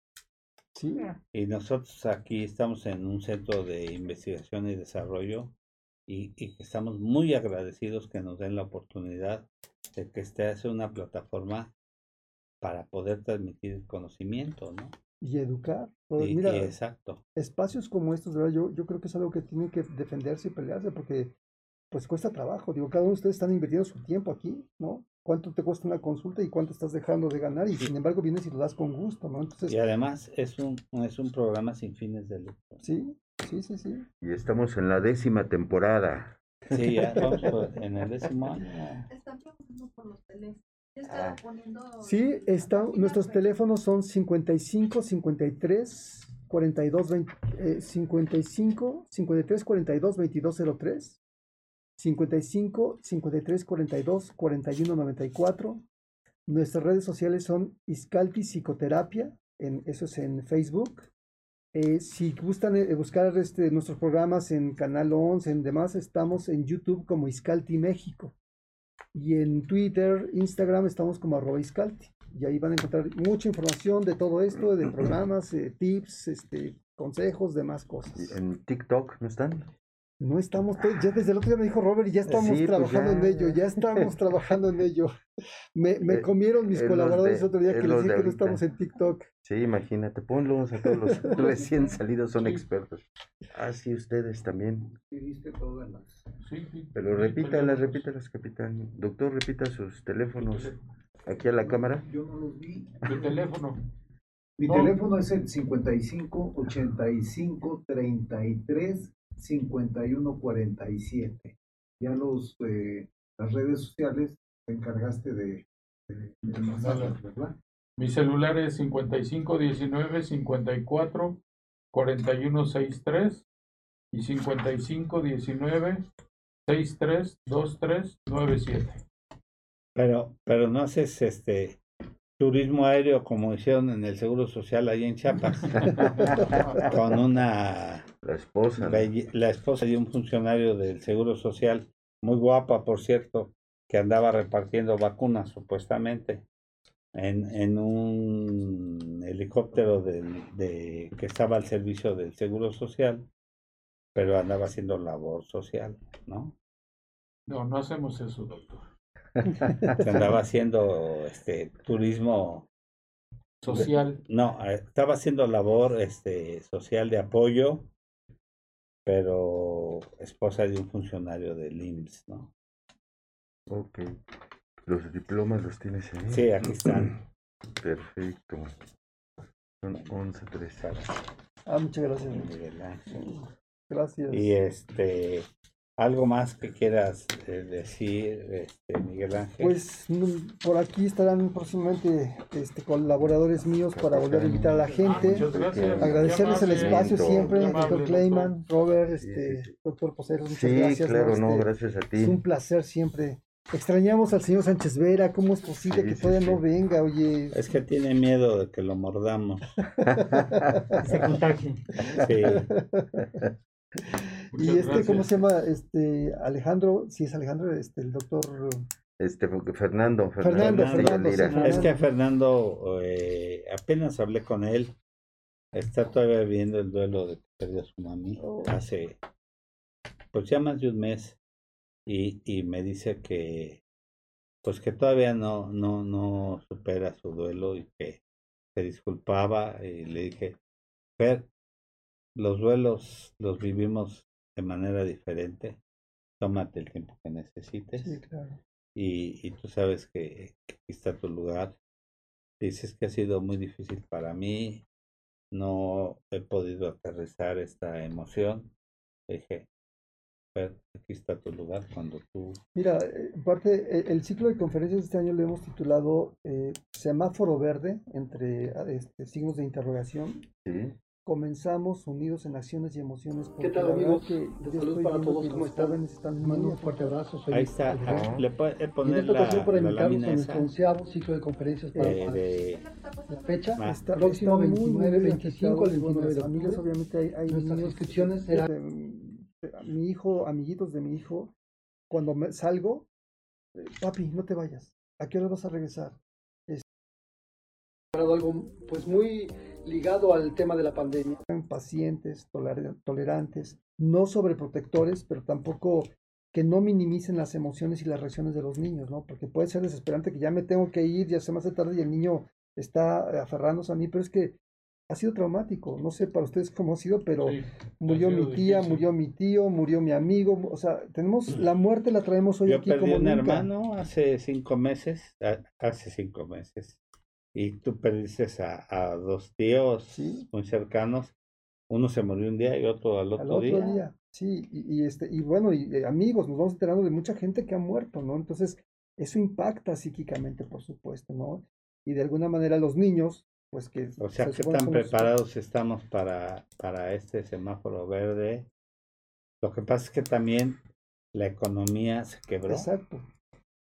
Sí, Y nosotros aquí estamos en un centro de investigación y desarrollo y, y estamos muy agradecidos que nos den la oportunidad de que este sea una plataforma para poder transmitir conocimiento, ¿no? y educar. Pues Y- mira, y exacto. espacios como estos, de verdad, yo, yo creo que es algo que tiene que defenderse y pelearse porque pues cuesta trabajo. Digo, cada uno de ustedes están invirtiendo su tiempo aquí, ¿no? ¿Cuánto te cuesta una consulta y cuánto estás dejando de ganar? Y sin embargo vienes y lo das con gusto, ¿no? Entonces, Y además es un, es un programa sin fines de lucro. sí, sí, sí, sí. Y estamos en la décima temporada. Sí, ya vamos <laughs> por- en el décimo año. Están preguntando por los teléfonos. Ah. poniendo. Sí, está, nuestros teléfonos son 55 53 42 20, eh, 55 53 42 22 03 55 53 42 41 94 Nuestras redes sociales son Iscalti Psicoterapia, en, eso es en Facebook. Eh, si gustan eh, buscar este, nuestros programas en Canal 11, en demás, estamos en YouTube como Iscalti México. Y en Twitter, Instagram estamos como arroba Iscalti. Y ahí van a encontrar mucha información de todo esto, de <clears throat> programas, eh, tips, este, consejos, demás cosas. En TikTok, ¿no están? No estamos, ya desde el otro día me dijo Robert, y ya estamos Sí, pues trabajando ya, en ello, ya. ya estamos <laughs> trabajando en ello. Me, me Eh, comieron mis colaboradores de- el otro día en que les dije que no estamos en TikTok. Sí, imagínate, ponlos a todos los <laughs> recién salidos, son Sí. expertos. Ah, sí, ustedes también. Sí, viste todas las. Sí, sí. Pero repítalas, repítalas, capitán. Doctor, repita sus teléfonos Teléfono. aquí a la cámara. Yo no los vi. Tu teléfono. Mi No. teléfono es el 55 85 33 51 47. Ya los eh, las redes sociales te encargaste de, de, de mandarlas, ¿verdad? Mi celular es 55 19 54 41 63 y 55 19 63 23 97. Pero, pero no haces este turismo aéreo como hicieron en el Seguro Social ahí en Chiapas, <laughs> con una La esposa. la esposa de un funcionario del Seguro Social, muy guapa por cierto, que andaba repartiendo vacunas supuestamente en, en un helicóptero del- de, que estaba al servicio del Seguro Social, pero andaba haciendo labor social, ¿no? No, no hacemos eso, doctor. Que andaba haciendo este turismo Social. No, estaba haciendo labor este, social de apoyo, pero esposa de un funcionario del IMSS, ¿no? Ok. Los diplomas los tienes ahí. Sí, aquí están. <clears throat> Perfecto. Son 11, 13. Ah, muchas gracias. Miguel Ángel. Gracias. Y este, ¿Algo más que quieras eh, decir, este, Miguel Ángel? Pues mm, por aquí estarán próximamente este, colaboradores míos para volver a invitar a la gente. muchas gracias. Agradecerles el espacio siempre, doctor Clayman, Robert, este, sí, sí. doctor Poseros, muchas Sí, gracias. claro, no, Este, gracias a Es ti. un placer siempre. Extrañamos al señor Sánchez Vera, ¿cómo es posible Sí, que sí, todavía sí. no venga? Oye, Es que tiene miedo de que lo mordamos. <laughs> Se contagie. Sí. <laughs> y este, ¿cómo se llama? Este, Alejandro, sí es Alejandro, este, el doctor Este, Fernando, Fernando, Fernando, sí, Lira. Fernando. Es que Fernando, eh, apenas hablé con él, está todavía viviendo el duelo de que perdió a su mami Oh. hace, pues ya más de un mes, y, y me dice que, pues que todavía no, no, no supera su duelo y que se disculpaba y le dije, Fer, los duelos los vivimos de manera diferente, tómate el tiempo que necesites Sí, claro. y, y tú sabes que, que aquí está tu lugar. Dices que ha sido muy difícil para mí, no he podido aterrizar esta emoción. Dije, "Fer, aquí está tu lugar cuando tú... Mira, eh, en parte, eh, el ciclo de conferencias de este año le hemos titulado eh, Semáforo Verde, entre ah, este, signos de interrogación. Sí. Comenzamos unidos en acciones y emociones. ¿Qué tal, amigos? que De yo salud para todos, ¿cómo están? están mando un fuerte abrazo. Soy Ahí está, ah, le puedes Y en poner esta ocasión la, para invitarlos a nuestro onceavo ciclo de conferencias para eh, de... La fecha, Ah. Está, próximo está muy, muy 29, bien 25 al afectados, y bueno, 29 de las familias octubre. obviamente hay, hay Nuestras niños, inscripciones serán- mi hijo, amiguitos de mi hijo, cuando me salgo, eh, papi, no te vayas, ¿a qué hora vas a regresar? preparado algo pues muy ligado al tema de la pandemia. Pacientes, toler- tolerantes, no sobreprotectores, pero tampoco que no minimicen las emociones y las reacciones de los niños, ¿no? Porque puede ser desesperante que ya me tengo que ir, ya se me hace tarde y el niño está aferrándose a mí, pero es que ha sido traumático. No sé para ustedes cómo ha sido, pero Sí, murió sido mi tía, difícil. murió mi tío, murió mi amigo, o sea, tenemos la muerte la traemos hoy Yo aquí perdí como un nunca. hermano hace cinco meses, a- hace cinco meses, y tú perdiste a, a dos tíos Sí. muy cercanos. Uno se murió un día y otro al otro, al otro día. día. Sí, y, y este, y bueno, y eh, amigos, nos vamos enterando de mucha gente que ha muerto, ¿no? Entonces, eso impacta psíquicamente, por supuesto, ¿no? Y de alguna manera los niños, pues que... O sea, se ¿qué tan son preparados estamos para, para este semáforo verde? Lo que pasa es que también la economía se quebró. Exacto.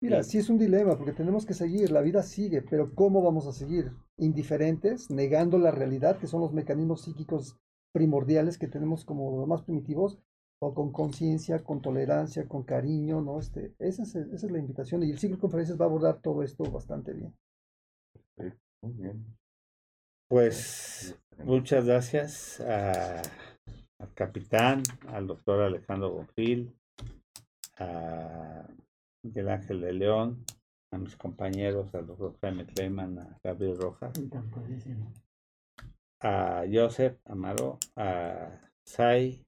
Mira, Sí. es un dilema, porque tenemos que seguir, la vida sigue, pero ¿cómo vamos a seguir? Indiferentes, negando la realidad, que son los mecanismos psíquicos primordiales que tenemos como los más primitivos, o con conciencia, con tolerancia, con cariño, ¿no? Este, esa, es, esa es la invitación, y el ciclo de conferencias va a abordar todo esto bastante bien. Muy bien. Pues muchas gracias a- al capitán, al doctor Alejandro Bonfil, a Miguel Ángel de León, a mis compañeros, al doctor Jaime Clayman, a Gabriel Rojas, a Joseph Amaro, a Sai,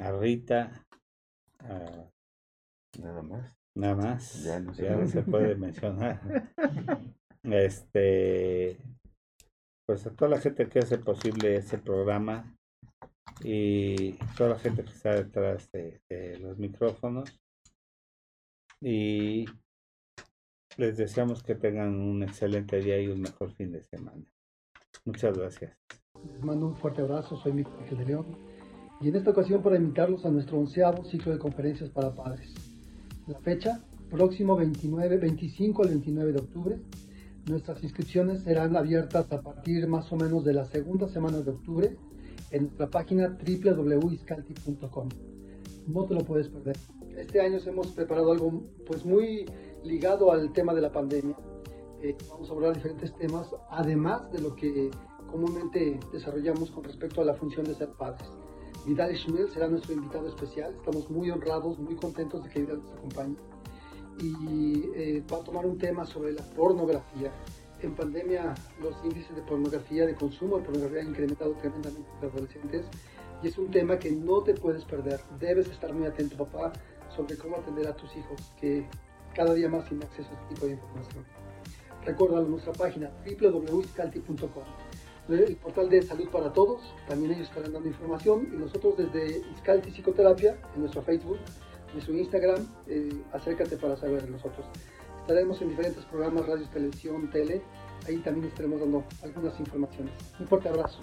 a Rita, a Nada más. Nada más. Ya no se ya no puede. se puede mencionar. <laughs> Este, pues a toda la gente que hace posible este programa y toda la gente que está detrás de, de los micrófonos. Y les deseamos que tengan un excelente día y un mejor fin de semana. Muchas gracias. Les mando un fuerte abrazo, soy Miguel de León. Y en esta ocasión para invitarlos a nuestro onceavo ciclo de conferencias para padres. La fecha, próximo 29, 25 al 29 de octubre. Nuestras inscripciones serán abiertas a partir más o menos de la segunda semana de octubre en nuestra página www.iscalti.com. No te lo puedes perder. Este año hemos preparado algo pues muy ligado al tema de la pandemia. Eh, vamos a hablar diferentes temas, además de lo que comúnmente desarrollamos con respecto a la función de ser padres. Vidal Schmel será nuestro invitado especial. Estamos muy honrados, muy contentos de que Vidal nos acompañe. Y eh, va a tomar un tema sobre la pornografía. En pandemia, los índices de pornografía, de consumo de pornografía han incrementado tremendamente entre adolescentes. Y es un tema que no te puedes perder. Debes estar muy atento, papá, sobre cómo atender a tus hijos, que cada día más tienen acceso a este tipo de información. Recuerda nuestra página www.scalti.com. el portal de Salud para Todos, también ellos estarán dando información y nosotros desde Iscalti Psicoterapia, en nuestro Facebook, en nuestro Instagram, eh, acércate para saber de nosotros. Estaremos en diferentes programas, radio, televisión, tele, ahí también estaremos dando algunas informaciones. Un fuerte abrazo.